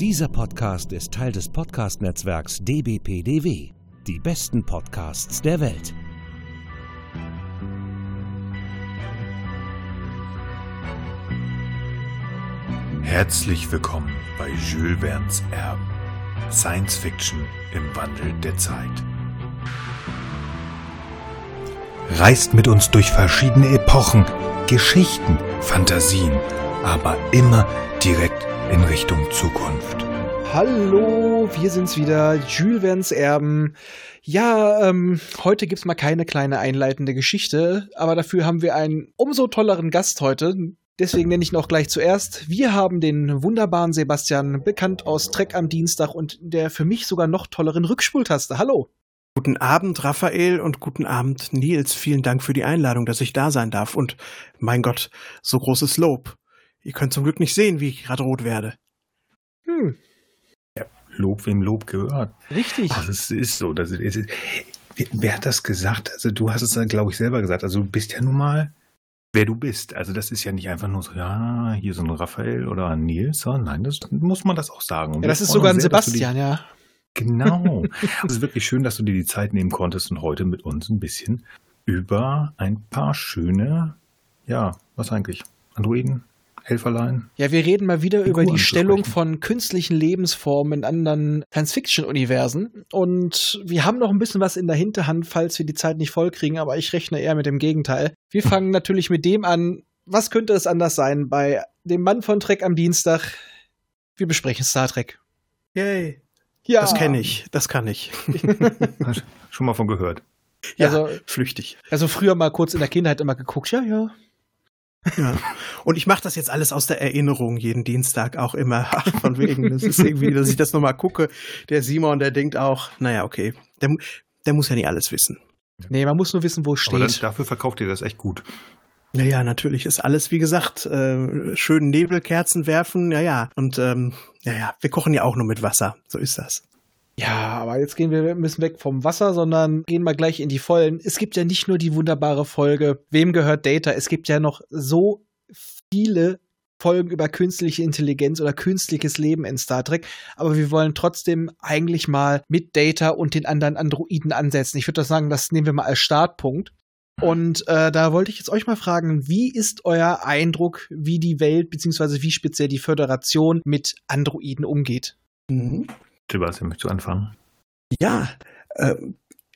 Dieser Podcast ist Teil des Podcast-Netzwerks dbpdw. Die besten Podcasts der Welt. Herzlich willkommen bei Jules Verne's Erben. Science Fiction im Wandel der Zeit. Reist mit uns durch verschiedene Epochen, Geschichten, Fantasien, aber immer direkt in Richtung Zukunft. Hallo, wir sind's wieder, Jules Verne's Erben. Ja, ähm, heute gibt's mal keine kleine einleitende Geschichte, aber dafür haben wir einen umso tolleren Gast heute. Deswegen nenne ich ihn auch gleich zuerst. Wir haben den wunderbaren Sebastian, bekannt aus Trek am Dienstag und der für mich sogar noch tolleren Rückspultaste. Hallo. Guten Abend, Raphael, und guten Abend, Nils. Vielen Dank für die Einladung, dass ich da sein darf. Und mein Gott, so großes Lob. Ihr könnt zum Glück nicht sehen, wie ich gerade rot werde. Hm. Ja, Lob, wem Lob gehört. Richtig. Also es ist so. Das ist, ist, wer hat das gesagt? Also du hast es dann, glaube ich, selber gesagt. Also du bist ja nun mal, wer du bist. Also das ist ja nicht einfach nur so, ja, hier so ein Raphael oder ein Nils. Nein, das muss man das auch sagen. Und ja, das ist sogar ein sehr, Sebastian, die, ja. Genau. es ist wirklich schön, dass du dir die Zeit nehmen konntest und heute mit uns ein bisschen über ein paar schöne, ja, was eigentlich? Androiden, Helferlein. Ja, wir reden mal wieder Figuren über die Stellung von künstlichen Lebensformen in anderen Science-Fiction-Universen. Und wir haben noch ein bisschen was in der Hinterhand, falls wir die Zeit nicht vollkriegen, aber ich rechne eher mit dem Gegenteil. Wir fangen natürlich mit dem an, was könnte es anders sein bei dem Mann von Trek am Dienstag? Wir besprechen Star Trek. Yay. Ja. Das kenne ich, das kann ich. Schon mal von gehört. Ja, also, flüchtig. Also früher mal kurz in der Kindheit immer geguckt, ja, ja, ja. Und ich mache das jetzt alles aus der Erinnerung jeden Dienstag auch immer. Von wegen, das ist irgendwie, dass ich das nochmal gucke. Der Simon, der denkt auch, naja, okay, der, der muss ja nicht alles wissen. Nee, man muss nur wissen, wo es steht. Aber dann, dafür verkauft ihr das echt gut. Naja, natürlich ist alles, wie gesagt, äh, schön Nebelkerzen werfen, ja, ja. Und ähm, ja, ja, wir kochen ja auch nur mit Wasser. So ist das. Ja, aber jetzt gehen wir ein bisschen weg vom Wasser, sondern gehen mal gleich in die Vollen. Es gibt ja nicht nur die wunderbare Folge, wem gehört Data? Es gibt ja noch so viele Folgen über künstliche Intelligenz oder künstliches Leben in Star Trek. Aber wir wollen trotzdem eigentlich mal mit Data und den anderen Androiden ansetzen. Ich würde sagen, das nehmen wir mal als Startpunkt. Und äh, da wollte ich jetzt euch mal fragen, wie ist euer Eindruck, wie die Welt beziehungsweise wie speziell die Föderation mit Androiden umgeht? Mhm. Sebastian, möchtest du anfangen? Ja, äh,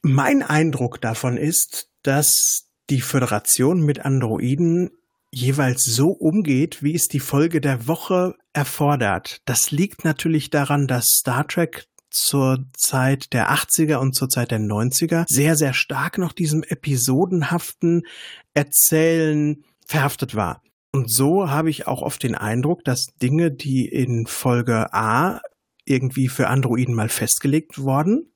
mein Eindruck davon ist, dass die Föderation mit Androiden jeweils so umgeht, wie es die Folge der Woche erfordert. Das liegt natürlich daran, dass Star Trek zur Zeit der 80er und zur Zeit der 90er sehr, sehr stark noch diesem episodenhaften Erzählen verhaftet war. Und so habe ich auch oft den Eindruck, dass Dinge, die in Folge A irgendwie für Androiden mal festgelegt worden.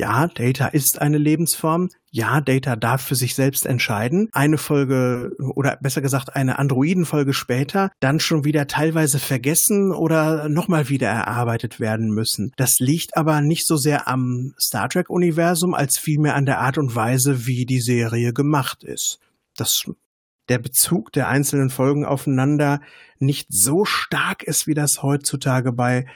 Ja, Data ist eine Lebensform. Ja, Data darf für sich selbst entscheiden. Eine Folge oder besser gesagt eine Androidenfolge später dann schon wieder teilweise vergessen oder nochmal wieder erarbeitet werden müssen. Das liegt aber nicht so sehr am Star Trek Universum als vielmehr an der Art und Weise, wie die Serie gemacht ist. Das der Bezug der einzelnen Folgen aufeinander nicht so stark ist, wie das heutzutage bei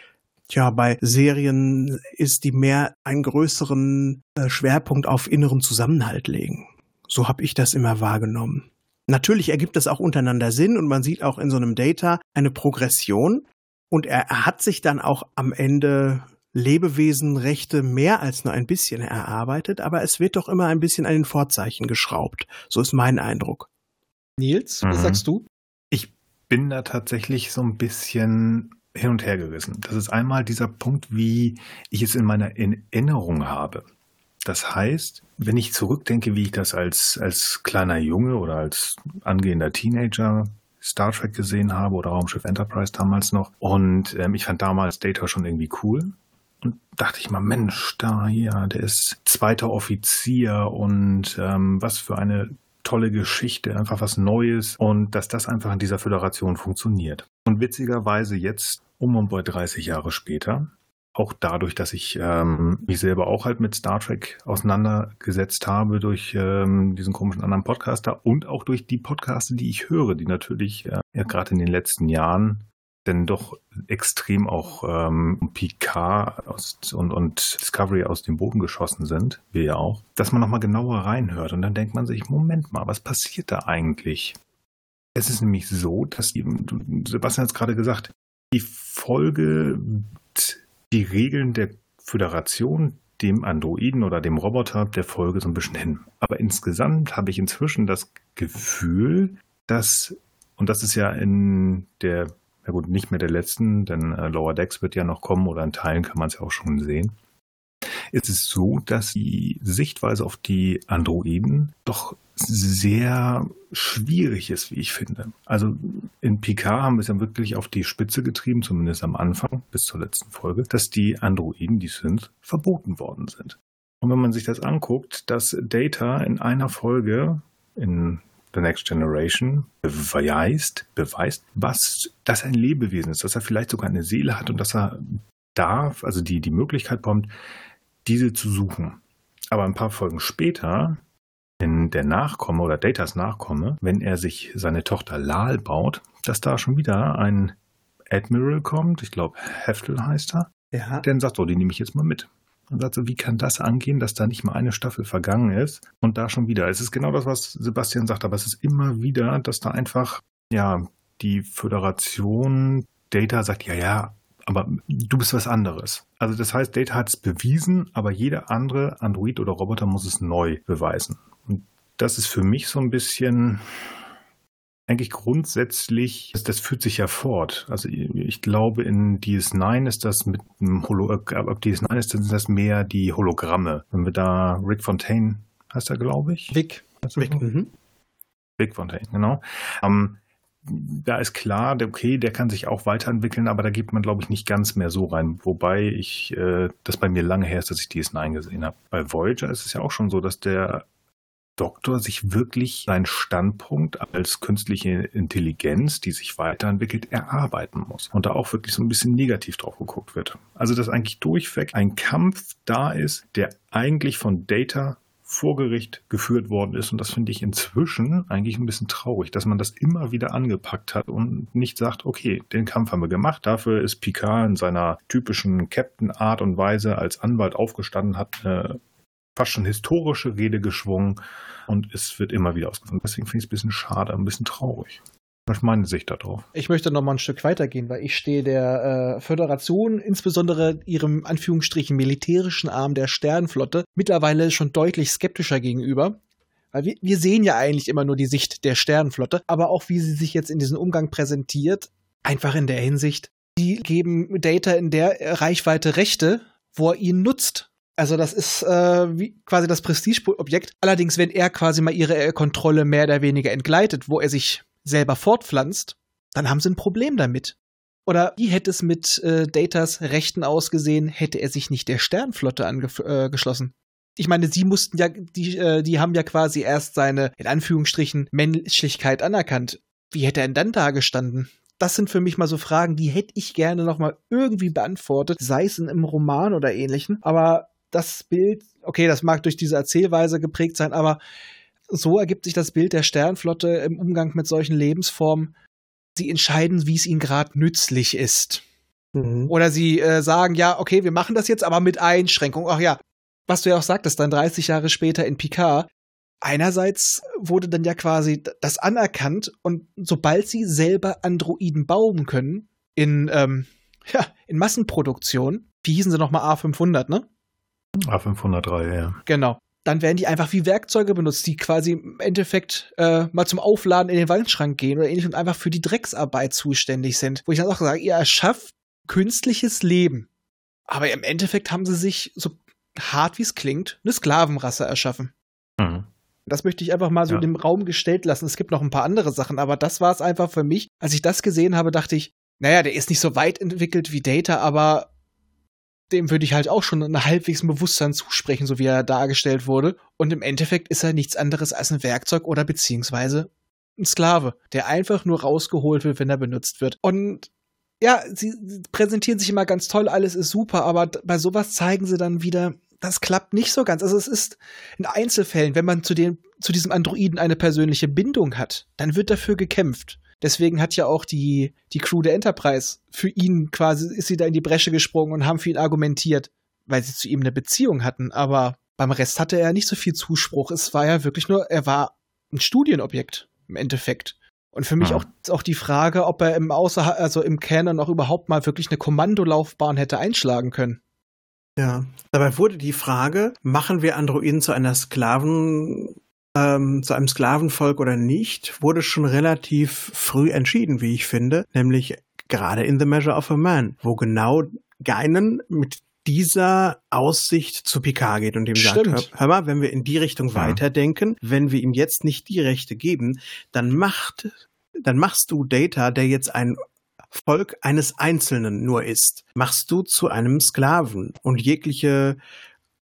Tja, bei Serien ist die mehr einen größeren äh, Schwerpunkt auf innerem Zusammenhalt legen. So habe ich das immer wahrgenommen. Natürlich ergibt das auch untereinander Sinn und man sieht auch in so einem Data eine Progression und er, er hat sich dann auch am Ende Lebewesenrechte mehr als nur ein bisschen erarbeitet, aber es wird doch immer ein bisschen an den Vorzeichen geschraubt. So ist mein Eindruck. Nils, was mhm. sagst du? Ich bin da tatsächlich so ein bisschen hin und her gerissen. Das ist einmal dieser Punkt, wie ich es in meiner Erinnerung habe. Das heißt, wenn ich zurückdenke, wie ich das als, als kleiner Junge oder als angehender Teenager Star Trek gesehen habe oder Raumschiff Enterprise damals noch. Und ähm, ich fand damals Data schon irgendwie cool. Und dachte ich mal, Mensch, da hier, der ist zweiter Offizier und ähm, was für eine tolle Geschichte, einfach was Neues und dass das einfach in dieser Föderation funktioniert. Und witzigerweise jetzt, um und bei 30 Jahre später, auch dadurch, dass ich ähm, mich selber auch halt mit Star Trek auseinandergesetzt habe durch ähm, diesen komischen anderen Podcaster und auch durch die Podcasts, die ich höre, die natürlich äh, ja, gerade in den letzten Jahren denn doch extrem auch ähm, Picard aus, und, und Discovery aus dem Boden geschossen sind, wir ja auch, dass man nochmal genauer reinhört und dann denkt man sich, Moment mal, was passiert da eigentlich? Es ist nämlich so, dass die, Sebastian hat es gerade gesagt, die Folge die Regeln der Föderation dem Androiden oder dem Roboter der Folge so ein bisschen hin. Aber insgesamt habe ich inzwischen das Gefühl, dass, und das ist ja in der na gut, nicht mehr der letzten, denn äh, Lower Decks wird ja noch kommen oder in Teilen kann man es ja auch schon sehen. Es ist so, dass die Sichtweise auf die Androiden doch sehr schwierig ist, wie ich finde. Also in Picard haben wir es ja wirklich auf die Spitze getrieben, zumindest am Anfang bis zur letzten Folge, dass die Androiden, die sind, verboten worden sind. Und wenn man sich das anguckt, dass Data in einer Folge in The Next Generation beweist, beweist, was das ein Lebewesen ist, dass er vielleicht sogar eine Seele hat und dass er darf, also die, die Möglichkeit bekommt, diese zu suchen. Aber ein paar Folgen später, in der Nachkomme oder Datas Nachkomme, wenn er sich seine Tochter Lal baut, dass da schon wieder ein Admiral kommt, ich glaube Heftel heißt er, ja. der dann sagt, so, die nehme ich jetzt mal mit. Und sagt so, wie kann das angehen, dass da nicht mal eine Staffel vergangen ist und da schon wieder. Es ist genau das, was Sebastian sagt, aber es ist immer wieder, dass da einfach, ja, die Föderation Data sagt, ja, ja, aber du bist was anderes. Also das heißt, Data hat es bewiesen, aber jeder andere Android oder Roboter muss es neu beweisen. Und das ist für mich so ein bisschen, eigentlich grundsätzlich, das, das führt sich ja fort. Also ich glaube, in DS9 ist das mit einem Holo, äh, ab DS9 ist das, sind das mehr die Hologramme. Wenn wir da Rick Fontaine, heißt er, glaube ich? Vic. Vic, mhm. Vic Fontaine, genau. Ähm, da ist klar, okay, der kann sich auch weiterentwickeln, aber da geht man, glaube ich, nicht ganz mehr so rein. Wobei ich, äh, das bei mir lange her ist, dass ich DS9 gesehen habe. Bei Voyager ist es ja auch schon so, dass der Doktor sich wirklich seinen Standpunkt als künstliche Intelligenz, die sich weiterentwickelt, erarbeiten muss. Und da auch wirklich so ein bisschen negativ drauf geguckt wird. Also, dass eigentlich durchweg ein Kampf da ist, der eigentlich von Data vor Gericht geführt worden ist. Und das finde ich inzwischen eigentlich ein bisschen traurig, dass man das immer wieder angepackt hat und nicht sagt, okay, den Kampf haben wir gemacht. Dafür ist Picard in seiner typischen Captain-Art und Weise als Anwalt aufgestanden, hat eine fast schon historische Rede geschwungen und es wird immer wieder ausgefunden. Deswegen finde ich es ein bisschen schade, ein bisschen traurig. Was meine Sicht darauf? Ich möchte noch mal ein Stück weitergehen, weil ich stehe der äh, Föderation, insbesondere ihrem Anführungsstrichen militärischen Arm der Sternflotte, mittlerweile schon deutlich skeptischer gegenüber. Weil wir, wir sehen ja eigentlich immer nur die Sicht der Sternflotte, aber auch wie sie sich jetzt in diesem Umgang präsentiert, einfach in der Hinsicht, die geben Data in der Reichweite Rechte, wo er ihn nutzt. Also das ist äh, wie quasi das Prestigeobjekt. Allerdings, wenn er quasi mal ihre äh, Kontrolle mehr oder weniger entgleitet, wo er sich selber fortpflanzt, dann haben sie ein Problem damit. Oder wie hätte es mit äh, Datas Rechten ausgesehen, hätte er sich nicht der Sternflotte angeschlossen? Äh, ich meine, sie mussten ja, die, äh, die haben ja quasi erst seine, in Anführungsstrichen, Menschlichkeit anerkannt. Wie hätte er denn dann da gestanden? Das sind für mich mal so Fragen, die hätte ich gerne noch mal irgendwie beantwortet, sei es in einem Roman oder ähnlichen. Aber das Bild, okay, das mag durch diese Erzählweise geprägt sein, aber so ergibt sich das Bild der Sternflotte im Umgang mit solchen Lebensformen. Sie entscheiden, wie es ihnen gerade nützlich ist. Mhm. Oder sie äh, sagen, ja, okay, wir machen das jetzt, aber mit Einschränkung. Ach ja, was du ja auch sagtest, dann 30 Jahre später in Picard. Einerseits wurde dann ja quasi das anerkannt und sobald sie selber Androiden bauen können, in, ähm, ja, in Massenproduktion, wie hießen sie nochmal A500, ne? A503, ja. Genau. Dann werden die einfach wie Werkzeuge benutzt, die quasi im Endeffekt äh, mal zum Aufladen in den Wandschrank gehen oder ähnlich und einfach für die Drecksarbeit zuständig sind. Wo ich dann auch sage, ihr erschafft künstliches Leben. Aber im Endeffekt haben sie sich, so hart wie es klingt, eine Sklavenrasse erschaffen. Mhm. Das möchte ich einfach mal so ja. in den Raum gestellt lassen. Es gibt noch ein paar andere Sachen, aber das war es einfach für mich. Als ich das gesehen habe, dachte ich, naja, der ist nicht so weit entwickelt wie Data, aber dem würde ich halt auch schon ein halbwegs Bewusstsein zusprechen, so wie er dargestellt wurde. Und im Endeffekt ist er nichts anderes als ein Werkzeug oder beziehungsweise ein Sklave, der einfach nur rausgeholt wird, wenn er benutzt wird. Und ja, sie präsentieren sich immer ganz toll, alles ist super, aber bei sowas zeigen sie dann wieder, das klappt nicht so ganz. Also es ist in Einzelfällen, wenn man zu, den, zu diesem Androiden eine persönliche Bindung hat, dann wird dafür gekämpft. Deswegen hat ja auch die, die Crew der Enterprise für ihn quasi, ist sie da in die Bresche gesprungen und haben für ihn argumentiert, weil sie zu ihm eine Beziehung hatten. Aber beim Rest hatte er nicht so viel Zuspruch. Es war ja wirklich nur, er war ein Studienobjekt im Endeffekt. Und für mich ja. auch, auch die Frage, ob er im Außer, also im Canon auch überhaupt mal wirklich eine Kommandolaufbahn hätte einschlagen können. Ja, dabei wurde die Frage, machen wir Androiden zu einer Sklaven, ähm, zu einem Sklavenvolk oder nicht, wurde schon relativ früh entschieden, wie ich finde, nämlich gerade in The Measure of a Man, wo genau Geinen mit dieser Aussicht zu Picard geht und ihm Stimmt. sagt, hör, hör, mal, wenn wir in die Richtung ja. weiterdenken, wenn wir ihm jetzt nicht die Rechte geben, dann macht, dann machst du Data, der jetzt ein Volk eines Einzelnen nur ist, machst du zu einem Sklaven und jegliche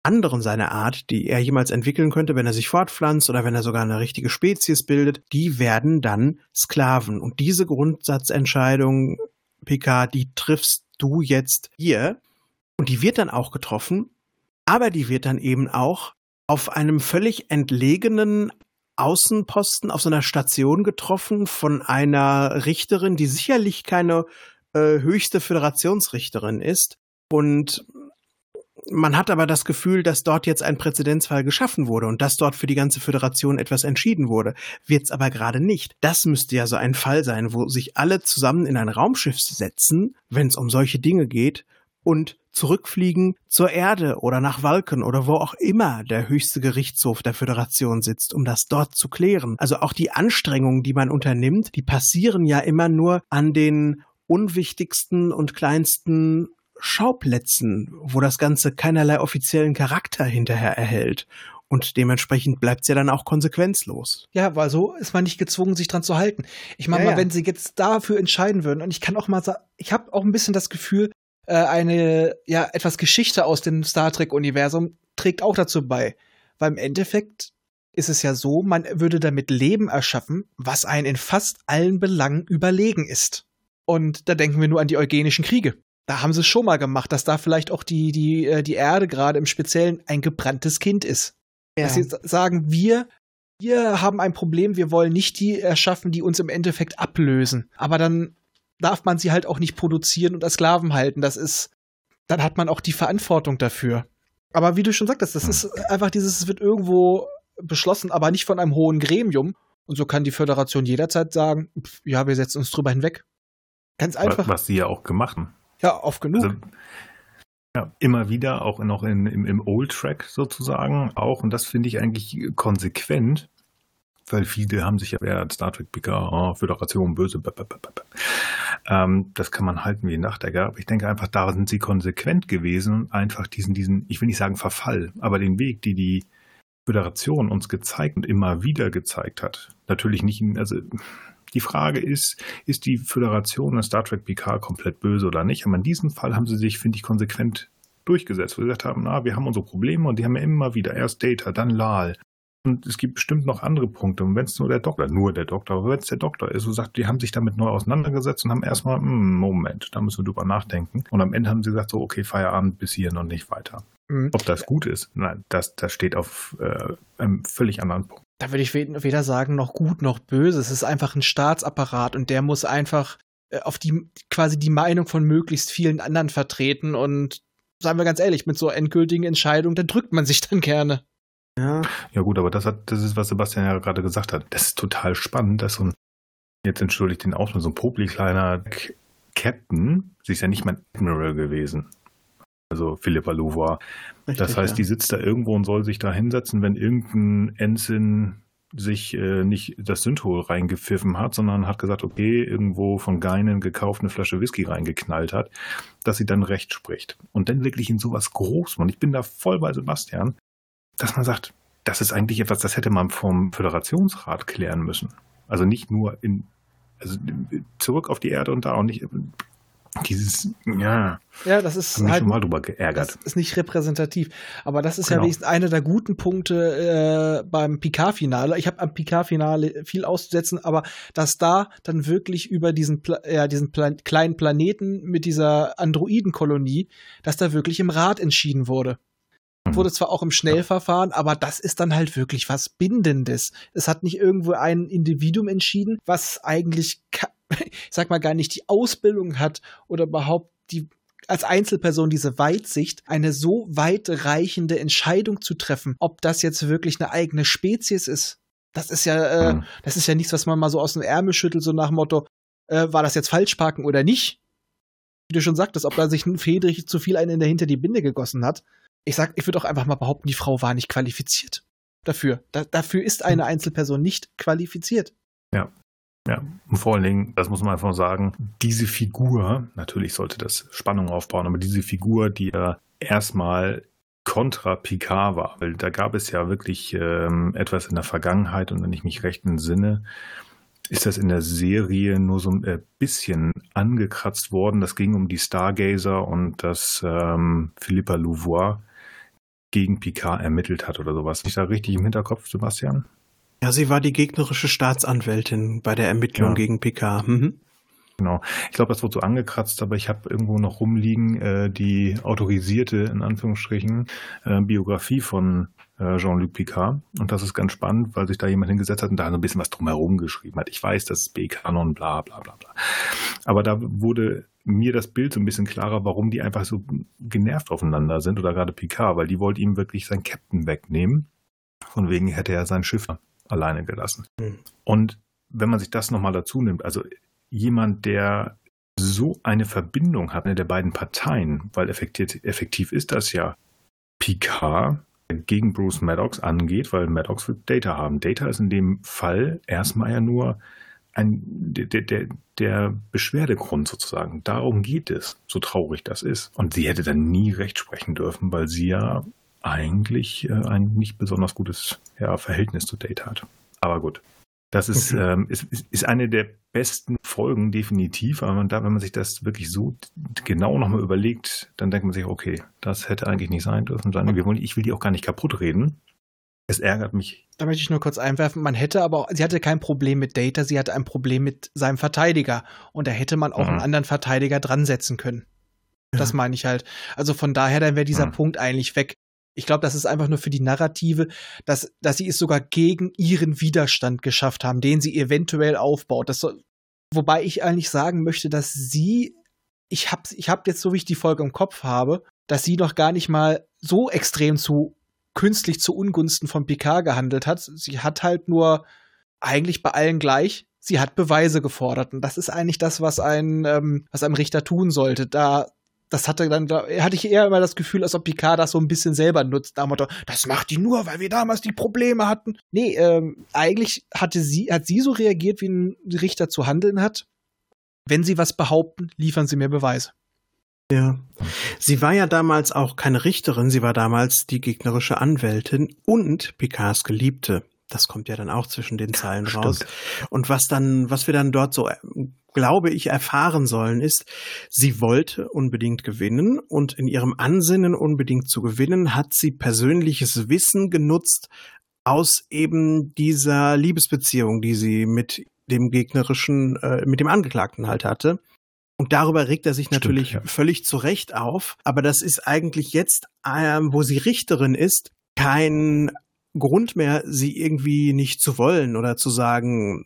anderen seiner Art, die er jemals entwickeln könnte, wenn er sich fortpflanzt oder wenn er sogar eine richtige Spezies bildet, die werden dann Sklaven. Und diese Grundsatzentscheidung, Picard, die triffst du jetzt hier. Und die wird dann auch getroffen, aber die wird dann eben auch auf einem völlig entlegenen Außenposten auf so einer Station getroffen von einer Richterin, die sicherlich keine äh, höchste Föderationsrichterin ist. Und man hat aber das Gefühl, dass dort jetzt ein Präzedenzfall geschaffen wurde und dass dort für die ganze Föderation etwas entschieden wurde. Wird's aber gerade nicht. Das müsste ja so ein Fall sein, wo sich alle zusammen in ein Raumschiff setzen, wenn es um solche Dinge geht und zurückfliegen zur Erde oder nach Walken oder wo auch immer der höchste Gerichtshof der Föderation sitzt, um das dort zu klären. Also auch die Anstrengungen, die man unternimmt, die passieren ja immer nur an den unwichtigsten und kleinsten Schauplätzen, wo das Ganze keinerlei offiziellen Charakter hinterher erhält. Und dementsprechend bleibt es ja dann auch konsequenzlos. Ja, weil so ist man nicht gezwungen, sich dran zu halten. Ich meine ja, mal, ja. wenn sie jetzt dafür entscheiden würden, und ich kann auch mal sagen, ich habe auch ein bisschen das Gefühl, äh, eine, ja, etwas Geschichte aus dem Star Trek-Universum trägt auch dazu bei. Weil im Endeffekt ist es ja so, man würde damit Leben erschaffen, was ein in fast allen Belangen überlegen ist. Und da denken wir nur an die eugenischen Kriege. Da haben sie es schon mal gemacht, dass da vielleicht auch die, die, äh, die Erde gerade im Speziellen ein gebranntes Kind ist. Ja. Dass sie sagen, wir, wir haben ein Problem, wir wollen nicht die erschaffen, die uns im Endeffekt ablösen. Aber dann darf man sie halt auch nicht produzieren und als Sklaven halten. Das ist, dann hat man auch die Verantwortung dafür. Aber wie du schon sagtest, das ist einfach dieses, es wird irgendwo beschlossen, aber nicht von einem hohen Gremium. Und so kann die Föderation jederzeit sagen, ja, wir setzen uns drüber hinweg. Ganz einfach. Was sie ja auch gemacht haben. Ja, oft genug. Also, ja, immer wieder, auch noch in, im, im Old Track sozusagen, auch, und das finde ich eigentlich konsequent, weil viele haben sich ja während Star Trek Picard, oh, Föderation, böse, ähm, das kann man halten wie ein Nachtecker. Aber ich denke einfach, da sind sie konsequent gewesen, einfach diesen, diesen, ich will nicht sagen Verfall, aber den Weg, die die Föderation uns gezeigt und immer wieder gezeigt hat. Natürlich nicht, also die Frage ist, ist die Föderation in Star Trek Picard komplett böse oder nicht? Aber in diesem Fall haben sie sich, finde ich, konsequent durchgesetzt, wo sie gesagt haben, na, wir haben unsere Probleme und die haben ja immer wieder erst Data, dann Lal, und es gibt bestimmt noch andere Punkte. Und wenn es nur der Doktor, nur der Doktor, aber wenn es der Doktor ist, so sagt, die haben sich damit neu auseinandergesetzt und haben erstmal, hm, Moment, da müssen wir drüber nachdenken. Und am Ende haben sie gesagt, so, okay, Feierabend bis hier und nicht weiter. Mhm. Ob das gut ist, nein, das, das steht auf äh, einem völlig anderen Punkt. Da würde ich weder sagen, noch gut noch böse. Es ist einfach ein Staatsapparat und der muss einfach äh, auf die quasi die Meinung von möglichst vielen anderen vertreten und sagen wir ganz ehrlich, mit so endgültigen Entscheidungen, da drückt man sich dann gerne. Ja. Ja gut, aber das hat, das ist, was Sebastian ja gerade gesagt hat. Das ist total spannend, dass so ein, jetzt entschuldigt den Ausdruck, so ein popli kleiner Captain, sie ist ja nicht mein Admiral gewesen. Also Philippa Louvois. Das heißt, ja. die sitzt da irgendwo und soll sich da hinsetzen, wenn irgendein Ensign sich äh, nicht das Synthol reingepfiffen hat, sondern hat gesagt, okay, irgendwo von Geinen gekauft eine Flasche Whisky reingeknallt hat, dass sie dann recht spricht. Und dann wirklich in sowas groß, und ich bin da voll bei Sebastian, dass man sagt, das ist eigentlich etwas, das hätte man vom Föderationsrat klären müssen. Also nicht nur in, also zurück auf die Erde und da auch nicht dieses, ja. Ja, das ist mich halt, schon mal drüber geärgert. Das ist nicht repräsentativ. Aber das ist genau. ja wenigstens einer der guten Punkte äh, beim Picard-Finale. Ich habe am Picard-Finale viel auszusetzen, aber dass da dann wirklich über diesen, Pla ja, diesen Pla kleinen Planeten mit dieser Androidenkolonie, dass da wirklich im Rat entschieden wurde. Mhm. Wurde zwar auch im Schnellverfahren, aber das ist dann halt wirklich was Bindendes. Es hat nicht irgendwo ein Individuum entschieden, was eigentlich, ich sag mal, gar nicht die Ausbildung hat oder überhaupt die als Einzelperson diese Weitsicht, eine so weitreichende Entscheidung zu treffen, ob das jetzt wirklich eine eigene Spezies ist. Das ist ja, äh, mhm. das ist ja nichts, was man mal so aus dem Ärmel schüttelt, so nach dem Motto, äh, war das jetzt Falschparken oder nicht? Wie du schon sagtest, ob da sich ein Friedrich zu viel einen dahinter die Binde gegossen hat. Ich sag, ich würde auch einfach mal behaupten, die Frau war nicht qualifiziert dafür. Da, dafür ist eine Einzelperson nicht qualifiziert. Ja. Ja, und vor allen Dingen, das muss man einfach sagen, diese Figur, natürlich sollte das Spannung aufbauen, aber diese Figur, die ja erstmal kontra Picard war, weil da gab es ja wirklich ähm, etwas in der Vergangenheit und wenn ich mich recht entsinne, ist das in der Serie nur so ein äh, bisschen angekratzt worden. Das ging um die Stargazer und dass ähm, Philippa Louvois gegen Picard ermittelt hat oder sowas. Ist da richtig im Hinterkopf, Sebastian? Ja, sie war die gegnerische Staatsanwältin bei der Ermittlung ja. gegen Picard. Mhm. Genau. Ich glaube, das wurde so angekratzt, aber ich habe irgendwo noch rumliegen äh, die autorisierte, in Anführungsstrichen, äh, Biografie von äh, Jean-Luc Picard. Und das ist ganz spannend, weil sich da jemand hingesetzt hat und da so ein bisschen was drumherum geschrieben hat. Ich weiß, das ist B-Kanon, bla bla bla bla. Aber da wurde mir das Bild so ein bisschen klarer, warum die einfach so genervt aufeinander sind oder gerade Picard, weil die wollte ihm wirklich sein Captain wegnehmen. Von wegen hätte er sein Schiff alleine gelassen. Mhm. Und wenn man sich das nochmal dazu nimmt, also jemand, der so eine Verbindung hat der beiden Parteien, weil effektiv, effektiv ist das ja Picard gegen Bruce Maddox angeht, weil Maddox wird Data haben. Data ist in dem Fall erstmal ja nur ein, der, der, der Beschwerdegrund sozusagen. Darum geht es, so traurig das ist. Und sie hätte dann nie recht sprechen dürfen, weil sie ja eigentlich äh, ein nicht besonders gutes ja, Verhältnis zu Data hat. Aber gut. Das ist, okay. ähm, ist, ist eine der besten Folgen, definitiv. Aber man da, wenn man sich das wirklich so genau nochmal überlegt, dann denkt man sich, okay, das hätte eigentlich nicht sein dürfen. Wir wollen, ich will die auch gar nicht kaputt reden. Es ärgert mich. Da möchte ich nur kurz einwerfen, man hätte aber, sie hatte kein Problem mit Data, sie hatte ein Problem mit seinem Verteidiger. Und da hätte man auch mhm. einen anderen Verteidiger dran setzen können. Das meine ich halt. Also von daher, dann wäre dieser mhm. Punkt eigentlich weg. Ich glaube, das ist einfach nur für die Narrative, dass, dass sie es sogar gegen ihren Widerstand geschafft haben, den sie eventuell aufbaut. Das soll, wobei ich eigentlich sagen möchte, dass sie, ich habe ich hab jetzt so, wie ich die Folge im Kopf habe, dass sie noch gar nicht mal so extrem zu künstlich zu Ungunsten von Picard gehandelt hat. Sie hat halt nur eigentlich bei allen gleich. Sie hat Beweise gefordert und das ist eigentlich das, was ein ähm, was einem Richter tun sollte. Da das hatte dann, da hatte ich eher immer das Gefühl, als ob Picard das so ein bisschen selber nutzt. Da Motto, das macht die nur, weil wir damals die Probleme hatten. Nee, ähm, eigentlich hatte sie, hat sie so reagiert, wie ein Richter zu handeln hat. Wenn sie was behaupten, liefern sie mir Beweise. Ja. Sie war ja damals auch keine Richterin, sie war damals die gegnerische Anwältin und Picards Geliebte. Das kommt ja dann auch zwischen den Zeilen Stimmt. raus. Und was dann, was wir dann dort so, glaube ich, erfahren sollen, ist, sie wollte unbedingt gewinnen und in ihrem Ansinnen unbedingt zu gewinnen, hat sie persönliches Wissen genutzt aus eben dieser Liebesbeziehung, die sie mit dem gegnerischen, äh, mit dem Angeklagten halt hatte. Und darüber regt er sich natürlich Stimmt, ja. völlig zu Recht auf. Aber das ist eigentlich jetzt, ähm, wo sie Richterin ist, kein Grund mehr, sie irgendwie nicht zu wollen oder zu sagen,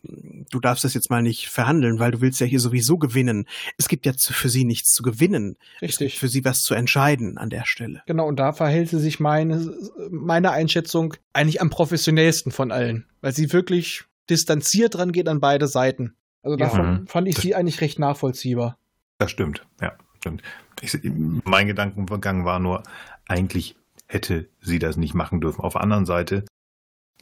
du darfst das jetzt mal nicht verhandeln, weil du willst ja hier sowieso gewinnen. Es gibt ja für sie nichts zu gewinnen. Richtig. für sie was zu entscheiden an der Stelle. Genau, und da verhält sie sich meine, meine Einschätzung eigentlich am professionellsten von allen, weil sie wirklich distanziert dran geht an beide Seiten. Also davon ja. Mhm. fand ich sie eigentlich recht nachvollziehbar. Das stimmt, ja, stimmt. Ich, mein Gedankengang war nur, eigentlich hätte sie das nicht machen dürfen. Auf der anderen Seite,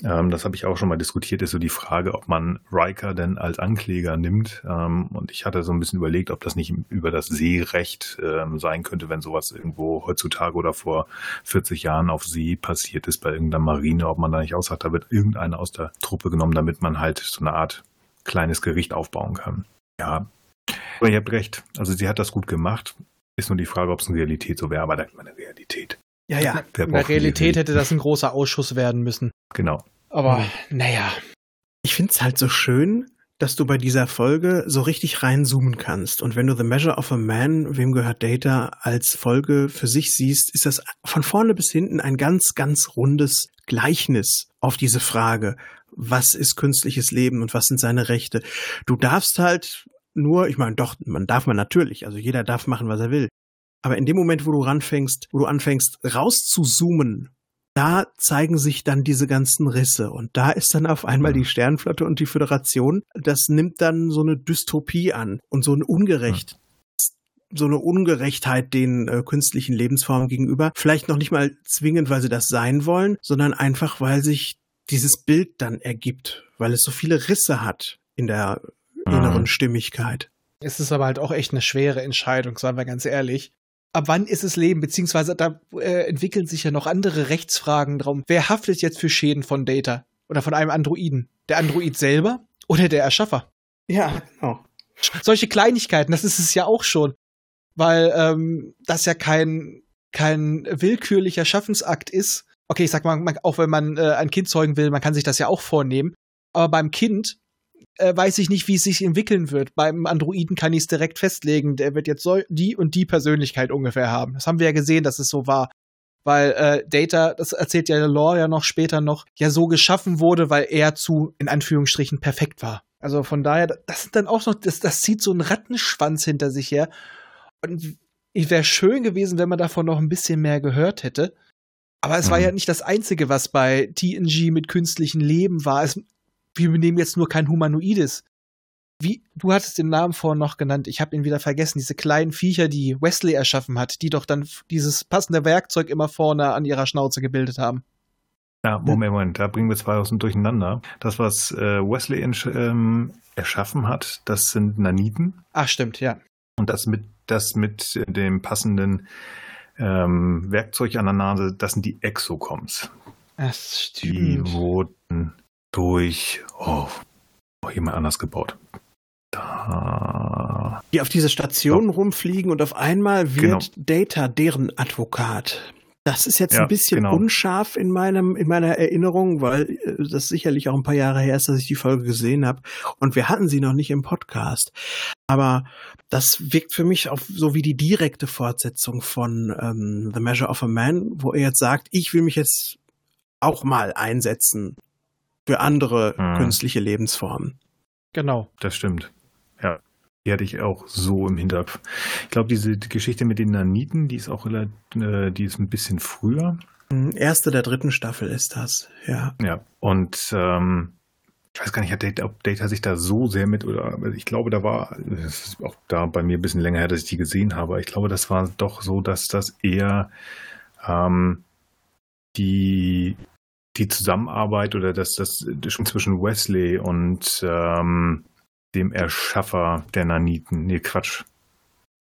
ähm, das habe ich auch schon mal diskutiert, ist so die Frage, ob man Riker denn als Ankläger nimmt. Ähm, und ich hatte so ein bisschen überlegt, ob das nicht über das Seerecht ähm, sein könnte, wenn sowas irgendwo heutzutage oder vor 40 Jahren auf See passiert ist bei irgendeiner Marine, ob man da nicht aussagt, da wird irgendeiner aus der Truppe genommen, damit man halt so eine Art kleines Gericht aufbauen kann. Ja, aber ihr habt recht. Also sie hat das gut gemacht. Ist nur die Frage, ob es in Realität so wäre, aber da eine Realität. Ja, ja. In der Realität hätte das ein großer Ausschuss werden müssen. Genau. Aber naja. Ich finde es halt so schön, dass du bei dieser Folge so richtig reinzoomen kannst. Und wenn du The Measure of a Man, wem gehört Data, als Folge für sich siehst, ist das von vorne bis hinten ein ganz, ganz rundes Gleichnis auf diese Frage, was ist künstliches Leben und was sind seine Rechte. Du darfst halt nur, ich meine, doch, man darf man natürlich, also jeder darf machen, was er will. Aber in dem Moment, wo du ranfängst, wo du anfängst, rauszuzoomen da zeigen sich dann diese ganzen Risse und da ist dann auf einmal die mhm. Sternflotte und die Föderation, das nimmt dann so eine Dystopie an und so ein Ungerecht. So eine Ungerechtheit den äh, künstlichen Lebensformen gegenüber. Vielleicht noch nicht mal zwingend, weil sie das sein wollen, sondern einfach, weil sich dieses Bild dann ergibt, weil es so viele Risse hat in der inneren mhm. Stimmigkeit. Es ist aber halt auch echt eine schwere Entscheidung, sagen wir ganz ehrlich ab wann ist es Leben? Beziehungsweise da äh, entwickeln sich ja noch andere Rechtsfragen drum. Wer haftet jetzt für Schäden von Data? Oder von einem Androiden? Der Android selber oder der Erschaffer? Ja, genau. Solche Kleinigkeiten, das ist es ja auch schon. Weil ähm, das ja kein, kein willkürlicher Schaffensakt ist. Okay, ich sag mal, auch wenn man äh, ein Kind zeugen will, man kann sich das ja auch vornehmen. Aber beim Kind äh, weiß ich nicht, wie es sich entwickeln wird. Beim Androiden kann ich es direkt festlegen. Der wird jetzt so die und die Persönlichkeit ungefähr haben. Das haben wir ja gesehen, dass es so war. Weil äh, Data, das erzählt ja Lore ja noch später noch, ja so geschaffen wurde, weil er zu, in Anführungsstrichen, perfekt war. Also von daher, das sind dann auch noch, das, das zieht so einen Rattenschwanz hinter sich her. Und es wäre schön gewesen, wenn man davon noch ein bisschen mehr gehört hätte. Aber es mhm. war ja nicht das Einzige, was bei TNG mit künstlichem Leben war. Es, wir nehmen jetzt nur kein Humanoides. Wie, du hattest den Namen vorhin noch genannt, ich habe ihn wieder vergessen, diese kleinen Viecher, die Wesley erschaffen hat, die doch dann dieses passende Werkzeug immer vorne an ihrer Schnauze gebildet haben. Ja, Moment, Moment, da bringen wir zwei aus dem Durcheinander. Das, was äh, Wesley ähm, erschaffen hat, das sind Naniten. Ach, stimmt, ja. Und das mit, das mit dem passenden ähm, Werkzeug an der Nase, das sind die Exocoms. Das stimmt. Die wurden durch, oh, oh jemand anders gebaut. Da. Die auf diese Station oh. rumfliegen und auf einmal wird genau. Data deren Advokat. Das ist jetzt ja, ein bisschen genau. unscharf in meinem in meiner Erinnerung, weil äh, das sicherlich auch ein paar Jahre her ist, dass ich die Folge gesehen habe und wir hatten sie noch nicht im Podcast. Aber das wirkt für mich auch so wie die direkte Fortsetzung von ähm, The Measure of a Man, wo er jetzt sagt, ich will mich jetzt auch mal einsetzen für andere mhm. künstliche Lebensformen. Genau. Das stimmt. Ja. Die hatte ich auch so im Hinterkopf. Ich glaube, diese die Geschichte mit den Naniten, die ist auch äh, die ist ein bisschen früher. Mhm, erste der dritten Staffel ist das, ja. Ja. Und ähm, ich weiß gar nicht, hat Data, ob Data sich da so sehr mit oder ich glaube, da war es ist auch da bei mir ein bisschen länger her, dass ich die gesehen habe. Ich glaube, das war doch so, dass das eher ähm, die die Zusammenarbeit oder das, das zwischen Wesley und ähm, dem Erschaffer der Naniten. Nee, Quatsch.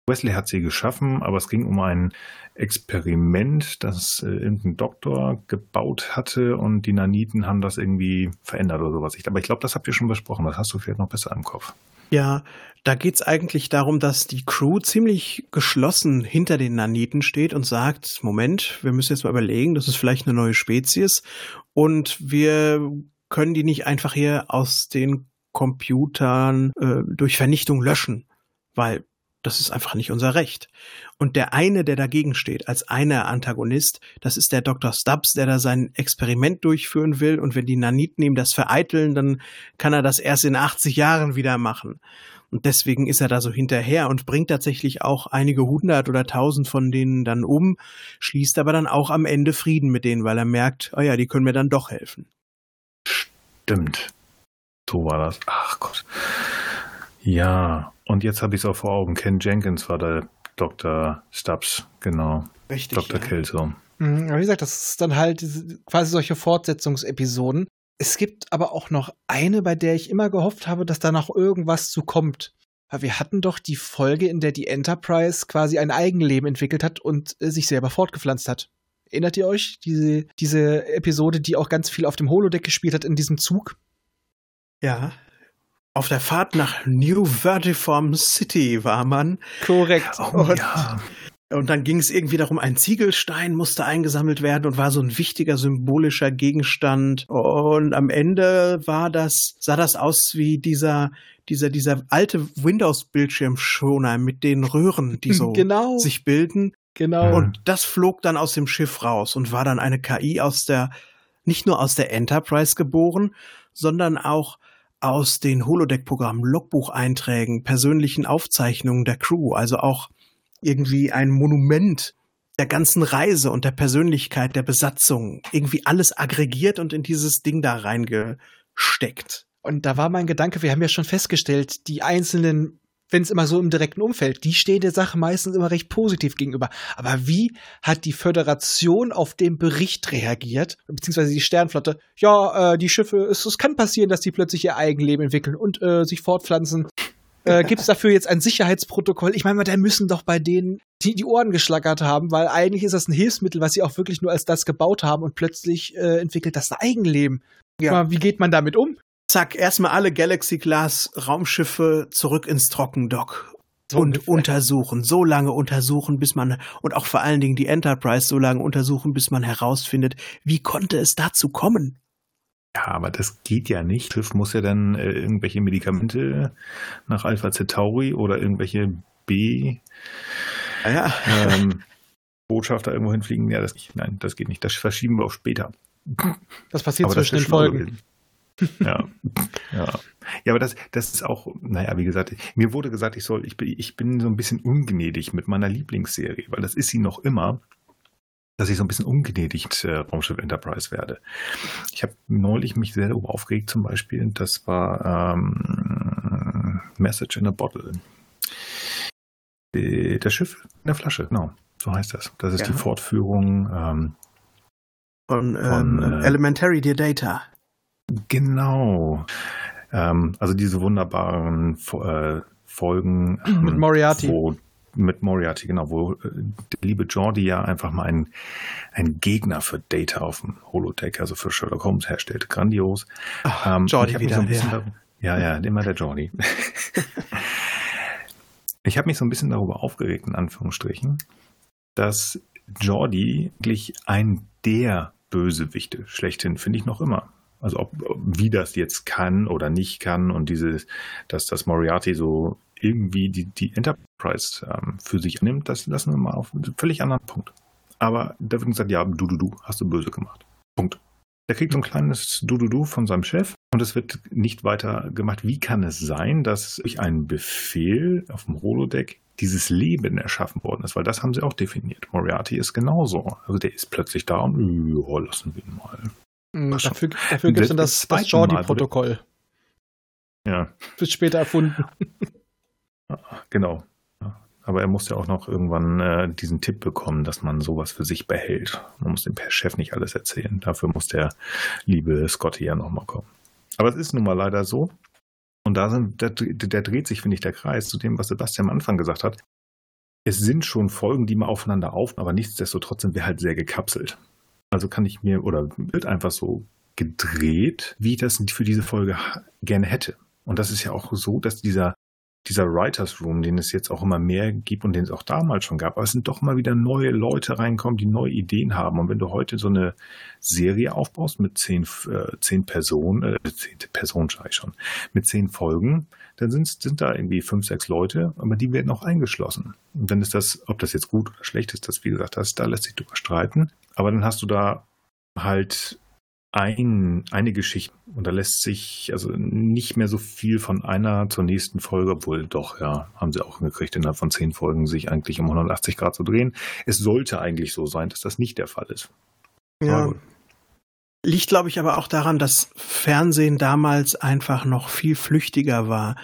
Wesley hat sie geschaffen, aber es ging um ein Experiment, das äh, irgendein Doktor gebaut hatte und die Naniten haben das irgendwie verändert oder sowas. Aber ich glaube, das habt ihr schon besprochen. Das hast du vielleicht noch besser im Kopf. Ja, da geht's eigentlich darum, dass die Crew ziemlich geschlossen hinter den Naniten steht und sagt, Moment, wir müssen jetzt mal überlegen, das ist vielleicht eine neue Spezies und wir können die nicht einfach hier aus den Computern äh, durch Vernichtung löschen, weil das ist einfach nicht unser Recht. Und der eine, der dagegen steht, als einer Antagonist, das ist der Dr. Stubbs, der da sein Experiment durchführen will. Und wenn die Naniten ihm das vereiteln, dann kann er das erst in 80 Jahren wieder machen. Und deswegen ist er da so hinterher und bringt tatsächlich auch einige hundert oder tausend von denen dann um, schließt aber dann auch am Ende Frieden mit denen, weil er merkt, oh ja, die können mir dann doch helfen. Stimmt. So war das. Ach Gott. Ja, und jetzt habe ich es auch vor Augen. Ken Jenkins war der Dr. Stubbs, genau. Richtig. Dr. Ja. Kelso. Mhm, wie gesagt, das ist dann halt quasi solche Fortsetzungsepisoden. Es gibt aber auch noch eine, bei der ich immer gehofft habe, dass da noch irgendwas zu kommt. Weil wir hatten doch die Folge, in der die Enterprise quasi ein Eigenleben entwickelt hat und äh, sich selber fortgepflanzt hat. Erinnert ihr euch? Diese, diese Episode, die auch ganz viel auf dem Holodeck gespielt hat in diesem Zug? Ja. Auf der Fahrt nach New Vertiform City war man. Korrekt. Oh, und ja. Und dann ging es irgendwie darum, ein Ziegelstein musste eingesammelt werden und war so ein wichtiger symbolischer Gegenstand. Und am Ende war das, sah das aus wie dieser, dieser, dieser alte Windows-Bildschirmschoner mit den Röhren, die so Genau. sich bilden. Genau. Und das flog dann aus dem Schiff raus und war dann eine KI aus der, nicht nur aus der Enterprise geboren, sondern auch aus den Holodeck-Programmen, Logbucheinträgen, persönlichen Aufzeichnungen der Crew, also auch irgendwie ein Monument der ganzen Reise und der Persönlichkeit der Besatzung, irgendwie alles aggregiert und in dieses Ding da reingesteckt. Und da war mein Gedanke, wir haben ja schon festgestellt, die einzelnen, wenn es immer so im direkten Umfeld, die stehen der Sache meistens immer recht positiv gegenüber. Aber wie hat die Föderation auf den Bericht reagiert, beziehungsweise die Sternflotte? Ja, äh, die Schiffe, es, es kann passieren, dass die plötzlich ihr Eigenleben entwickeln und äh, sich fortpflanzen. Äh, Gibt es dafür jetzt ein Sicherheitsprotokoll? Ich meine, da müssen doch bei denen die, die Ohren geschlackert haben, weil eigentlich ist das ein Hilfsmittel, was sie auch wirklich nur als das gebaut haben und plötzlich äh, entwickelt das ein Eigenleben. Ja. Mal, Wie geht man damit um? Zack, erstmal alle Galaxy-Class-Raumschiffe zurück ins Trockendock. So und ungefähr. untersuchen, so lange untersuchen, bis man, und auch vor allen Dingen die Enterprise so lange untersuchen, bis man herausfindet, wie konnte es dazu kommen? Ja, aber das geht ja nicht. Schiff muss ja dann äh, irgendwelche Medikamente nach Alpha Centauri oder irgendwelche B Ja, ähm, Botschafter irgendwo hinfliegen. Ja, das nein, das geht nicht. Das verschieben wir auf später. Das passiert aber das zwischen ist den Folgen. Ja, ja. Ja, aber das, das ist auch, naja, wie gesagt, mir wurde gesagt, ich soll, ich bin, ich bin so ein bisschen ungnädig mit meiner Lieblingsserie, weil das ist sie noch immer, dass ich so ein bisschen ungnädig mit äh, Raumschiff Enterprise werde. Ich habe neulich mich sehr darüber aufgeregt, zum Beispiel, das war ähm, Message in a Bottle. Äh, Das Schiff in der Flasche, genau. So heißt das. Das ist Ja. die Fortführung ähm, von, Von, ähm, äh, Elementary Dear Data. Genau. Ähm, also diese wunderbaren äh, Folgen ähm, Mit Moriarty. Wo, mit Moriarty, genau, wo äh, der liebe Jordi ja einfach mal einen, einen Gegner für Data auf dem Holodeck, also für Sherlock Holmes herstellt. Grandios. Ach, Ähm, Jordi wieder, so bisschen ja. ja, ja, immer der Jordi. ich habe mich so ein bisschen darüber aufgeregt, in Anführungsstrichen, dass Jordi eigentlich ein der Bösewichte schlechthin, finde ich noch immer. Also ob, wie das jetzt kann oder nicht kann und dieses, dass das Moriarty so irgendwie die, die Enterprise ähm, für sich annimmt, das lassen wir mal auf einen völlig anderen Punkt. Aber da wird gesagt, ja, du, du, du, hast du böse gemacht. Punkt. Der kriegt so ein kleines Du-Du-Du von seinem Chef und es wird nicht weiter gemacht. Wie kann es sein, dass durch einen Befehl auf dem Holodeck dieses Leben erschaffen worden ist? Weil das haben sie auch definiert. Moriarty ist genauso. Also der ist plötzlich da und ja, lassen wir ihn mal. So. Dafür, dafür gibt es dann das, Das Mal Jordi-Protokoll. Ja, Wird später erfunden. genau. Aber er muss ja auch noch irgendwann äh, diesen Tipp bekommen, dass man sowas für sich behält. Man muss dem Chef nicht alles erzählen. Dafür muss der liebe Scotty ja nochmal kommen. Aber es ist nun mal leider so. Und da sind, der, der dreht sich, finde ich, der Kreis zu dem, was Sebastian am Anfang gesagt hat. Es sind schon Folgen, die man aufeinander auf, aber nichtsdestotrotz sind wir halt sehr gekapselt. Also kann ich mir, oder wird einfach so gedreht, wie ich das für diese Folge gerne hätte. Und das ist ja auch so, dass dieser dieser Writers Room, den es jetzt auch immer mehr gibt und den es auch damals schon gab, aber es sind doch immer wieder neue Leute reinkommen, die neue Ideen haben. Und wenn du heute so eine Serie aufbaust mit zehn, äh, zehn Personen, äh, zehn Personen sag ich schon, mit zehn Folgen, dann sind, sind da irgendwie fünf, sechs Leute, aber die werden auch eingeschlossen. Und dann ist das, ob das jetzt gut oder schlecht ist, das wie gesagt, das, da lässt sich drüber streiten. Aber dann hast du da halt ein, eine Geschichte und da lässt sich also nicht mehr so viel von einer zur nächsten Folge, obwohl doch, ja, haben sie auch hingekriegt, innerhalb von zehn Folgen sich eigentlich um 180 Grad zu drehen. Es sollte eigentlich so sein, dass das nicht der Fall ist. Ja. Liegt, glaube ich, aber auch daran, dass Fernsehen damals einfach noch viel flüchtiger war.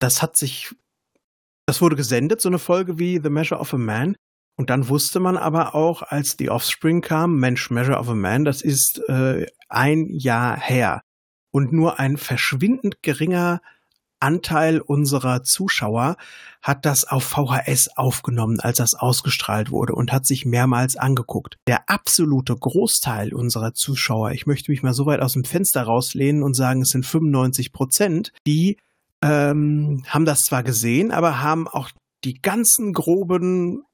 Das hat sich, das wurde gesendet, so eine Folge wie The Measure of a Man. Und dann wusste man aber auch, als die Offspring kam, Mensch, Measure of a Man, das ist äh, ein Jahr her. Und nur ein verschwindend geringer Anteil unserer Zuschauer hat das auf VHS aufgenommen, als das ausgestrahlt wurde und hat sich mehrmals angeguckt. Der absolute Großteil unserer Zuschauer, ich möchte mich mal so weit aus dem Fenster rauslehnen und sagen, es sind 95 Prozent, die ähm, haben das zwar gesehen, aber haben auch die ganzen groben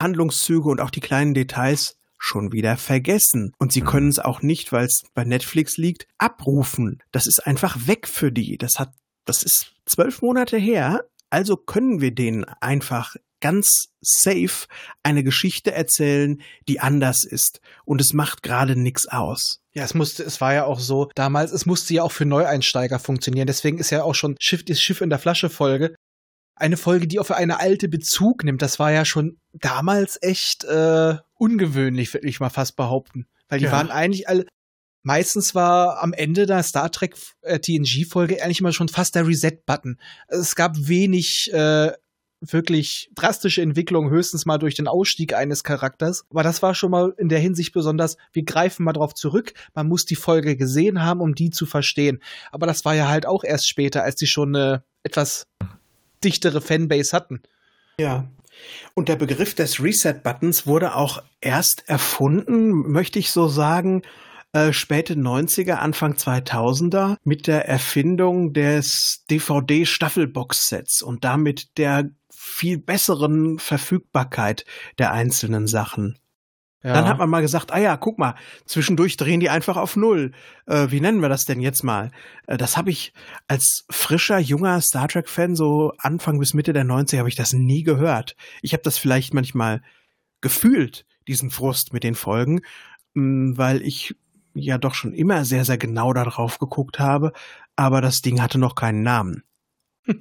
Handlungszüge und auch die kleinen Details schon wieder vergessen. Und sie mhm. können es auch nicht, weil es bei Netflix liegt, abrufen. Das ist einfach weg für die. Das hat, das ist zwölf Monate her. Also können wir denen einfach ganz safe eine Geschichte erzählen, die anders ist. Und es macht gerade nichts aus. Ja, es musste, es war ja auch so, damals, es musste ja auch für Neueinsteiger funktionieren. Deswegen ist ja auch schon Schiff, das Schiff in der Flasche Folge eine Folge, die auf eine alte Bezug nimmt. Das war ja schon damals echt äh, ungewöhnlich, würde ich mal fast behaupten. Weil die ja. waren eigentlich alle. Meistens war am Ende der Star Trek äh, TNG-Folge eigentlich immer schon fast der Reset-Button. Also es gab wenig äh, wirklich drastische Entwicklungen, höchstens mal durch den Ausstieg eines Charakters. Aber das war schon mal in der Hinsicht besonders, wir greifen mal drauf zurück. Man muss die Folge gesehen haben, um die zu verstehen. Aber das war ja halt auch erst später, als die schon eine etwas dichtere Fanbase hatten. Ja. Und der Begriff des Reset-Buttons wurde auch erst erfunden, möchte ich so sagen, äh, späte 90er, Anfang 2000er mit der Erfindung des DVD-Staffelbox-Sets und damit der viel besseren Verfügbarkeit der einzelnen Sachen. Ja. Dann hat man mal gesagt, ah ja, guck mal, zwischendurch drehen die einfach auf Null. Äh, wie nennen wir das denn jetzt mal? Äh, das habe ich als frischer, junger Star Trek-Fan, so Anfang bis Mitte der 90er, habe ich das nie gehört. Ich habe das vielleicht manchmal gefühlt, diesen Frust mit den Folgen, mh, hm, weil ich ja doch schon immer sehr, sehr genau darauf geguckt habe, aber das Ding hatte noch keinen Namen.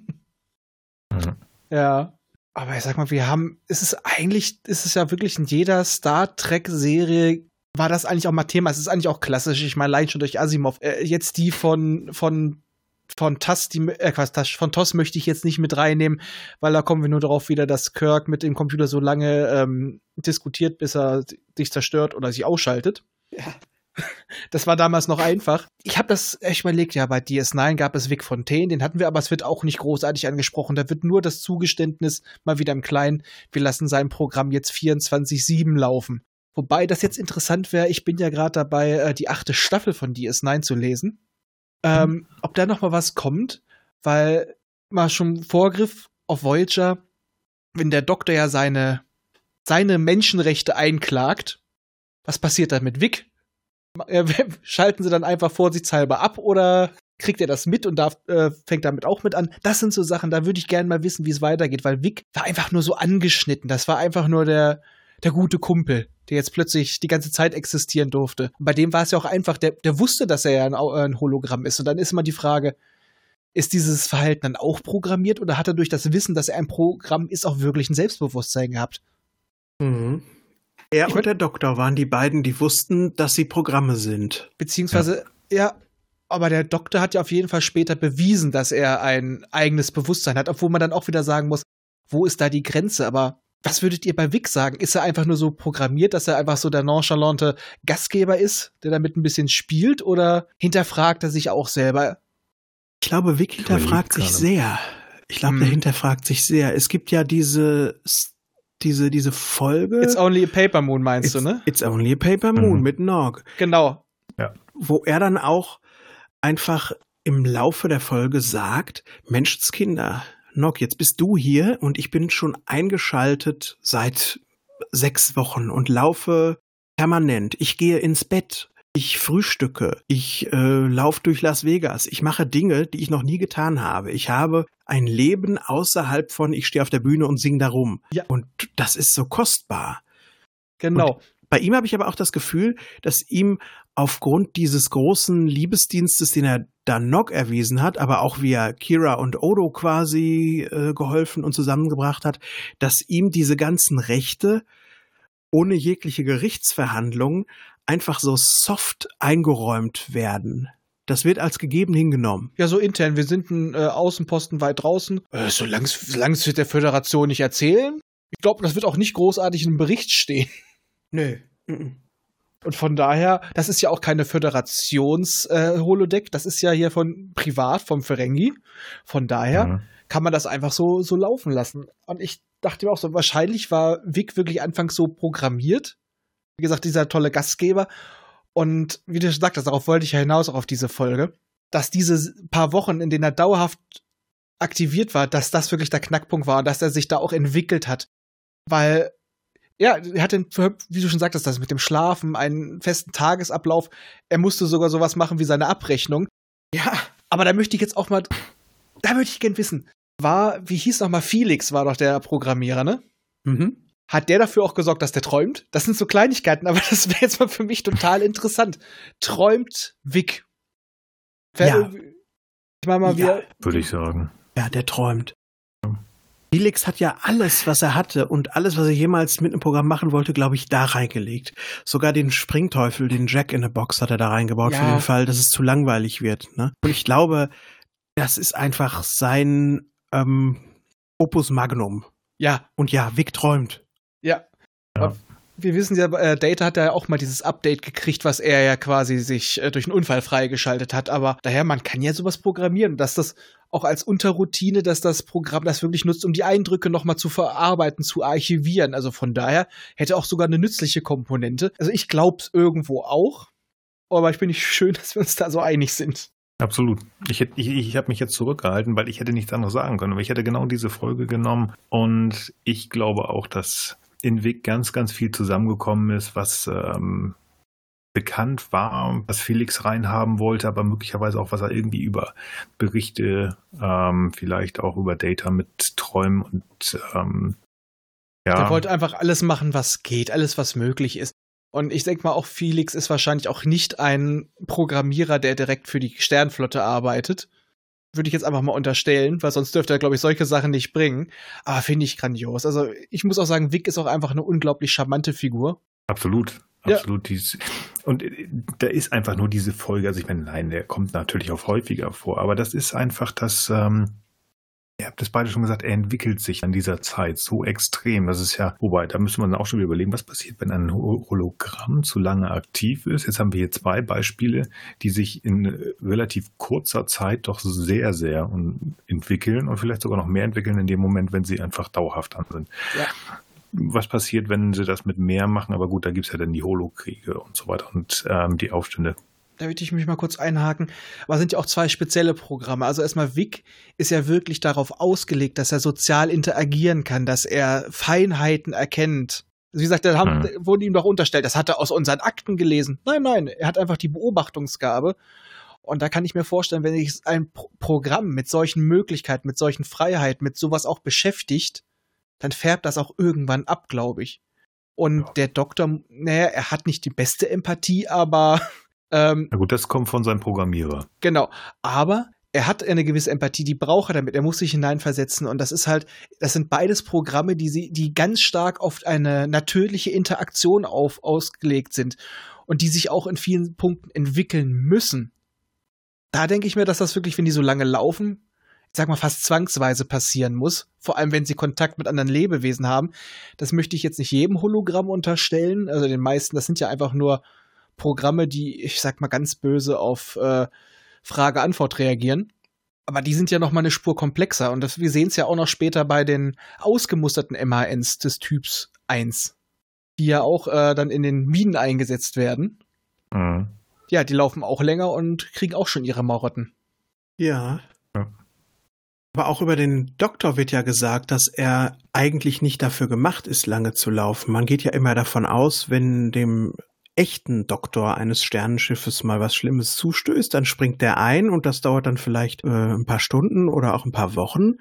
ja. Aber ich sag mal, wir haben, ist es eigentlich, ist es ja wirklich in jeder Star Trek-Serie war das eigentlich auch mal Thema. Es ist eigentlich auch klassisch. Ich meine, allein schon durch Asimov. Äh, jetzt die von, von, von Tass, die, äh, Quatsch, von Toss möchte ich jetzt nicht mit reinnehmen, weil da kommen wir nur darauf wieder, dass Kirk mit dem Computer so lange ähm, diskutiert, bis er sich zerstört oder sich ausschaltet. Ja. Das war damals noch einfach. Ich habe das echt überlegt, ja, bei DS9 gab es Vic Fontaine, den hatten wir, aber es wird auch nicht großartig angesprochen. Da wird nur das Zugeständnis mal wieder im Kleinen, wir lassen sein Programm jetzt 24-7 laufen. Wobei das jetzt interessant wäre, ich bin ja gerade dabei, äh, die achte Staffel von DS9 zu lesen. Ähm, mhm. Ob da noch mal was kommt, weil mal schon Vorgriff auf Voyager, wenn der Doktor ja seine, seine Menschenrechte einklagt, was passiert dann mit Vic? Schalten sie dann einfach vorsichtshalber ab oder kriegt er das mit und darf, äh, fängt damit auch mit an? Das sind so Sachen, da würde ich gerne mal wissen, wie es weitergeht, weil Vic war einfach nur so angeschnitten. Das war einfach nur der, der gute Kumpel, der jetzt plötzlich die ganze Zeit existieren durfte. Und bei dem war es ja auch einfach, der, der wusste, dass er ja ein, ein Hologramm ist. Und dann ist immer die Frage, ist dieses Verhalten dann auch programmiert oder hat er durch das Wissen, dass er ein Programm ist, auch wirklich ein Selbstbewusstsein gehabt? Mhm. Er ich und der Doktor waren die beiden, die wussten, dass sie Programme sind. Beziehungsweise, ja. ja, aber der Doktor hat ja auf jeden Fall später bewiesen, dass er ein eigenes Bewusstsein hat, obwohl man dann auch wieder sagen muss, wo ist da die Grenze? Aber was würdet ihr bei Vic sagen? Ist er einfach nur so programmiert, dass er einfach so der nonchalante Gastgeber ist, der damit ein bisschen spielt, oder hinterfragt er sich auch selber? Ich glaube, Vic hinterfragt sich sehr. Ich glaube, hm. der hinterfragt sich sehr. Es gibt ja diese diese, diese Folge. It's Only a Paper Moon meinst du, ne? It's Only a Paper Moon mhm. mit Nog. Genau. Ja. Wo er dann auch einfach im Laufe der Folge sagt, Menschenskinder, Nog, jetzt bist du hier und ich bin schon eingeschaltet seit sechs Wochen und laufe permanent. Ich gehe ins Bett ich frühstücke, ich äh, laufe durch Las Vegas, ich mache Dinge, die ich noch nie getan habe. Ich habe ein Leben außerhalb von, ich stehe auf der Bühne und singe darum. Ja. Und das ist so kostbar. Genau. Und bei ihm habe ich aber auch das Gefühl, dass ihm aufgrund dieses großen Liebesdienstes, den er dann Nog erwiesen hat, aber auch wie er Kira und Odo quasi äh, geholfen und zusammengebracht hat, dass ihm diese ganzen Rechte ohne jegliche Gerichtsverhandlung einfach so soft eingeräumt werden. Das wird als gegeben hingenommen. Ja, so intern. Wir sind ein äh, Außenposten weit draußen. Äh, solange es wird der Föderation nicht erzählen. Ich glaube, das wird auch nicht großartig im Bericht stehen. Nö. Und von daher, das ist ja auch keine Föderations-Holodeck, äh, das ist ja hier von privat, vom Ferengi. Von daher mhm. kann man das einfach so, so laufen lassen. Und ich dachte mir auch so, wahrscheinlich war Vic wirklich anfangs so programmiert, wie gesagt, dieser tolle Gastgeber. Und wie du schon sagtest, darauf wollte ich ja hinaus, auch auf diese Folge, dass diese paar Wochen, in denen er dauerhaft aktiviert war, dass das wirklich der Knackpunkt war und dass er sich da auch entwickelt hat. Weil Ja, er hatte, wie du schon sagtest, das mit dem Schlafen, einen festen Tagesablauf. Er musste sogar sowas machen wie seine Abrechnung. Ja, aber da möchte ich jetzt auch mal, da würde ich gern wissen, war, wie hieß noch mal Felix, war doch der Programmierer, ne? Mhm. Hat der dafür auch gesorgt, dass der träumt? Das sind so Kleinigkeiten, aber das wäre jetzt mal für mich total interessant. Träumt Vic? Ja. Ich mach mal ja, wieder. Würde ich sagen. Ja, der träumt. Felix hat ja alles, was er hatte und alles, was er jemals mit einem Programm machen wollte, glaube ich, da reingelegt. Sogar den Springteufel, den Jack in a Box hat er da reingebaut Ja. für den Fall, dass es zu langweilig wird. Ne? Und ich glaube, das ist einfach sein ähm, Opus Magnum. Ja, Und ja, Vic träumt. Ja. Wir wissen ja, äh, Data hat ja auch mal dieses Update gekriegt, was er ja quasi sich äh, durch einen Unfall freigeschaltet hat. Aber daher, man kann ja sowas programmieren, dass das auch als Unterroutine, dass das Programm das wirklich nutzt, um die Eindrücke nochmal zu verarbeiten, zu archivieren. Also von daher hätte auch sogar eine nützliche Komponente. Also ich glaube es irgendwo auch. Aber ich bin nicht schön, dass wir uns da so einig sind. Absolut. Ich, ich, ich habe mich jetzt zurückgehalten, weil ich hätte nichts anderes sagen können. Aber ich hätte genau diese Folge genommen. Und ich glaube auch, dass in Vic ganz, ganz viel zusammengekommen ist, was ähm, bekannt war, was Felix reinhaben wollte, aber möglicherweise auch, was er irgendwie über Berichte, ähm, vielleicht auch über Data mit Träumen und ähm, ja. Der wollte einfach alles machen, was geht, alles, was möglich ist. Und ich denke mal, auch Felix ist wahrscheinlich auch nicht ein Programmierer, der direkt für die Sternflotte arbeitet. Würde ich jetzt einfach mal unterstellen, weil sonst dürfte er, glaube ich, solche Sachen nicht bringen. Aber finde ich grandios. Also ich muss auch sagen, Vic ist auch einfach eine unglaublich charmante Figur. Absolut. Ja. Absolut. Dies, und äh, da ist einfach nur diese Folge, also ich meine, nein, der kommt natürlich auch häufiger vor, aber das ist einfach das, ähm, ihr habt es beide schon gesagt, er entwickelt sich an dieser Zeit so extrem. Das ist ja, wobei, da müssen wir dann auch schon wieder überlegen, was passiert, wenn ein Ho- Hologramm zu lange aktiv ist. Jetzt haben wir hier zwei Beispiele, die sich in äh, relativ kurzer Zeit doch sehr, sehr entwickeln und vielleicht sogar noch mehr entwickeln in dem Moment, wenn sie einfach dauerhaft an sind Ja. was passiert, wenn sie das mit mehr machen. Aber gut, da gibt's ja dann die Holokriege und so weiter und ähm, die Aufstände. Da würde ich mich mal kurz einhaken. Aber sind ja auch zwei spezielle Programme. Also erstmal Vic ist ja wirklich darauf ausgelegt, dass er sozial interagieren kann, dass er Feinheiten erkennt. Also wie gesagt, da haben, Mhm. wurde ihm doch unterstellt, das hat er aus unseren Akten gelesen. Nein, nein, er hat einfach die Beobachtungsgabe. Und da kann ich mir vorstellen, wenn sich ein Pro Programm mit solchen Möglichkeiten, mit solchen Freiheiten, mit sowas auch beschäftigt, dann färbt das auch irgendwann ab, glaube ich. Und Ja. der Doktor, naja, er hat nicht die beste Empathie, aber ähm, Na gut, das kommt von seinem Programmierer. Genau, aber er hat eine gewisse Empathie, die braucht er damit. Er muss sich hineinversetzen und das ist halt, das sind beides Programme, die sie, die ganz stark auf eine natürliche Interaktion auf, ausgelegt sind und die sich auch in vielen Punkten entwickeln müssen. Da denke ich mir, dass das wirklich, wenn die so lange laufen, ich sag mal fast zwangsweise passieren muss. Vor allem, wenn sie Kontakt mit anderen Lebewesen haben. Das möchte ich jetzt nicht jedem Hologramm unterstellen. Also den meisten, das sind ja einfach nur Programme, die, ich sag mal ganz böse, auf äh, Frage-Antwort reagieren. Aber die sind ja noch mal eine Spur komplexer. Und das, wir sehen es ja auch noch später bei den ausgemusterten MANs des Typs 1, die ja auch äh, dann in den Minen eingesetzt werden. Mhm. Ja, die laufen auch länger und kriegen auch schon ihre Marotten. Ja. Ja. Aber auch über den Doktor wird ja gesagt, dass er eigentlich nicht dafür gemacht ist, lange zu laufen. Man geht ja immer davon aus, wenn dem echten Doktor eines Sternenschiffes mal was Schlimmes zustößt, dann springt der ein und das dauert dann vielleicht äh, ein paar Stunden oder auch ein paar Wochen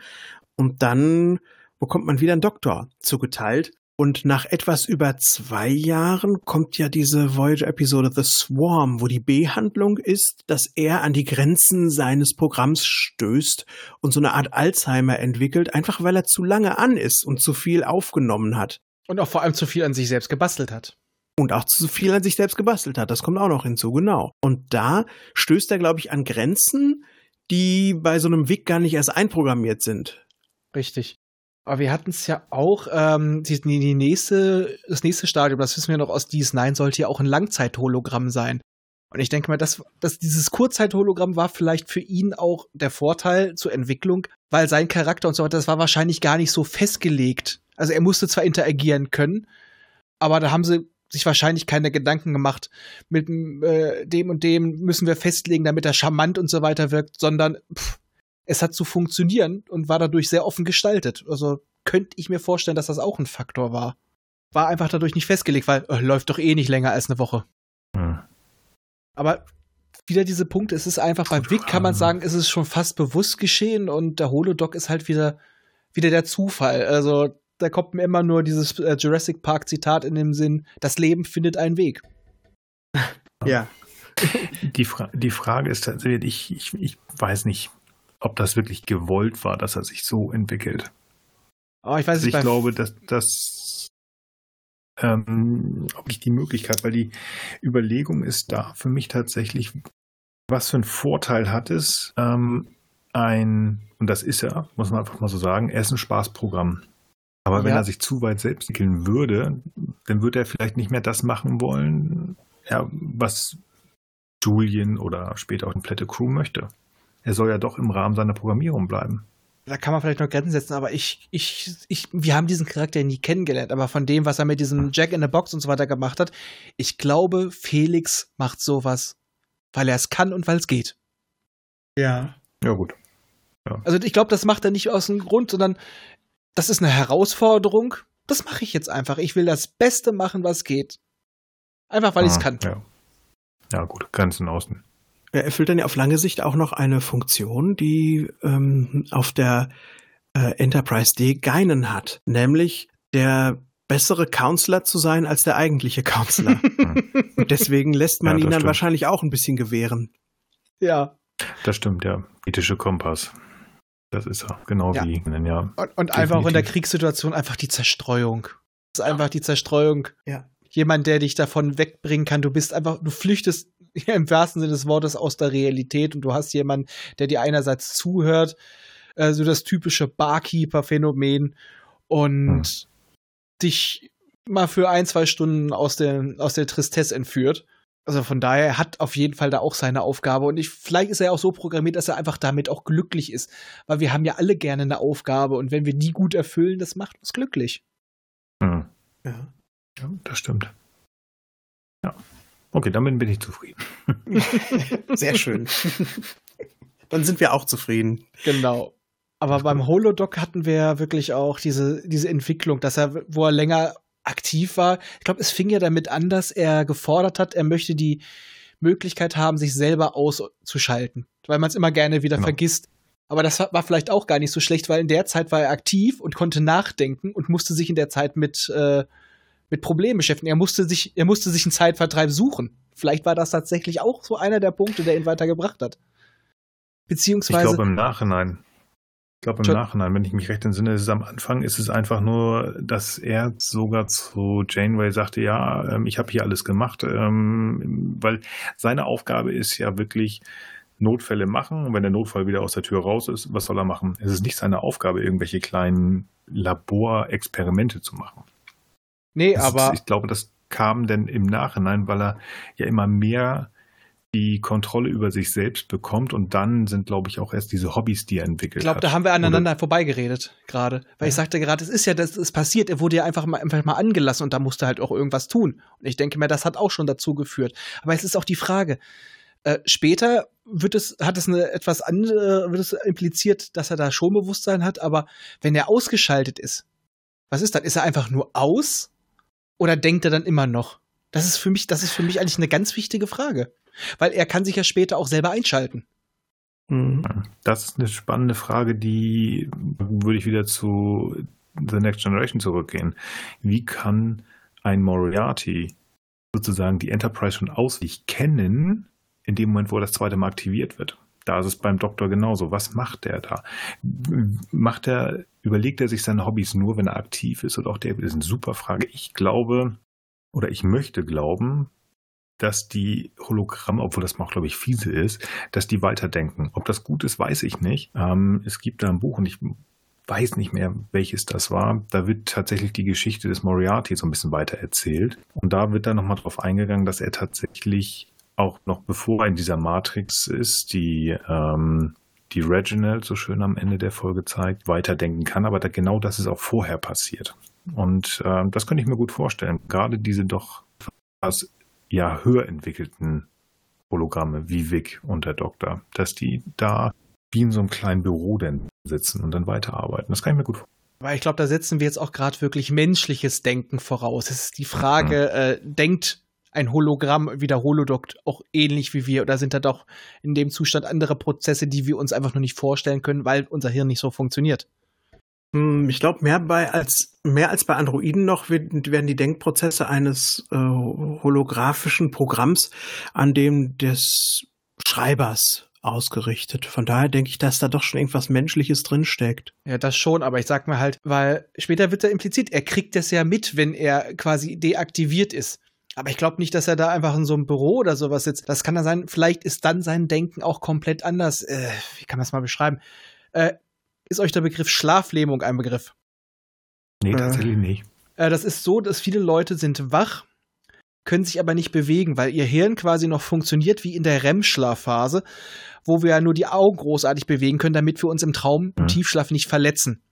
und dann bekommt man wieder einen Doktor zugeteilt. Und nach etwas über zwei Jahren kommt ja diese Voyager-Episode The Swarm, wo die B-Handlung ist, dass er an die Grenzen seines Programms stößt und so eine Art Alzheimer entwickelt, einfach weil er zu lange an ist und zu viel aufgenommen hat. Und auch vor allem zu viel an sich selbst gebastelt hat. Und auch zu viel an sich selbst gebastelt hat. Das kommt auch noch hinzu, genau. Und da stößt er, glaube ich, an Grenzen, die bei so einem Wick gar nicht erst einprogrammiert sind. Richtig. Aber wir hatten es ja auch, ähm, die, die nächste, das nächste Stadium, das wissen wir noch aus DS9, sollte ja auch ein Langzeithologramm sein. Und ich denke mal, dass, dass dieses Kurzzeithologramm war vielleicht für ihn auch der Vorteil zur Entwicklung, weil sein Charakter und so weiter, das war wahrscheinlich gar nicht so festgelegt. Also er musste zwar interagieren können, aber da haben sie sich wahrscheinlich keine Gedanken gemacht, mit äh, dem und dem müssen wir festlegen, damit er charmant und so weiter wirkt, sondern pff, es hat zu funktionieren und war dadurch sehr offen gestaltet. Also könnte ich mir vorstellen, dass das auch ein Faktor war. war einfach dadurch nicht festgelegt, weil äh, läuft doch eh nicht länger als eine Woche. Hm. Aber wieder diese Punkte, es ist einfach, bei Vic kann man sagen, es ist schon fast bewusst geschehen und der Holodoc ist halt wieder, wieder der Zufall. Also da kommt mir immer nur dieses äh, Jurassic Park Zitat in dem Sinn, das Leben findet einen Weg. Ja. Die, Fra die Frage ist tatsächlich, ich, ich, ich weiß nicht, ob das wirklich gewollt war, dass er sich so entwickelt. Oh, ich weiß also ich glaube, dass das ähm, ob ich die Möglichkeit, weil die Überlegung ist da für mich tatsächlich, was für einen Vorteil hat es, ähm, ein, und das ist er, muss man einfach mal so sagen, er ist ein Spaßprogramm. Aber wenn ja. er sich zu weit selbst entwickeln würde, dann würde er vielleicht nicht mehr das machen wollen, ja, was Julian oder später auch eine komplette Crew möchte. Er soll ja doch im Rahmen seiner Programmierung bleiben. Da kann man vielleicht noch Grenzen setzen, aber ich, ich, ich, wir haben diesen Charakter nie kennengelernt, aber von dem, was er mit diesem Jack in the Box und so weiter gemacht hat, ich glaube, Felix macht sowas, weil er es kann und weil es geht. Ja. Ja, gut. Ja. Also ich glaube, das macht er nicht aus dem Grund, sondern das ist eine Herausforderung. Das mache ich jetzt einfach. Ich will das Beste machen, was geht. Einfach, weil ah, ich es kann. Ja. ja, gut, Grenzen außen. Er erfüllt dann ja auf lange Sicht auch noch eine Funktion, die ähm, auf der äh, Enterprise D Geinen hat, nämlich der bessere Counselor zu sein als der eigentliche Counselor. Und deswegen lässt man ja, ihn dann stimmt. wahrscheinlich auch ein bisschen gewähren. Ja. Das stimmt, ja. Ethische Kompass. Das ist er, genau ja. wie ihn, ja. Und, und einfach auch in der Kriegssituation einfach die Zerstreuung. Das ist einfach die Zerstreuung. Ja. Jemand, der dich davon wegbringen kann. Du bist einfach, du flüchtest im wahrsten Sinne des Wortes aus der Realität und du hast jemanden, der dir einerseits zuhört, äh, so das typische Barkeeper-Phänomen und hm. dich mal für ein, zwei Stunden aus der, aus der Tristesse entführt. Also von daher, er hat auf jeden Fall da auch seine Aufgabe. Und ich, vielleicht ist er auch so programmiert, dass er einfach damit auch glücklich ist. Weil wir haben ja alle gerne eine Aufgabe und wenn wir die gut erfüllen, das macht uns glücklich. Hm. Ja. ja, das stimmt. Ja. Okay, damit bin ich zufrieden. Sehr schön. Dann sind wir auch zufrieden. Genau. Aber beim Holodoc hatten wir wirklich auch diese, diese Entwicklung, dass er, wo er länger aktiv war. Ich glaube, es fing ja damit an, dass er gefordert hat, er möchte die Möglichkeit haben, sich selber auszuschalten, weil man es immer gerne wieder genau. vergisst. Aber das war vielleicht auch gar nicht so schlecht, weil in der Zeit war er aktiv und konnte nachdenken und musste sich in der Zeit mit, äh, mit Problemen beschäftigen. Er musste sich, er musste sich einen Zeitvertreib suchen. Vielleicht war das tatsächlich auch so einer der Punkte, der ihn weitergebracht hat. Beziehungsweise. Ich glaube im Nachhinein. Ich glaube im Nachhinein, wenn ich mich recht entsinne, ist es am Anfang ist es einfach nur, dass er sogar zu Janeway sagte, ja, ähm, ich habe hier alles gemacht, ähm, weil seine Aufgabe ist ja wirklich Notfälle machen. Und wenn der Notfall wieder aus der Tür raus ist, was soll er machen? Es ist nicht seine Aufgabe, irgendwelche kleinen Laborexperimente zu machen. Nee, das aber. Ist, ich glaube, das kam denn im Nachhinein, weil er ja immer mehr die Kontrolle über sich selbst bekommt und dann sind, glaube ich, auch erst diese Hobbys, die er entwickelt hat. Ich glaube, da haben wir aneinander Oder? vorbeigeredet gerade. Weil ja. ich sagte gerade, es ist ja, das ist passiert, er wurde ja einfach mal, einfach mal angelassen und da musste halt auch irgendwas tun. Und ich denke mir, das hat auch schon dazu geführt. Aber es ist auch die Frage, äh, später wird es, hat es eine etwas andere, wird es impliziert, dass er da schon Bewusstsein hat, aber wenn er ausgeschaltet ist, was ist dann? Ist er einfach nur aus? Oder denkt er dann immer noch? Das ist für mich, das ist für mich eigentlich eine ganz wichtige Frage. Weil er kann sich ja später auch selber einschalten. Mhm. Das ist eine spannende Frage, die würde ich wieder zu The Next Generation zurückgehen. Wie kann ein Moriarty sozusagen die Enterprise schon auswendig kennen, in dem Moment, wo er das zweite Mal aktiviert wird? Da ist es beim Doktor genauso. Was macht der da? Macht er, überlegt er sich seine Hobbys nur, wenn er aktiv ist? Oder auch der ist eine super Frage. Ich glaube, oder ich möchte glauben, dass die Hologramme, obwohl das auch, glaube ich, fiese ist, dass die weiterdenken. Ob das gut ist, weiß ich nicht. Ähm, es gibt da ein Buch und ich weiß nicht mehr, welches das war. Da wird tatsächlich die Geschichte des Moriarty so ein bisschen weiter erzählt. Und da wird dann nochmal drauf eingegangen, dass er tatsächlich auch noch bevor er in dieser Matrix ist, die, ähm, die Reginald so schön am Ende der Folge zeigt, weiterdenken kann. Aber da, genau das ist auch vorher passiert. Und äh, das könnte ich mir gut vorstellen. Gerade diese doch was ja höher entwickelten Hologramme wie Vic und der Doktor, dass die da wie in so einem kleinen Büro denn sitzen und dann weiterarbeiten. Das kann ich mir gut vorstellen. Weil ich glaube, da setzen wir jetzt auch gerade wirklich menschliches Denken voraus. Es ist die Frage, äh, denkt ein Hologramm wie der Holodoc auch ähnlich wie wir oder sind da doch in dem Zustand andere Prozesse, die wir uns einfach noch nicht vorstellen können, weil unser Hirn nicht so funktioniert? Hm, ich glaube, mehr als mehr als bei Androiden noch werden die Denkprozesse eines äh, holographischen Programms an dem des Schreibers ausgerichtet. Von daher denke ich, dass da doch schon irgendwas Menschliches drinsteckt. Ja, das schon, aber ich sag mal halt, weil später wird er implizit, er kriegt das ja mit, wenn er quasi deaktiviert ist. Aber ich glaube nicht, dass er da einfach in so einem Büro oder sowas sitzt. Das kann da sein. Vielleicht ist dann sein Denken auch komplett anders. Äh, wie kann man das mal beschreiben? Äh, ist euch der Begriff Schlaflähmung ein Begriff? Nee, tatsächlich nicht. Äh, das ist so, dass viele Leute sind wach, können sich aber nicht bewegen, weil ihr Hirn quasi noch funktioniert wie in der REM-Schlafphase, wo wir ja nur die Augen großartig bewegen können, damit wir uns im Traum, im mhm. Tiefschlaf nicht verletzen.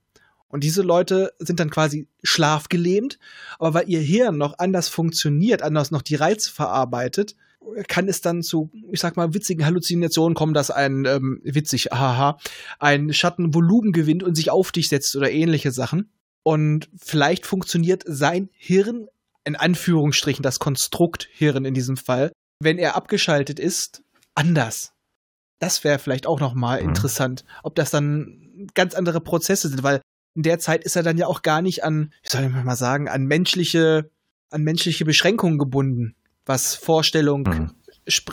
Und diese Leute sind dann quasi schlafgelähmt, aber weil ihr Hirn noch anders funktioniert, anders noch die Reize verarbeitet, kann es dann zu, ich sag mal, witzigen Halluzinationen kommen, dass ein, ähm, witzig, haha, ein Schatten Volumen gewinnt und sich auf dich setzt oder ähnliche Sachen. Und vielleicht funktioniert sein Hirn, in Anführungsstrichen das Konstrukt Hirn in diesem Fall, wenn er abgeschaltet ist, anders. Das wäre vielleicht auch noch mal mhm. interessant, ob das dann ganz andere Prozesse sind, weil in der Zeit ist er dann ja auch gar nicht an, wie soll ich mal sagen, an menschliche, an menschliche Beschränkungen gebunden, was Vorstellung, mhm.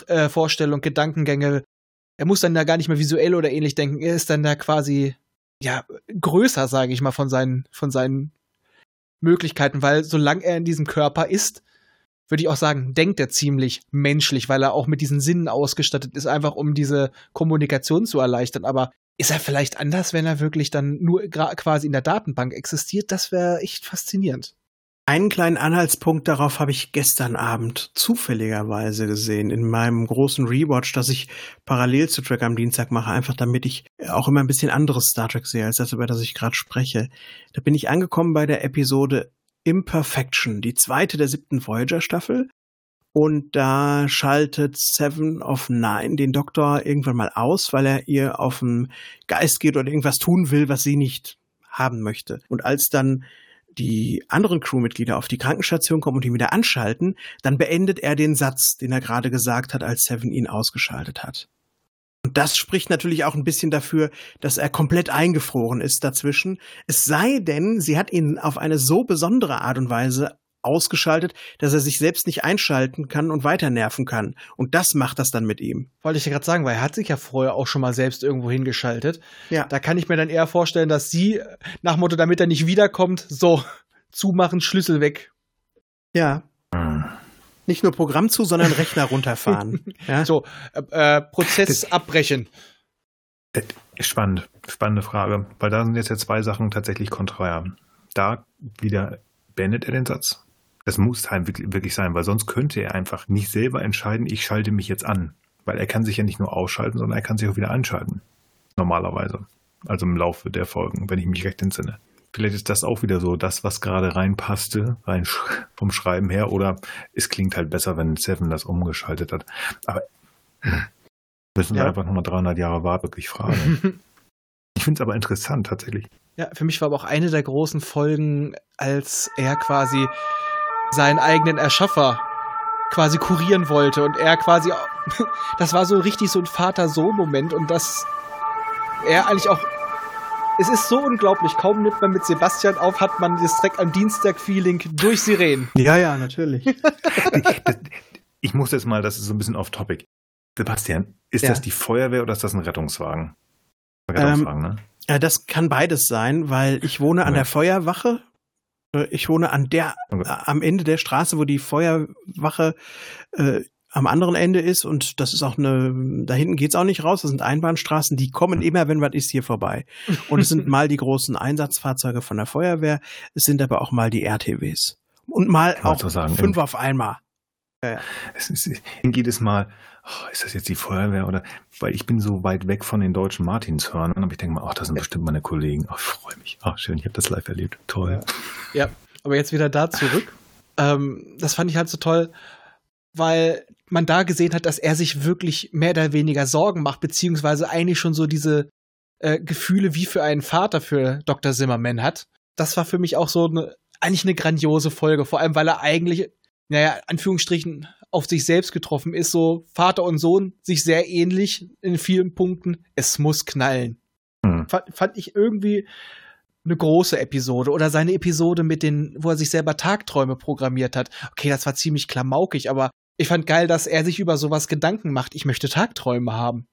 äh, Vorstellung, Gedankengänge, er muss dann da gar nicht mehr visuell oder ähnlich denken, er ist dann da quasi ja größer, sage ich mal, von seinen von seinen Möglichkeiten, weil solange er in diesem Körper ist, würde ich auch sagen, denkt er ziemlich menschlich, weil er auch mit diesen Sinnen ausgestattet ist, einfach um diese Kommunikation zu erleichtern. Aber ist er vielleicht anders, wenn er wirklich dann nur quasi in der Datenbank existiert? Das wäre echt faszinierend. Einen kleinen Anhaltspunkt darauf habe ich gestern Abend zufälligerweise gesehen in meinem großen Rewatch, das ich parallel zu Trek am Dienstag mache, einfach damit ich auch immer ein bisschen anderes Star Trek sehe, als das, über das ich gerade spreche. Da bin ich angekommen bei der Episode Imperfection, die zweite der siebten Voyager-Staffel. Und da schaltet Seven of Nine den Doktor irgendwann mal aus, weil er ihr auf den Geist geht oder irgendwas tun will, was sie nicht haben möchte. Und als dann die anderen Crewmitglieder auf die Krankenstation kommen und ihn wieder anschalten, dann beendet er den Satz, den er gerade gesagt hat, als Seven ihn ausgeschaltet hat. Und das spricht natürlich auch ein bisschen dafür, dass er komplett eingefroren ist dazwischen. Es sei denn, sie hat ihn auf eine so besondere Art und Weise ausgeschaltet, dass er sich selbst nicht einschalten kann und weiter nerven kann. Und das macht das dann mit ihm. Wollte ich ja gerade sagen, weil er hat sich ja vorher auch schon mal selbst irgendwo hingeschaltet. Ja. Da kann ich mir dann eher vorstellen, dass sie nach Motto, damit er nicht wiederkommt, so zumachen, Schlüssel weg. Ja. Hm. Nicht nur Programm zu, sondern Rechner runterfahren. ja? So, äh, äh, Prozess das, abbrechen. Das ist spannend, spannende Frage, weil da sind jetzt ja zwei Sachen tatsächlich konträr. Da wieder beendet er den Satz das muss halt wirklich sein, weil sonst könnte er einfach nicht selber entscheiden, ich schalte mich jetzt an. Weil er kann sich ja nicht nur ausschalten, sondern er kann sich auch wieder anschalten. Normalerweise. Also im Laufe der Folgen, wenn ich mich recht entsinne. Vielleicht ist das auch wieder so, das, was gerade reinpasste, rein vom Schreiben her, oder es klingt halt besser, wenn Seven das umgeschaltet hat. Aber müssen wir ja. einfach nochmal 300 Jahre warten, wirklich fragen. ich finde es aber interessant, tatsächlich. Ja, für mich war aber auch eine der großen Folgen, als er quasi seinen eigenen Erschaffer quasi kurieren wollte und er quasi, das war so richtig so ein Vater-Sohn-Moment und das er eigentlich auch, es ist so unglaublich, kaum nimmt man mit Sebastian auf, hat man das Dreck am Dienstag-Feeling durch Sirenen. Ja, ja, natürlich. ich muss jetzt mal, das ist so ein bisschen off-topic. Sebastian, ist ja. das die Feuerwehr oder ist das ein Rettungswagen? Rettungswagen, ähm, ne? Ja, das kann beides sein, weil ich wohne an ja. der Feuerwache äh, ich wohne an der. Äh, am Ende der Straße, wo die Feuerwache äh, am anderen Ende ist und das ist auch eine, da hinten geht's auch nicht raus, das sind Einbahnstraßen, die kommen immer, wenn was ist, hier vorbei. Und es sind mal die großen Einsatzfahrzeuge von der Feuerwehr, es sind aber auch mal die RTWs. Und mal auch sagen, fünf auf einmal. Ja, ja. Es ist jedes Mal, ist das jetzt die Feuerwehr oder, weil ich bin so weit weg von den deutschen Martinshörnern, aber ich denke mal, ach, das sind bestimmt meine Kollegen. Ach, ich freue mich. Ach, schön, ich habe das live erlebt. Toll. Ja. ja, aber jetzt wieder da zurück. Ähm, das fand ich halt so toll, weil man da gesehen hat, dass er sich wirklich mehr oder weniger Sorgen macht, beziehungsweise eigentlich schon so diese äh, Gefühle wie für einen Vater für Dr. Zimmerman hat. das war für mich auch so eine, eigentlich eine grandiose Folge, vor allem weil er eigentlich, naja, Anführungsstrichen, auf sich selbst getroffen ist, so Vater und Sohn sich sehr ähnlich in vielen Punkten. Es muss knallen. Hm. Fand, fand ich irgendwie eine große Episode oder seine Episode mit den, wo er sich selber Tagträume programmiert hat. Okay, das war ziemlich klamaukig, aber ich fand geil, dass er sich über sowas Gedanken macht. Ich möchte Tagträume haben.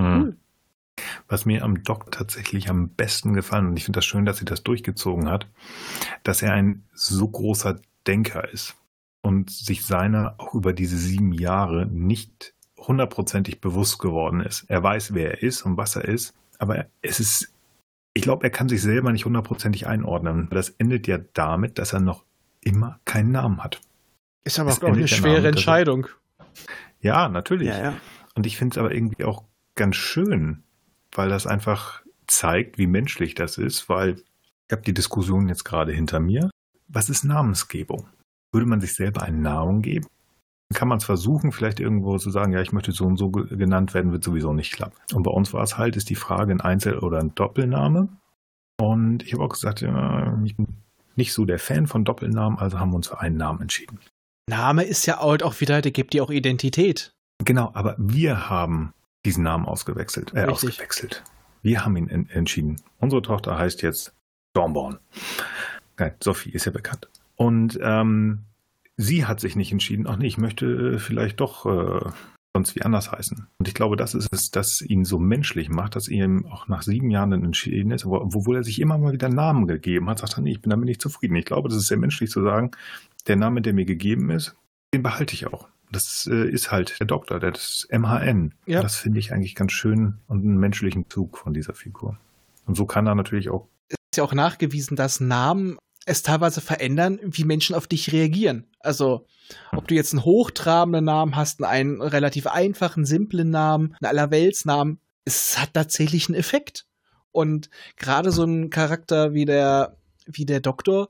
Hm. Was mir am Doc tatsächlich am besten gefallen, und ich finde das schön, dass sie das durchgezogen hat, dass er ein so großer Denker ist und sich seiner auch über diese sieben Jahre nicht hundertprozentig bewusst geworden ist. Er weiß, wer er ist und was er ist, aber es ist, ich glaube, er kann sich selber nicht hundertprozentig einordnen. Das endet ja damit, dass er noch immer keinen Namen hat. Ist aber auch eine schwere Entscheidung. Ja, natürlich. Ja, ja. Und ich finde es aber irgendwie auch ganz schön, weil das einfach zeigt, wie menschlich das ist, weil ich habe die Diskussion jetzt gerade hinter mir. Was ist Namensgebung? Würde man sich selber einen Namen geben? Kann man es versuchen, vielleicht irgendwo zu sagen, ja, ich möchte so und so genannt werden, wird sowieso nicht klappen. Und bei uns war es halt, ist die Frage ein Einzel- oder ein Doppelname. Und ich habe auch gesagt, ja, ich bin nicht so der Fan von Doppelnamen, also haben wir uns für einen Namen entschieden. Name ist ja halt auch wieder, der gibt dir auch Identität. Genau, aber wir haben diesen Namen ausgewechselt, äh, ausgewechselt. Wir haben ihn en entschieden. Unsere Tochter heißt jetzt Dornborn. Nein, Sophie ist ja bekannt. Und ähm, sie hat sich nicht entschieden, ach nee, ich möchte vielleicht doch äh, sonst wie anders heißen. Und ich glaube, das ist es, das ihn so menschlich macht, dass er ihm auch nach sieben Jahren dann entschieden ist, obwohl er sich immer mal wieder Namen gegeben hat, sagt er, nee, ich bin damit nicht zufrieden. Ich glaube, das ist sehr menschlich zu sagen, der Name, der mir gegeben ist, den behalte ich auch. Das äh, ist halt der Doktor, das MHN. Ja. Das finde ich eigentlich ganz schön und einen menschlichen Zug von dieser Figur. Und so kann er natürlich auch. Es ist ja auch nachgewiesen, dass Namen es teilweise verändern, wie Menschen auf dich reagieren. Also, ob du jetzt einen hochtrabenden Namen hast, einen relativ einfachen, simplen Namen, einen Allerweltsnamen, es hat tatsächlich einen Effekt. Und gerade so ein Charakter wie der, wie der Doktor,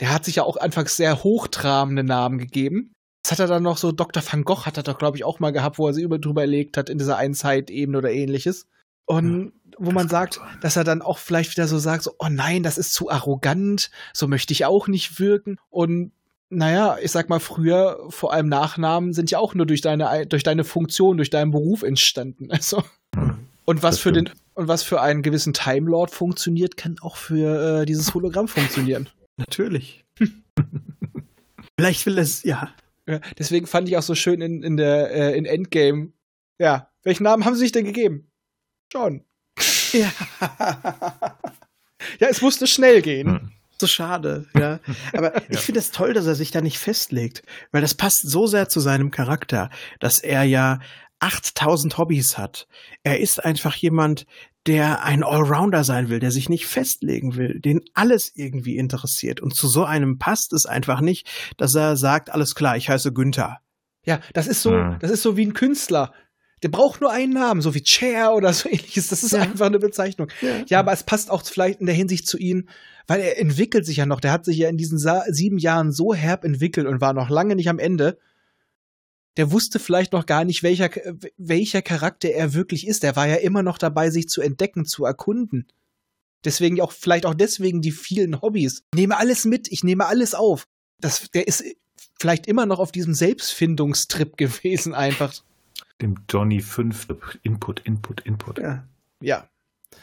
der hat sich ja auch anfangs sehr hochtrabende Namen gegeben. Das hat er dann noch so, Dr. Van Gogh hat er doch, glaube ich, auch mal gehabt, wo er sich über drüber erlegt hat in dieser Einzeitebene oder ähnliches. Und wo man sagt, dass er dann auch vielleicht wieder so sagt, so, oh nein, das ist zu arrogant, so möchte ich auch nicht wirken. Und naja, ich sag mal, früher, vor allem Nachnamen, sind ja auch nur durch deine, durch deine Funktion, durch deinen Beruf entstanden. Also. Hm, und was für den, und was für einen gewissen Time Lord funktioniert, kann auch für äh, dieses Hologramm funktionieren. Natürlich. Vielleicht will es, ja. ja. Deswegen fand ich auch so schön in, in der äh, in Endgame. Ja, welchen Namen haben sie sich denn gegeben? John. Ja. ja, es musste schnell gehen. Hm. So schade, ja. Aber ja. ich finde es toll, dass er sich da nicht festlegt, weil das passt so sehr zu seinem Charakter, dass er ja 8000 Hobbys hat. Er ist einfach jemand, der ein Allrounder sein will, der sich nicht festlegen will, den alles irgendwie interessiert. Und zu so einem passt es einfach nicht, dass er sagt, alles klar, ich heiße Günther. Ja, das ist so, ja. das ist so wie ein Künstler. Der braucht nur einen Namen, so wie Chair oder so ähnliches. Das ist ja. einfach eine Bezeichnung. Ja. ja. aber es passt auch vielleicht in der Hinsicht zu ihm, weil er entwickelt sich ja noch. Der hat sich ja in diesen sieben Jahren so herb entwickelt und war noch lange nicht am Ende der wusste vielleicht noch gar nicht, welcher, welcher Charakter er wirklich ist. Der war ja immer noch dabei, sich zu entdecken, zu erkunden. Deswegen auch, vielleicht auch deswegen die vielen Hobbys. Ich nehme alles mit, ich nehme alles auf. Das, der ist vielleicht immer noch auf diesem Selbstfindungstrip gewesen, einfach. Dem Johnny 5 Input, Input, Input. Ja. ja.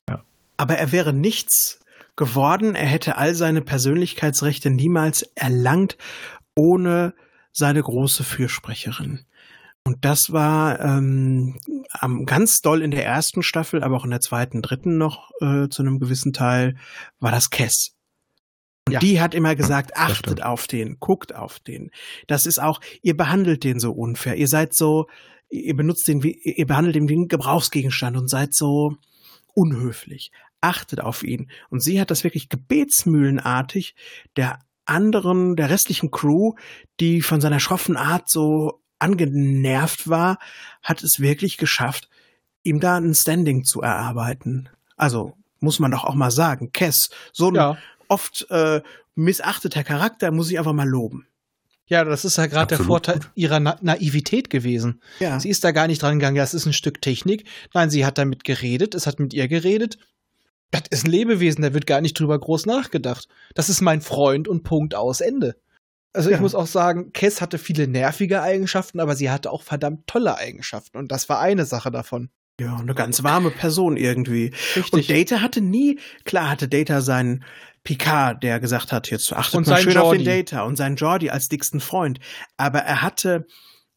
Ja. Aber er wäre nichts geworden, er hätte all seine Persönlichkeitsrechte niemals erlangt, ohne seine große Fürsprecherin. Und das war ähm, ganz doll in der ersten Staffel, aber auch in der zweiten, dritten noch äh, zu einem gewissen Teil, war das Kess. Und ja. die hat immer gesagt, achtet auf den, guckt auf den. Das ist auch, ihr behandelt den so unfair. Ihr seid so, ihr benutzt den, wie, ihr behandelt den wie einen Gebrauchsgegenstand und seid so unhöflich. Achtet auf ihn. Und sie hat das wirklich gebetsmühlenartig der anderen, der restlichen Crew, die von seiner schroffen Art so angenervt war, hat es wirklich geschafft, ihm da ein Standing zu erarbeiten. Also muss man doch auch mal sagen, Kess, so ein ja. oft äh, missachteter Charakter, muss ich einfach mal loben. Ja, das ist ja gerade der Vorteil ihrer Na Naivität gewesen. Ja. Sie ist da gar nicht dran gegangen, ja, es ist ein Stück Technik. Nein, sie hat damit geredet, es hat mit ihr geredet. das ist ein Lebewesen, da wird gar nicht drüber groß nachgedacht. Das ist mein Freund und Punkt aus Ende. Also ich Ja. muss auch sagen, Cass hatte viele nervige Eigenschaften, aber sie hatte auch verdammt tolle Eigenschaften. Und das war eine Sache davon. Ja, eine ganz warme Person irgendwie. Richtig. Und Data hatte nie, klar hatte Data seinen Picard, der gesagt hat, jetzt achtet Und mal schön auf den. Data und seinen Jordi als dicksten Freund. Aber er hatte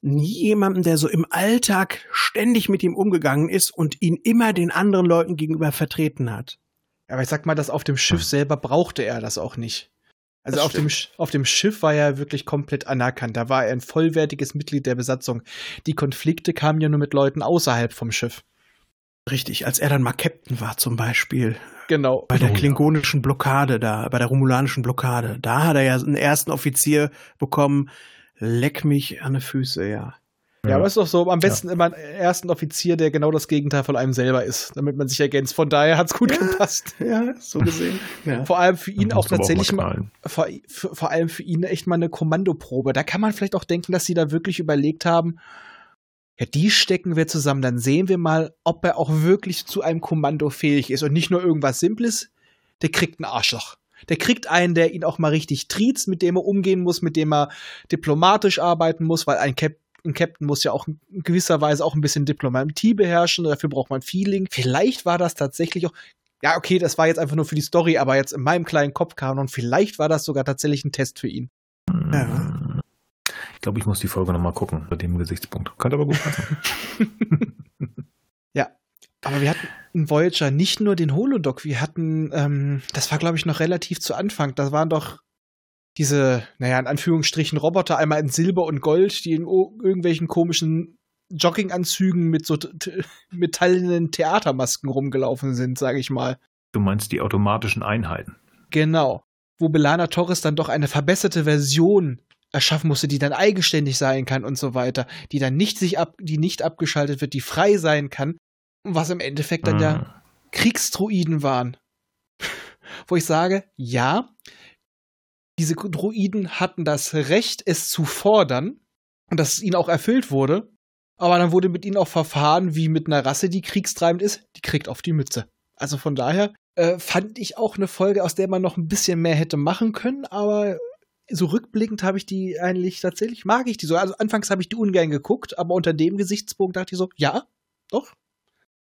nie jemanden, der so im Alltag ständig mit ihm umgegangen ist und ihn immer den anderen Leuten gegenüber vertreten hat. Aber ich sag mal, dass auf dem Schiff selber brauchte er das auch nicht. Also Das auf dem, auf dem Schiff war er wirklich komplett anerkannt. Da war er ein vollwertiges Mitglied der Besatzung. Die Konflikte kamen ja nur mit Leuten außerhalb vom Schiff. Richtig, als er dann mal Captain war zum Beispiel. Genau. Bei der Oh ja. klingonischen Blockade da, bei der romulanischen Blockade. Da hat er ja einen ersten Offizier bekommen. Leck mich an die Füße, ja. Ja, aber ist doch so, am besten immer einen ersten Offizier, der genau das Gegenteil von einem selber ist, damit man sich ergänzt. Von daher hat's gut Ja. gepasst. Ja, so gesehen. Ja. Vor allem für ihn auch tatsächlich mal mal, vor, vor allem für ihn echt mal eine Kommandoprobe. Da kann man vielleicht auch denken, dass sie da wirklich überlegt haben, ja, die stecken wir zusammen, dann sehen wir mal, ob er auch wirklich zu einem Kommando fähig ist und nicht nur irgendwas Simples. Der kriegt einen Arschloch. Der kriegt einen, der ihn auch mal richtig triezt, mit dem er umgehen muss, mit dem er diplomatisch arbeiten muss, weil ein, Cap ein Captain muss ja auch in gewisser Weise auch ein bisschen Diplomatie beherrschen. Dafür braucht man Feeling. Vielleicht war das tatsächlich auch ja, okay, das war jetzt einfach nur für die Story, aber jetzt in meinem kleinen Kopfkanon, vielleicht war das sogar tatsächlich ein Test für ihn. Ja. Ich glaube, ich muss die Folge nochmal gucken, unter dem Gesichtspunkt. Könnte aber gut passen. Aber wir hatten in Voyager nicht nur den Holodoc, wir hatten, ähm, das war glaube ich noch relativ zu Anfang, da waren doch diese, naja, in Anführungsstrichen Roboter, einmal in Silber und Gold, die in irgendwelchen komischen Jogginganzügen mit so metallenen Theatermasken rumgelaufen sind, sage ich mal. Du meinst die automatischen Einheiten. Genau. Wo Belana Torres dann doch eine verbesserte Version erschaffen musste, die dann eigenständig sein kann und so weiter, die dann nicht sich ab, die nicht abgeschaltet wird, die frei sein kann, was im Endeffekt dann ja Mhm. Kriegstruiden waren. Wo ich sage, ja, diese Druiden hatten das Recht, es zu fordern und dass es ihnen auch erfüllt wurde, aber dann wurde mit ihnen auch verfahren wie mit einer Rasse, die kriegstreibend ist, die kriegt auf die Mütze. Also von daher äh, fand ich auch eine Folge, aus der man noch ein bisschen mehr hätte machen können, aber so rückblickend habe ich die eigentlich tatsächlich, mag ich die so. Also anfangs habe ich die ungern geguckt, aber unter dem Gesichtspunkt dachte ich so, ja, doch,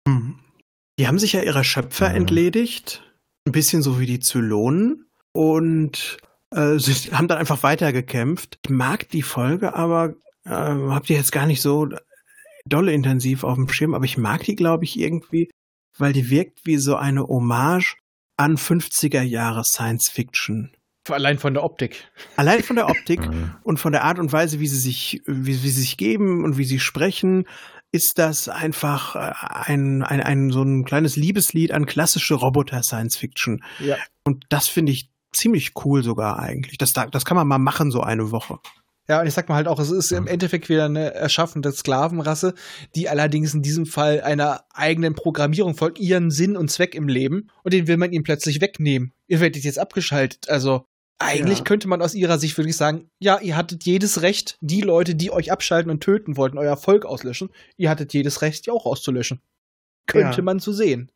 Mhm. Die haben sich ja ihrer Schöpfer Mhm. entledigt, ein bisschen so wie die Zylonen und äh, haben dann einfach weitergekämpft. Ich mag die Folge, aber äh, hab die jetzt gar nicht so dolle intensiv auf dem Schirm, aber ich mag die, glaube ich, irgendwie, weil die wirkt wie so eine Hommage an 50er Jahre Science Fiction. Allein von der Optik. Allein von der Optik Mhm. und von der Art und Weise, wie sie sich, wie, wie sie sich geben und wie sie sprechen, ist das einfach äh, ein, ein, ein so ein kleines Liebeslied an klassische Roboter-Science-Fiction. Ja. Und das finde ich ziemlich cool sogar eigentlich. Das, da- das kann man mal machen, so eine Woche. Ja, und ich sag mal halt auch, es ist im Endeffekt wieder eine erschaffene Sklavenrasse, die allerdings in diesem Fall einer eigenen Programmierung folgt, ihren Sinn und Zweck im Leben. Und den will man ihnen plötzlich wegnehmen. Ihr werdet jetzt abgeschaltet. Also eigentlich Ja. könnte man aus ihrer Sicht wirklich sagen, ja, ihr hattet jedes Recht, die Leute, die euch abschalten und töten wollten, euer Volk auslöschen, ihr hattet jedes Recht, die auch auszulöschen. Könnte Ja. man so sehen.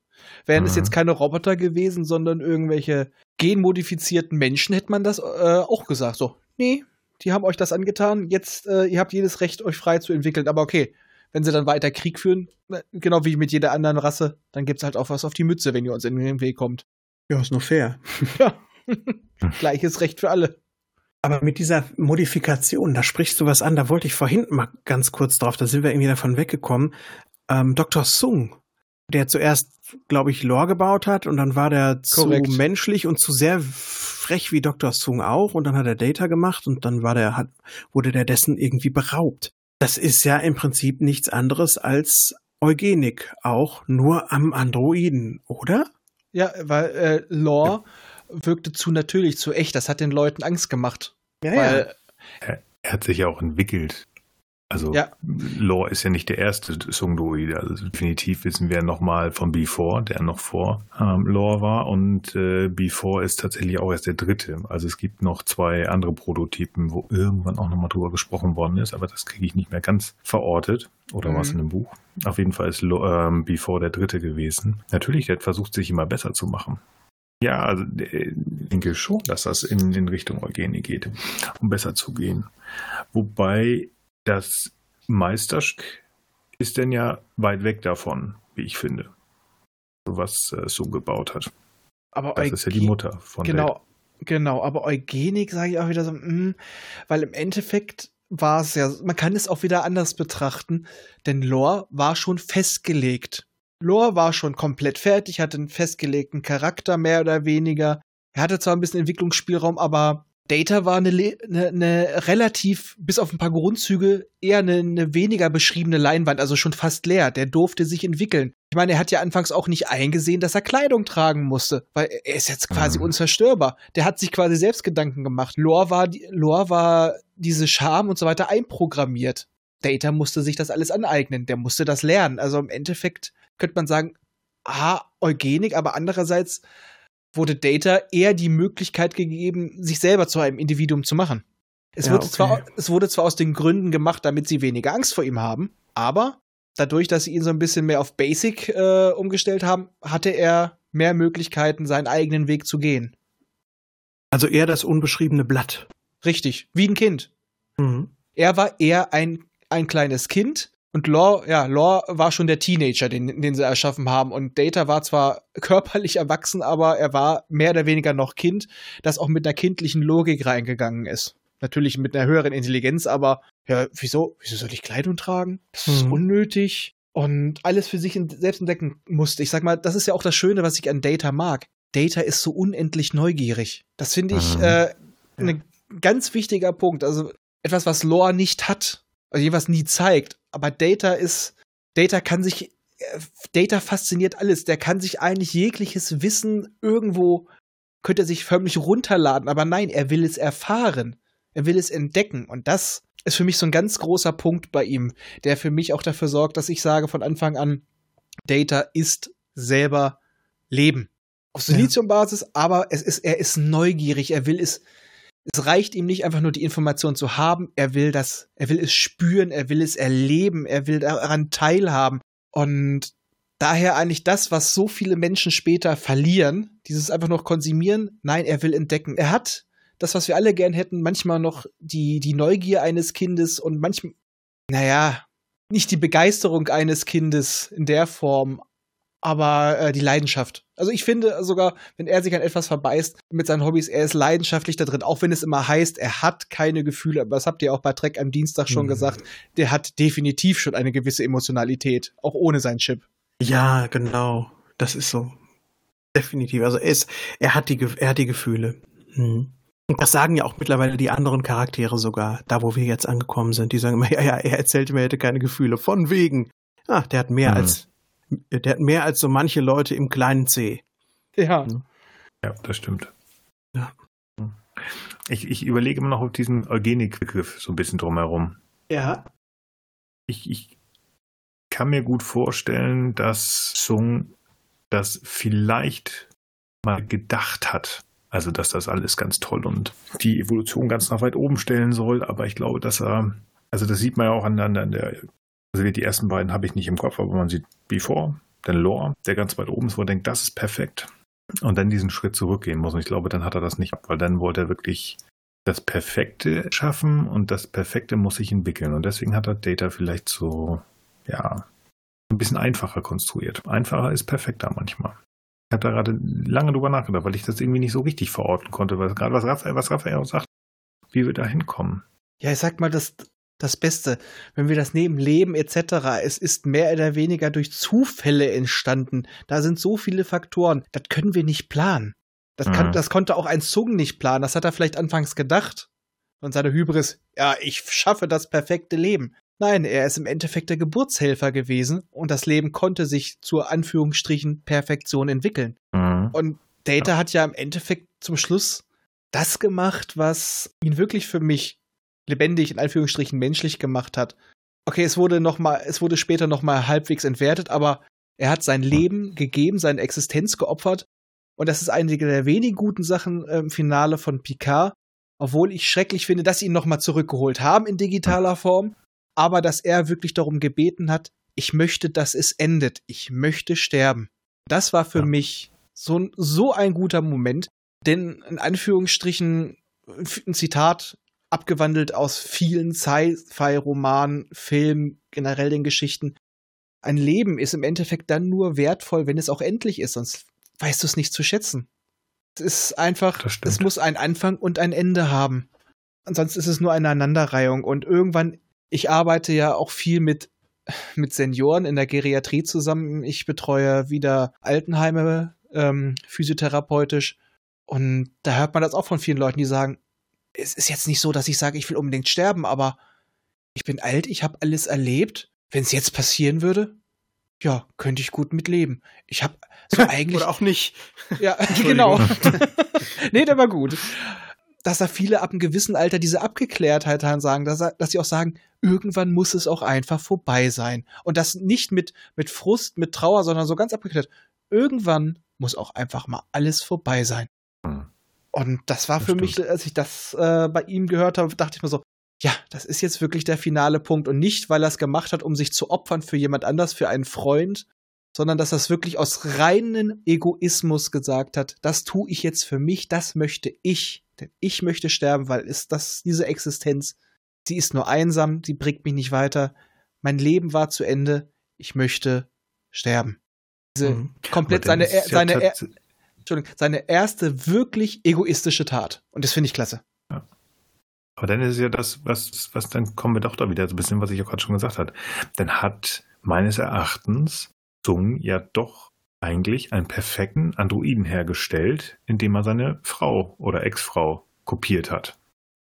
Wären es Mhm. jetzt keine Roboter gewesen, sondern irgendwelche genmodifizierten Menschen, hätte man das äh, auch gesagt. So, nee, die haben euch das angetan, jetzt, äh, ihr habt jedes Recht, euch frei zu entwickeln. Aber okay, wenn sie dann weiter Krieg führen, na, genau wie mit jeder anderen Rasse, dann gibt's halt auch was auf die Mütze, wenn ihr uns in den Weg kommt. Ja, ist nur fair. Ja. Gleiches Recht für alle. Aber mit dieser Modifikation, da sprichst du was an, da wollte ich vorhin mal ganz kurz drauf, da sind wir irgendwie davon weggekommen. Ähm, Dr. Sung, der zuerst, glaube ich, Lore gebaut hat und dann war der Korrekt. zu menschlich und zu sehr frech wie Dr. Sung auch und dann hat er Data gemacht und dann war der, hat, wurde der dessen irgendwie beraubt. Das ist ja im Prinzip nichts anderes als Eugenik, auch nur am Androiden, oder? Ja, weil äh, Lore wirkte zu natürlich, zu echt. Das hat den Leuten Angst gemacht. Ja, weil Er hat sich ja auch entwickelt. Also Ja. Lore ist ja nicht der erste Sungdoide. Also definitiv wissen wir nochmal von Before, der noch vor ähm, Lore war. Und äh, Before ist tatsächlich auch erst der dritte. Also es gibt noch zwei andere Prototypen, wo irgendwann auch nochmal drüber gesprochen worden ist, aber das kriege ich nicht mehr ganz verortet. Oder Mhm. war es in einem Buch? Auf jeden Fall ist ähm, Before der dritte gewesen. Natürlich, der hat versucht, sich immer besser zu machen. Ja, also äh, ich denke schon, dass das in, in Richtung Eugenik geht, um besser zu gehen. Wobei das Meisterstück ist denn ja weit weg davon, wie ich finde, was äh, so gebaut hat. Aber Das ist ja die Eugen- Mutter von. Genau, genau. Aber Eugenik sage ich auch wieder so, mm, weil im Endeffekt war es ja, man kann es auch wieder anders betrachten, denn Lore war schon festgelegt. Lore war schon komplett fertig, hatte einen festgelegten Charakter, mehr oder weniger. Er hatte zwar ein bisschen Entwicklungsspielraum, aber Data war eine, eine, eine relativ, bis auf ein paar Grundzüge, eher eine, eine weniger beschriebene Leinwand, also schon fast leer. Der durfte sich entwickeln. Ich meine, er hat ja anfangs auch nicht eingesehen, dass er Kleidung tragen musste, weil er ist jetzt quasi Mhm. unzerstörbar. Der hat sich quasi selbst Gedanken gemacht. Lore war, Lore war diese Charme und so weiter einprogrammiert. Data musste sich das alles aneignen. Der musste das lernen. Also im Endeffekt könnte man sagen, ah, Eugenik, aber andererseits wurde Data eher die Möglichkeit gegeben, sich selber zu einem Individuum zu machen. Es, Ja, wurde, okay. zwar, es wurde zwar aus den Gründen gemacht, damit sie weniger Angst vor ihm haben, aber dadurch, dass sie ihn so ein bisschen mehr auf Basic äh, umgestellt haben, hatte er mehr Möglichkeiten, seinen eigenen Weg zu gehen. Also eher das unbeschriebene Blatt. Richtig, wie ein Kind. Mhm. Er war eher ein, ein kleines Kind und Law, ja, Law war schon der Teenager, den, den sie erschaffen haben. Und Data war zwar körperlich erwachsen, aber er war mehr oder weniger noch Kind, das auch mit einer kindlichen Logik reingegangen ist. Natürlich mit einer höheren Intelligenz, aber ja, wieso, wieso soll ich Kleidung tragen? Das ist Mhm. unnötig. Und alles für sich selbst entdecken musste. Ich sag mal, das ist ja auch das Schöne, was ich an Data mag. Data ist so unendlich neugierig. Das finde ich Mhm. äh, ein ganz wichtiger Punkt. Also etwas, was Lore nicht hat, also jeweils nie zeigt. Aber Data ist, Data kann sich, äh, Data fasziniert alles. Der kann sich eigentlich jegliches Wissen irgendwo, könnte er sich förmlich runterladen. Aber nein, er will es erfahren. Er will es entdecken. Und das ist für mich so ein ganz großer Punkt bei ihm, der für mich auch dafür sorgt, dass ich sage von Anfang an, Data ist selber Leben. Auf Ja. Siliziumbasis, aber es ist, er ist neugierig, er will es, es reicht ihm nicht einfach nur die Information zu haben, er will das, er will es spüren, er will es erleben, er will daran teilhaben. Und daher eigentlich das, was so viele Menschen später verlieren, dieses einfach noch konsumieren, nein, er will entdecken. Er hat das, was wir alle gern hätten, manchmal noch die, die Neugier eines Kindes und manchmal, naja, nicht die Begeisterung eines Kindes in der Form, aber äh, die Leidenschaft. Also ich finde sogar, wenn er sich an etwas verbeißt mit seinen Hobbys, er ist leidenschaftlich da drin, auch wenn es immer heißt, er hat keine Gefühle, aber das habt ihr auch bei Trek am Dienstag schon Mhm. gesagt, der hat definitiv schon eine gewisse Emotionalität, auch ohne seinen Chip. Ja, genau. Das ist so. Definitiv. Also er, ist, er, hat, die, er hat die Gefühle. Mhm. Und das sagen ja auch mittlerweile die anderen Charaktere sogar, da wo wir jetzt angekommen sind. Die sagen immer, ja, ja, er erzählte mir, er hätte keine Gefühle. Von wegen. Ah, der hat mehr Mhm. als, der hat mehr als so manche Leute im kleinen C. Ja. Ja, das stimmt. Ja. Ich, ich überlege immer noch auf diesen Eugenik-Begriff so ein bisschen drumherum. Ja. Ich, ich kann mir gut vorstellen, dass Sung das vielleicht mal gedacht hat. Also, dass das alles ganz toll und die Evolution ganz nach weit oben stellen soll. Aber ich glaube, dass er, also das sieht man ja auch an, an, an der, also die ersten beiden habe ich nicht im Kopf, aber man sieht Before, dann Lore, der ganz weit oben ist, wo er denkt, das ist perfekt. Und dann diesen Schritt zurückgehen muss. Und ich glaube, dann hat er das nicht, weil dann wollte er wirklich das Perfekte schaffen und das Perfekte muss sich entwickeln. Und deswegen hat er Data vielleicht so, ja, ein bisschen einfacher konstruiert. Einfacher ist perfekter manchmal. Ich habe da gerade lange drüber nachgedacht, weil ich das irgendwie nicht so richtig verorten konnte, weil gerade was Raphael, was Raphael auch sagt, wie wir da hinkommen. Ja, ich sag mal, das, das Beste, wenn wir das nehmen, Leben etc., es ist mehr oder weniger durch Zufälle entstanden. Da sind so viele Faktoren, das können wir nicht planen. Das, kann, Mhm. das konnte auch ein Zung nicht planen. Das hat er vielleicht anfangs gedacht. Und seine Hybris, ja, ich schaffe das perfekte Leben. Nein, er ist im Endeffekt der Geburtshelfer gewesen und das Leben konnte sich zur Anführungsstrichen Perfektion entwickeln. Mhm. Und Data hat ja im Endeffekt zum Schluss das gemacht, was ihn wirklich für mich lebendig, in Anführungsstrichen menschlich gemacht hat. okay, es wurde noch mal, es wurde später noch mal halbwegs entwertet, aber er hat sein Leben gegeben, seine Existenz geopfert. Und das ist einige der wenigen guten Sachen im Finale von Picard. Obwohl ich schrecklich finde, dass sie ihn noch mal zurückgeholt haben in digitaler Form. Aber dass er wirklich darum gebeten hat, ich möchte, dass es endet. Ich möchte sterben. Das war für ja. mich so, so ein guter Moment. Denn in Anführungsstrichen ein Zitat abgewandelt aus vielen Sci-Fi-Romanen, Filmen, generell den Geschichten. Ein Leben ist im Endeffekt dann nur wertvoll, wenn es auch endlich ist, sonst weißt du es nicht zu schätzen. Es ist einfach, es muss einen Anfang und ein Ende haben. Ansonsten ist es nur eine Aneinanderreihung. Und irgendwann, ich arbeite ja auch viel mit, mit Senioren in der Geriatrie zusammen. Ich betreue wieder Altenheime ähm, physiotherapeutisch. Und da hört man das auch von vielen Leuten, die sagen, es ist jetzt nicht so, dass ich sage, ich will unbedingt sterben, aber ich bin alt, ich habe alles erlebt. Wenn es jetzt passieren würde, ja, könnte ich gut mitleben. Ich habe so eigentlich. Oder auch nicht. Ja, genau. nee, der war gut. Dass da viele ab einem gewissen Alter diese Abgeklärtheit haben, sagen, dass, dass sie auch sagen, irgendwann muss es auch einfach vorbei sein. Und das nicht mit, mit Frust, mit Trauer, sondern so ganz abgeklärt. Irgendwann muss auch einfach mal alles vorbei sein. Hm. Und das war das für stimmt. mich, als ich das äh, bei ihm gehört habe, dachte ich mir so, ja, das ist jetzt wirklich der finale Punkt und nicht, weil er es gemacht hat, um sich zu opfern für jemand anders, für einen Freund, sondern dass er es wirklich aus reinem Egoismus gesagt hat, das tue ich jetzt für mich, das möchte ich, denn ich möchte sterben, weil ist das diese Existenz, sie ist nur einsam, sie bringt mich nicht weiter, mein Leben war zu Ende, ich möchte sterben. Diese mhm. komplett seine, seine, Entschuldigung, seine erste wirklich egoistische Tat. Und das finde ich klasse. Ja. Aber dann ist es ja das, was, was dann kommen wir doch da wieder so ein bisschen, was ich ja gerade schon gesagt habe. Dann hat meines Erachtens Sung ja doch eigentlich einen perfekten Androiden hergestellt, indem er seine Frau oder Ex-Frau kopiert hat.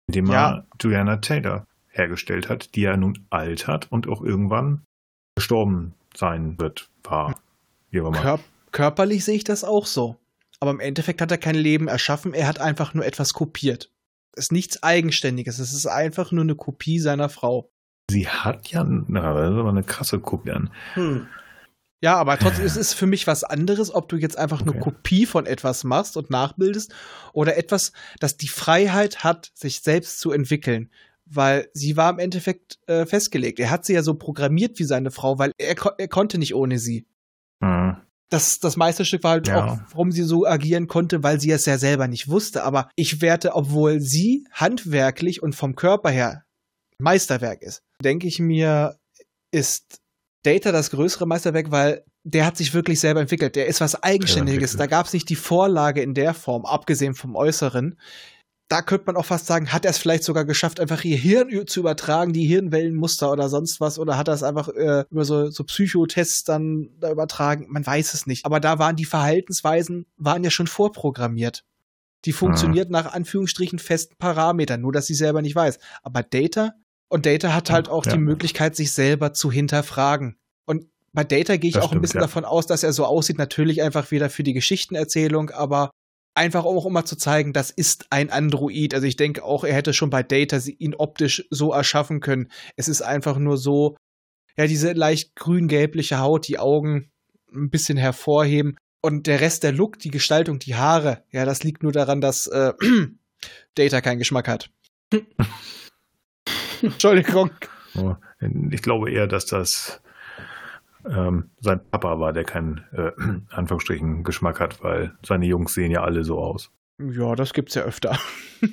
Indem ja. er Juliana Taylor hergestellt hat, die ja nun alt hat und auch irgendwann gestorben sein wird, war. Kör körperlich sehe ich das auch so aber im Endeffekt hat er kein Leben erschaffen, er hat einfach nur etwas kopiert. Es ist nichts Eigenständiges, es ist einfach nur eine Kopie seiner Frau. Sie hat ja na, das ist aber eine krasse Kopie an. Hm. Ja, aber trotzdem ist es für mich was anderes, ob du jetzt einfach okay. eine Kopie von etwas machst und nachbildest oder etwas, das die Freiheit hat, sich selbst zu entwickeln. Weil sie war im Endeffekt äh, festgelegt. Er hat sie ja so programmiert wie seine Frau, weil er, er konnte nicht ohne sie. Hm das, das Meisterstück war halt ja. auch, warum sie so agieren konnte, weil sie es ja selber nicht wusste. Aber ich werte, obwohl sie handwerklich und vom Körper her Meisterwerk ist, denke ich mir, ist Data das größere Meisterwerk, weil der hat sich wirklich selber entwickelt. Der ist was Eigenständiges. Da gab es nicht die Vorlage in der Form, abgesehen vom Äußeren da könnte man auch fast sagen, hat er es vielleicht sogar geschafft, einfach ihr Hirn zu übertragen, die Hirnwellenmuster oder sonst was, oder hat er es einfach äh, über so, so Psychotests dann da übertragen? Man weiß es nicht. Aber da waren die Verhaltensweisen, waren ja schon vorprogrammiert. Die funktioniert mhm. nach Anführungsstrichen festen Parametern, nur dass sie selber nicht weiß. Aber Data, und Data hat halt auch ja. die Möglichkeit, sich selber zu hinterfragen. Und bei Data gehe ich das auch stimmt, ein bisschen ja. davon aus, dass er so aussieht, natürlich einfach wieder für die Geschichtenerzählung, aber einfach auch immer zu zeigen, das ist ein Android. Also ich denke auch, er hätte schon bei Data ihn optisch so erschaffen können. Es ist einfach nur so, ja, diese leicht grün-gelbliche Haut, die Augen ein bisschen hervorheben und der Rest der Look, die Gestaltung, die Haare, ja, das liegt nur daran, dass äh, Data keinen Geschmack hat. Entschuldigung. Ich glaube eher, dass das ähm, sein Papa war, der keinen äh, Anführungsstrichen Geschmack hat, weil seine Jungs sehen ja alle so aus. Ja, das gibt's ja öfter.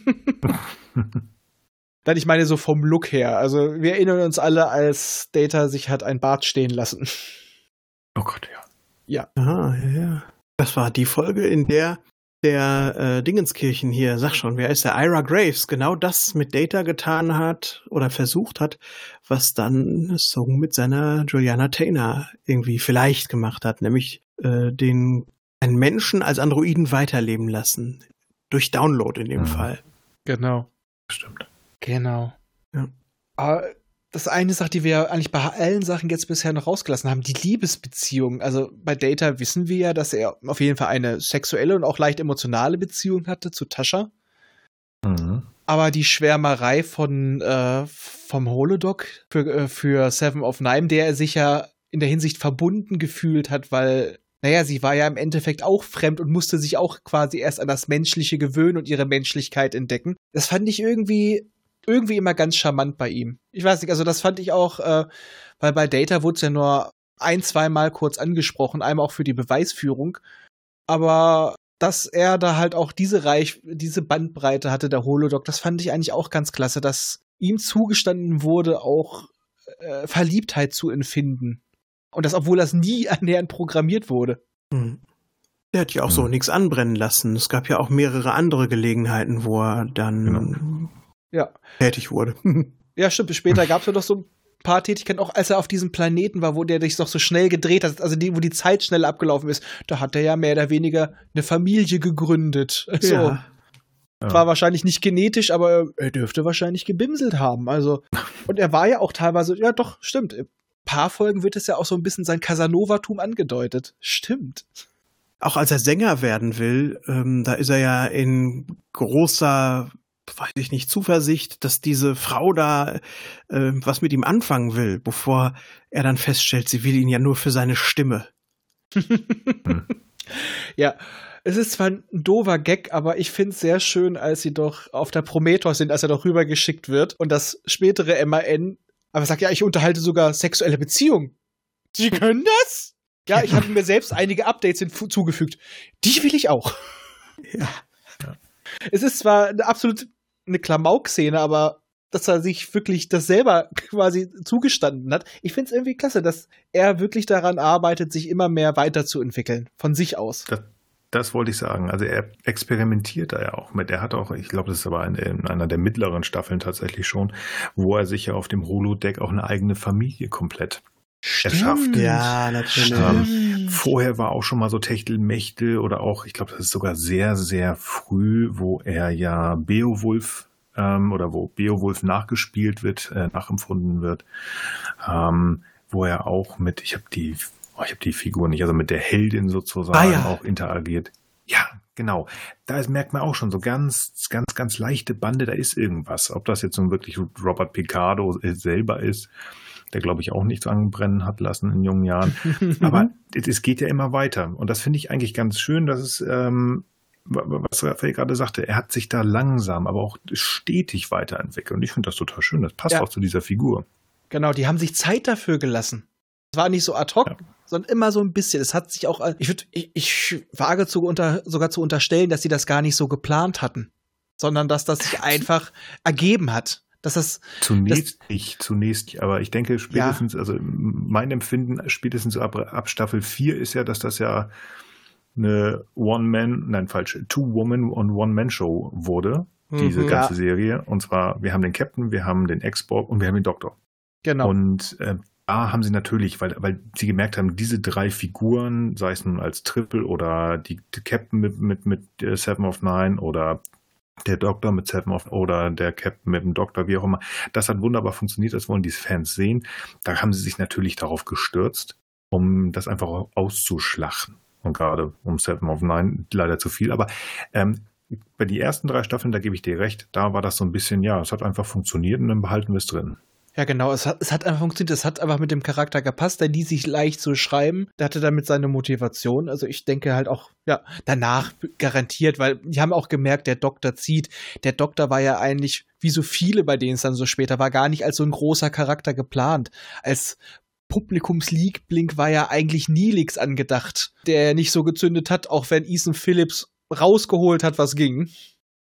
Dann ich meine so vom Look her. Also wir erinnern uns alle, als Data sich hat ein Bart stehen lassen. Oh Gott, ja. Ja. Aha, ja, ja. Das war die Folge, in der der äh, Dingenskirchen hier, sag schon, wer ist der? Ira Graves, genau das mit Data getan hat oder versucht hat, was dann Song mit seiner Juliana Taylor irgendwie vielleicht gemacht hat, nämlich äh, den einen Menschen als Androiden weiterleben lassen. Durch Download in dem mhm. Fall. Genau. Stimmt. Genau. Ja. Aber das eine Sache, die wir eigentlich bei allen Sachen jetzt bisher noch rausgelassen haben, die Liebesbeziehung. Also bei Data wissen wir ja, dass er auf jeden Fall eine sexuelle und auch leicht emotionale Beziehung hatte zu Tascha. Mhm. Aber die Schwärmerei von äh, vom Holodoc für, äh, für Seven of Nine, der er sich ja in der Hinsicht verbunden gefühlt hat, weil naja, sie war ja im Endeffekt auch fremd und musste sich auch quasi erst an das Menschliche gewöhnen und ihre Menschlichkeit entdecken. Das fand ich irgendwie, irgendwie immer ganz charmant bei ihm. Ich weiß nicht, also das fand ich auch, äh, weil bei Data wurde es ja nur ein, zweimal kurz angesprochen, einmal auch für die Beweisführung. Aber dass er da halt auch diese Reich, diese Bandbreite hatte, der Holodoc, das fand ich eigentlich auch ganz klasse, dass ihm zugestanden wurde, auch äh, Verliebtheit zu empfinden. Und das, obwohl das nie annähernd programmiert wurde. Hm. Der hat ja auch hm. so nichts anbrennen lassen. Es gab ja auch mehrere andere Gelegenheiten, wo er dann genau. Ja. tätig wurde. ja, stimmt. Später gab es ja doch so ein paar Tätigkeiten, auch als er auf diesem Planeten war, wo der sich doch so schnell gedreht hat, also die, wo die Zeit schnell abgelaufen ist, da hat er ja mehr oder weniger eine Familie gegründet. So. Ja. Ja. War wahrscheinlich nicht genetisch, aber er dürfte wahrscheinlich gebimselt haben. Also, und er war ja auch teilweise, ja doch, stimmt paar Folgen wird es ja auch so ein bisschen sein Casanova-Tum angedeutet. Stimmt. Auch als er Sänger werden will, ähm, da ist er ja in großer, weiß ich nicht, Zuversicht, dass diese Frau da äh, was mit ihm anfangen will, bevor er dann feststellt, sie will ihn ja nur für seine Stimme. hm. Ja, es ist zwar ein dover Gag, aber ich finde es sehr schön, als sie doch auf der Prometheus sind, als er doch rübergeschickt wird und das spätere MAN aber sagt, ja, ich unterhalte sogar sexuelle Beziehungen. Sie können das? Ja, ich habe mir selbst einige Updates hinzugefügt. Die will ich auch. Ja. Es ist zwar eine absolut eine Klamauk-Szene, aber dass er sich wirklich das selber quasi zugestanden hat. Ich finde es irgendwie klasse, dass er wirklich daran arbeitet, sich immer mehr weiterzuentwickeln, von sich aus. Das, das wollte ich sagen. Also er experimentiert da ja auch mit. Er hat auch, ich glaube, das ist aber in, in, einer der mittleren Staffeln tatsächlich schon, wo er sich ja auf dem Holodeck auch eine eigene Familie komplett Stimmt. erschafft. Ja, natürlich. Ähm, vorher war auch schon mal so Techtelmechtel oder auch, ich glaube, das ist sogar sehr, sehr früh, wo er ja Beowulf ähm, oder wo Beowulf nachgespielt wird, äh, nachempfunden wird, ähm, wo er auch mit, ich habe die oh, ich habe die Figur nicht, also mit der Heldin sozusagen ah, ja. auch interagiert. Ja, genau. Da merkt man auch schon so ganz, ganz, ganz leichte Bande, da ist irgendwas. Ob das jetzt nun wirklich Robert Picardo selber ist, der glaube ich auch nichts anbrennen hat lassen in jungen Jahren. Aber es geht ja immer weiter. Und das finde ich eigentlich ganz schön, dass es, ähm, was Raphael gerade sagte, er hat sich da langsam, aber auch stetig weiterentwickelt. Und ich finde das total schön. Das passt ja. auch zu dieser Figur. Genau, die haben sich Zeit dafür gelassen. Es war nicht so ad hoc, ja. sondern immer so ein bisschen. Es hat sich auch, ich würde, ich, ich wage zu unter, sogar zu unterstellen, dass sie das gar nicht so geplant hatten, sondern dass das sich einfach ergeben hat. Dass das, zunächst das, nicht, zunächst nicht, aber ich denke spätestens, ja. also mein Empfinden spätestens ab, ab Staffel 4 ist ja, dass das ja eine One-Man, nein, falsch, Two-Woman- und One-Man-Show wurde, diese mhm, ganze ja. Serie. Und zwar, wir haben den Captain, wir haben den X-Borg und wir haben den Doktor. Genau. Und äh, da haben sie natürlich, weil, weil sie gemerkt haben, diese drei Figuren, sei es nun als Triple oder die, die Captain mit, mit, mit äh, Seven of Nine oder der Doktor mit Seven of oder der Captain mit dem Doktor, wie auch immer, das hat wunderbar funktioniert, das wollen die Fans sehen. Da haben sie sich natürlich darauf gestürzt, um das einfach auszuschlachten. Und gerade um Seven of Nine leider zu viel. Aber ähm, bei den ersten drei Staffeln, da gebe ich dir recht, da war das so ein bisschen, ja, es hat einfach funktioniert und dann behalten wir es drin. Ja, genau. Es hat, es hat einfach funktioniert. Es hat einfach mit dem Charakter gepasst. Der ließ sich leicht so schreiben. Der hatte damit seine Motivation. Also ich denke halt auch, ja, danach garantiert, weil die haben auch gemerkt, der Doktor zieht. Der Doktor war ja eigentlich, wie so viele, bei denen es dann so später war, gar nicht als so ein großer Charakter geplant. Als Publikumsliebling war ja eigentlich Nilix angedacht, der nicht so gezündet hat, auch wenn Ethan Phillips rausgeholt hat, was ging.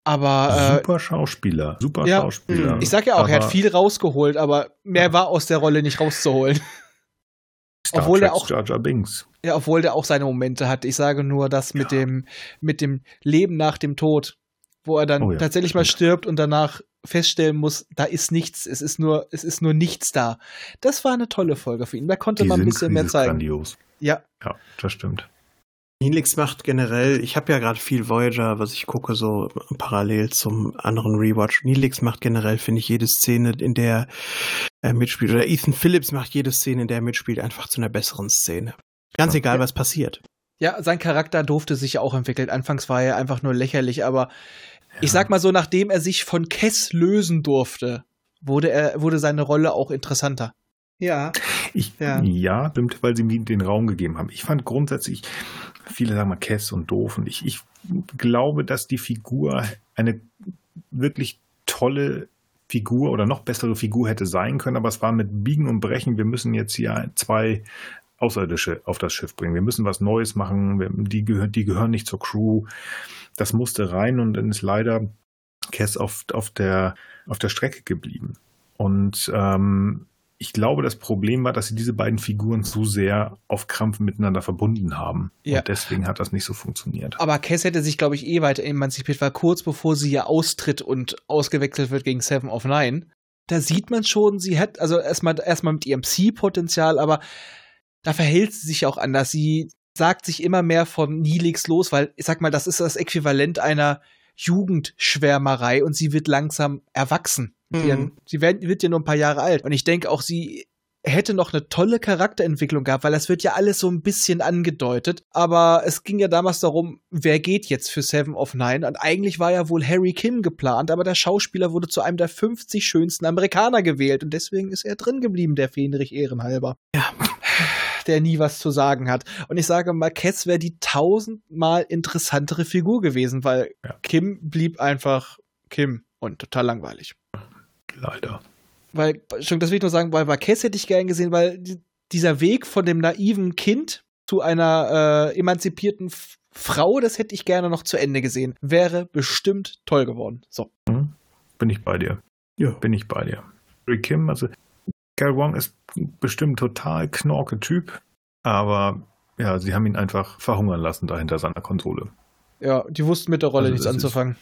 Aber äh, super Schauspieler, super ja, Schauspieler. Ich sag ja auch, er hat viel rausgeholt, aber mehr war aus der Rolle nicht rauszuholen. Star obwohl Trek, er auch Jar Jar Binks. Ja, obwohl der auch seine Momente hat. Ich sage nur, dass mit ja. dem mit dem Leben nach dem Tod, wo er dann oh ja, tatsächlich stimmt. mal stirbt und danach feststellen muss, da ist nichts, es ist nur es ist nur nichts da. Das war eine tolle Folge für ihn. Da konnte Die man ein bisschen mehr zeigen. Grandios. Ja. Ja, das stimmt. Helix macht generell, ich habe ja gerade viel Voyager, was ich gucke, so parallel zum anderen Rewatch. Helix macht generell, finde ich, jede Szene, in der er mitspielt, oder Ethan Phillips macht jede Szene, in der er mitspielt, einfach zu einer besseren Szene. Ganz egal, was passiert. Ja, sein Charakter durfte sich auch entwickeln. Anfangs war er einfach nur lächerlich, aber Ich sag mal so, nachdem er sich von Kess lösen durfte, wurde er, wurde seine Rolle auch interessanter. Ja. Ich, Ja. ja. stimmt, weil sie mir den Raum gegeben haben. Ich fand grundsätzlich, viele sagen mal Kess und doof und ich, ich glaube, dass die Figur eine wirklich tolle Figur oder noch bessere Figur hätte sein können, aber es war mit Biegen und Brechen, wir müssen jetzt hier zwei Außerirdische auf das Schiff bringen. Wir müssen was Neues machen. Die, gehören, die gehören nicht zur Crew. Das musste rein und dann ist leider Cass auf, auf, der, auf der Strecke geblieben. Und ähm, ich glaube, das Problem war, dass sie diese beiden Figuren zu sehr auf Krampf miteinander verbunden haben. Ja. Und deswegen hat das nicht so funktioniert. Aber Cass hätte sich, glaube ich, eh weiter emanzipiert, weil kurz bevor sie ja austritt und ausgewechselt wird gegen Seven of Nine, da sieht man schon, sie hat, also erstmal erstmal mit ihrem Psi-Potenzial, aber da verhält sie sich auch anders. Sie sagt sich immer mehr von Nilix los, weil ich sag mal, das ist das Äquivalent einer Jugendschwärmerei und sie wird langsam erwachsen. Mhm. Ihren- Sie wird, wird ja nur ein paar Jahre alt. Und ich denke auch, sie hätte noch eine tolle Charakterentwicklung gehabt, weil das wird ja alles so ein bisschen angedeutet. Aber es ging ja damals darum, wer geht jetzt für Seven of Nine? Und eigentlich war ja wohl Harry Kim geplant, aber der Schauspieler wurde zu einem der 50 schönsten Amerikaner gewählt und deswegen ist er drin geblieben, der Fähnrich ehrenhalber. Ja. Der nie was zu sagen hat. Und ich sage mal, Cass wäre die tausendmal interessantere Figur gewesen, weil Ja. Kim blieb einfach Kim und total langweilig Leider. weil, schon das will ich nur sagen, weil bei Cass hätte ich gern gesehen, weil die, dieser Weg von dem naiven Kind zu einer äh, emanzipierten F Frau, das hätte ich gerne noch zu Ende gesehen. Wäre bestimmt toll geworden. So. Bin ich bei dir. Ja. Bin ich bei dir. Rick Kim, also Gary Wong ist bestimmt total knorke Typ, aber ja, sie haben ihn einfach verhungern lassen da hinter seiner Konsole. Ja, die wussten mit der Rolle Also nichts das ist- anzufangen.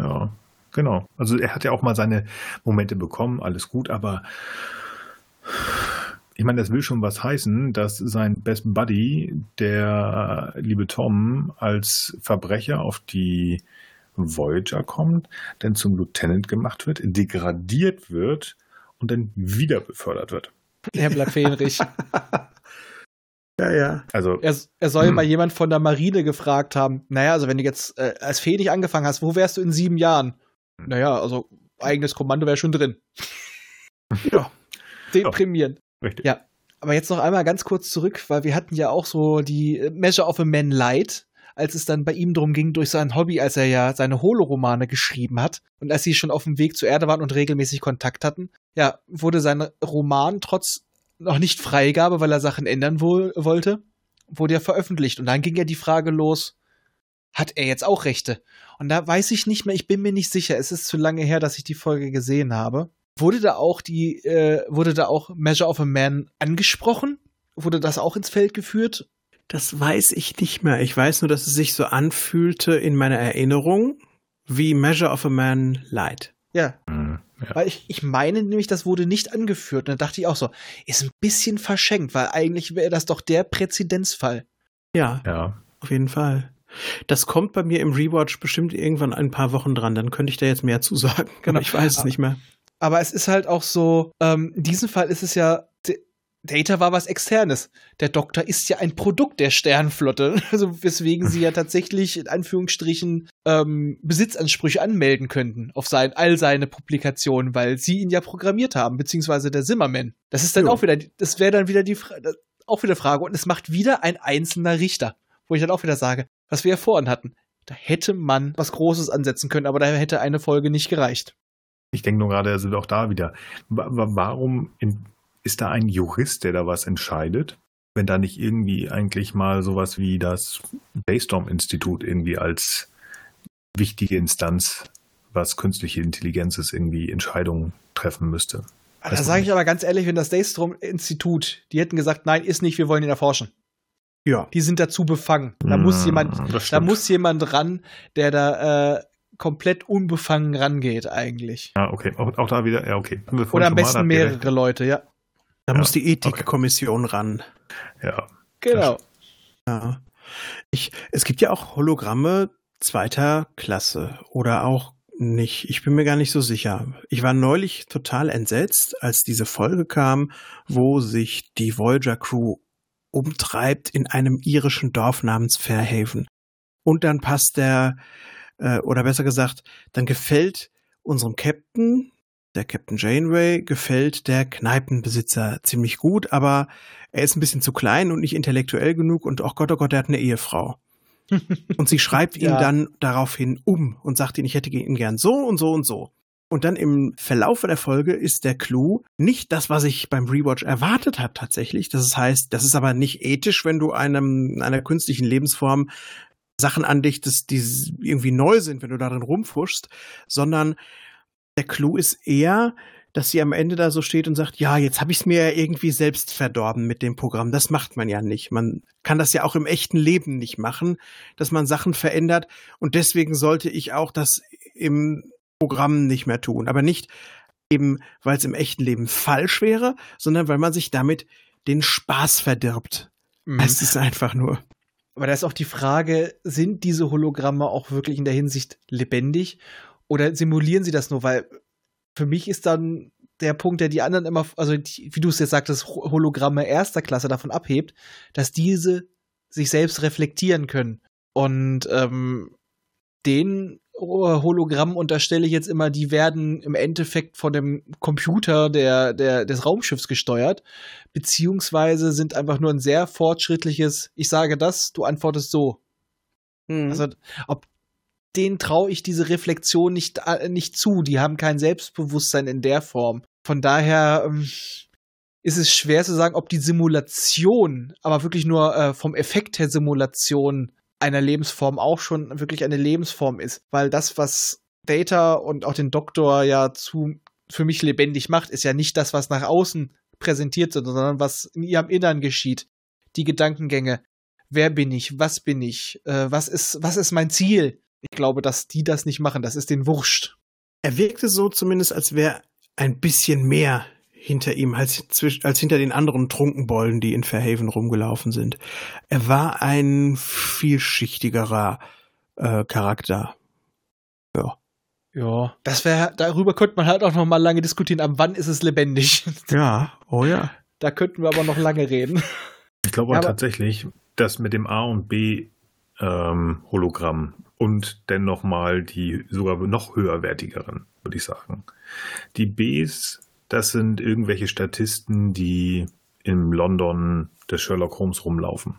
Ja, genau. Also er hat ja auch mal seine Momente bekommen, alles gut, aber ich meine, das will schon was heißen, dass sein Best Buddy, der liebe Tom, als Verbrecher auf die Voyager kommt, dann zum Lieutenant gemacht wird, degradiert wird und dann wieder befördert wird. Herr Blatt Fähnrich. Ja, ja. Also er, er soll Hm. mal jemand von der Marine gefragt haben, naja, also wenn du jetzt äh, als Fähnrich angefangen hast, wo wärst du in sieben Jahren? Naja, also eigenes Kommando wäre schon drin. Ja. Deprimierend. richtig. Ja. Aber jetzt noch einmal ganz kurz zurück, weil wir hatten ja auch so die äh, Measure of a Man Light, als es dann bei ihm darum ging, durch sein Hobby, als er ja seine Holoromane geschrieben hat und als sie schon auf dem Weg zur Erde waren und regelmäßig Kontakt hatten, ja, wurde sein Roman trotz noch nicht Freigabe, weil er Sachen ändern wo wollte, wurde ja veröffentlicht. Und dann ging ja die Frage los, hat er jetzt auch Rechte? Und da weiß ich nicht mehr, ich bin mir nicht sicher, es ist zu lange her, dass ich die Folge gesehen habe. Wurde da auch die, äh, wurde da auch Measure of a Man angesprochen? Wurde das auch ins Feld geführt? Das weiß ich nicht mehr. Ich weiß nur, dass es sich so anfühlte in meiner Erinnerung wie Measure of a Man Light. Ja. Hm, ja. Weil ich, ich meine nämlich, das wurde nicht angeführt. Und da dachte ich auch so, ist ein bisschen verschenkt, weil eigentlich wäre das doch der Präzedenzfall. Ja, ja. auf jeden Fall. Das kommt bei mir im Rewatch bestimmt irgendwann ein paar Wochen dran. Dann könnte ich da jetzt mehr zu sagen. Genau. Aber ich weiß es nicht mehr. Aber es ist halt auch so, ähm, in diesem Fall ist es ja, Data war was Externes. Der Doktor ist ja ein Produkt der Sternflotte, also weswegen sie ja tatsächlich in Anführungsstrichen ähm, Besitzansprüche anmelden könnten auf sein, all seine Publikationen, weil sie ihn ja programmiert haben, beziehungsweise der Zimmerman. Das ist dann Jo. auch wieder, das wäre dann wieder die auch wieder Frage. Und es macht wieder ein einzelner Richter, wo ich dann auch wieder sage, was wir ja vorhin hatten. Da hätte man was Großes ansetzen können, aber da hätte eine Folge nicht gereicht. Ich denke nur gerade, also auch da wieder, wa- wa- warum ist da ein Jurist, der da was entscheidet, wenn da nicht irgendwie eigentlich mal sowas wie das Daystorm-Institut irgendwie als wichtige Instanz, was künstliche Intelligenz ist, irgendwie Entscheidungen treffen müsste? Da Weiß man sage ich aber ganz ehrlich, wenn das Daystrom-Institut, die hätten gesagt, nein, ist nicht, wir wollen ihn erforschen. Ja. Die sind dazu befangen. Da muss Hm, jemand, da muss jemand ran, der da äh, komplett unbefangen rangeht eigentlich. Ja, okay. Auch, auch da wieder, ja, okay. Oder am besten mehrere recht. Leute, ja. Da Ja, muss die Ethikkommission ran. Ja. Genau. Ja. Ich, es gibt ja auch Hologramme zweiter Klasse oder auch nicht. Ich bin mir gar nicht so sicher. Ich war neulich total entsetzt, als diese Folge kam, wo sich die Voyager Crew umtreibt in einem irischen Dorf namens Fairhaven. Und dann passt der äh, oder besser gesagt, dann gefällt unserem Captain, der Captain Janeway, gefällt der Kneipenbesitzer ziemlich gut, aber er ist ein bisschen zu klein und nicht intellektuell genug und auch Gott, oh Gott, er hat eine Ehefrau. und sie schreibt ihn Ja. dann daraufhin um und sagt ihn, ich hätte ihn gern so und so und so. Und dann im Verlaufe der Folge ist der Clou nicht das, was ich beim Rewatch erwartet habe tatsächlich. Das heißt, das ist aber nicht ethisch, wenn du einem, einer künstlichen Lebensform Sachen andichtest, die irgendwie neu sind, wenn du darin rumfuschst, sondern der Clou ist eher, dass sie am Ende da so steht und sagt, ja, jetzt habe ich es mir ja irgendwie selbst verdorben mit dem Programm. Das macht man ja nicht. Man kann das ja auch im echten Leben nicht machen, dass man Sachen verändert. Und deswegen sollte ich auch das im Programm nicht mehr tun. Aber nicht eben, weil es im echten Leben falsch wäre, sondern weil man sich damit den Spaß verdirbt. Mhm. Es ist einfach nur. Aber da ist auch die Frage, sind diese Hologramme auch wirklich in der Hinsicht lebendig oder simulieren sie das nur? Weil für mich ist dann der Punkt, der die anderen immer, also die, wie du es jetzt sagtest, Ho- Hologramme erster Klasse davon abhebt, dass diese sich selbst reflektieren können. Und ähm, den Hologramm unterstelle ich jetzt immer, die werden im Endeffekt von dem Computer der, der, des Raumschiffs gesteuert, beziehungsweise sind einfach nur ein sehr fortschrittliches, ich sage das, du antwortest so. Also, ob denen traue ich diese Reflexion nicht, äh, nicht zu. Die haben kein Selbstbewusstsein in der Form. Von daher ähm, ist es schwer zu sagen, ob die Simulation, aber wirklich nur äh, vom Effekt her Simulation einer Lebensform auch schon wirklich eine Lebensform ist. Weil das, was Data und auch den Doktor ja zu für mich lebendig macht, ist ja nicht das, was nach außen präsentiert wird, sondern was in ihrem Innern geschieht. Die Gedankengänge. Wer bin ich? Was bin ich? Äh, was ist, was ist mein Ziel? Ich glaube, dass die das nicht machen. Das ist den wurscht. Er wirkte so zumindest, als wäre ein bisschen mehr hinter ihm als, als hinter den anderen Trunkenbollen, die in Fairhaven rumgelaufen sind. Er war ein vielschichtigerer äh, Charakter. Ja. Ja. Das wäre, darüber könnte man halt auch noch mal lange diskutieren. Ab wann ist es lebendig? Ja, oh ja. da könnten wir aber noch lange reden. Ich glaube Ja, tatsächlich, dass mit dem A und B ähm, Hologramm und dann nochmal die sogar noch höherwertigeren, würde ich sagen. Die Bs, das sind irgendwelche Statisten, die im London des Sherlock Holmes rumlaufen.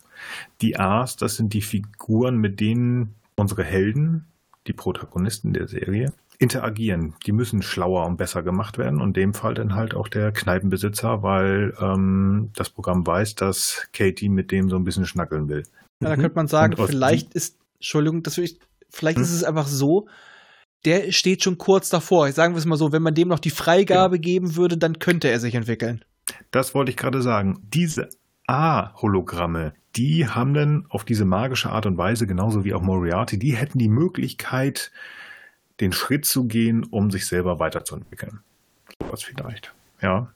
Die A's, das sind die Figuren, mit denen unsere Helden, die Protagonisten der Serie, interagieren. Die müssen schlauer und besser gemacht werden und in dem Fall dann halt auch der Kneipenbesitzer, weil ähm, das Programm weiß, dass Katie mit dem so ein bisschen schnackeln will. Ja, da Mhm. könnte man sagen, vielleicht ist, Entschuldigung, das ich, vielleicht Hm? ist es einfach so, der steht schon kurz davor. Sagen wir es mal so, wenn man dem noch die Freigabe geben würde, dann könnte er sich entwickeln. Das wollte ich gerade sagen. Diese A-Hologramme, die haben dann auf diese magische Art und Weise, genauso wie auch Moriarty, die hätten die Möglichkeit, den Schritt zu gehen, um sich selber weiterzuentwickeln. Sowas vielleicht. Ja.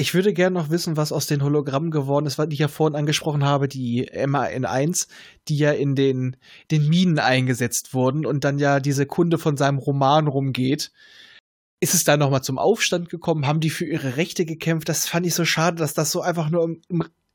Ich würde gerne noch wissen, was aus den Hologrammen geworden ist, was ich ja vorhin angesprochen habe, die MAN1, die ja in den, den Minen eingesetzt wurden und dann ja diese Kunde von seinem Roman rumgeht. Ist es da nochmal zum Aufstand gekommen? Haben die für ihre Rechte gekämpft? Das fand ich so schade, dass das so einfach nur im,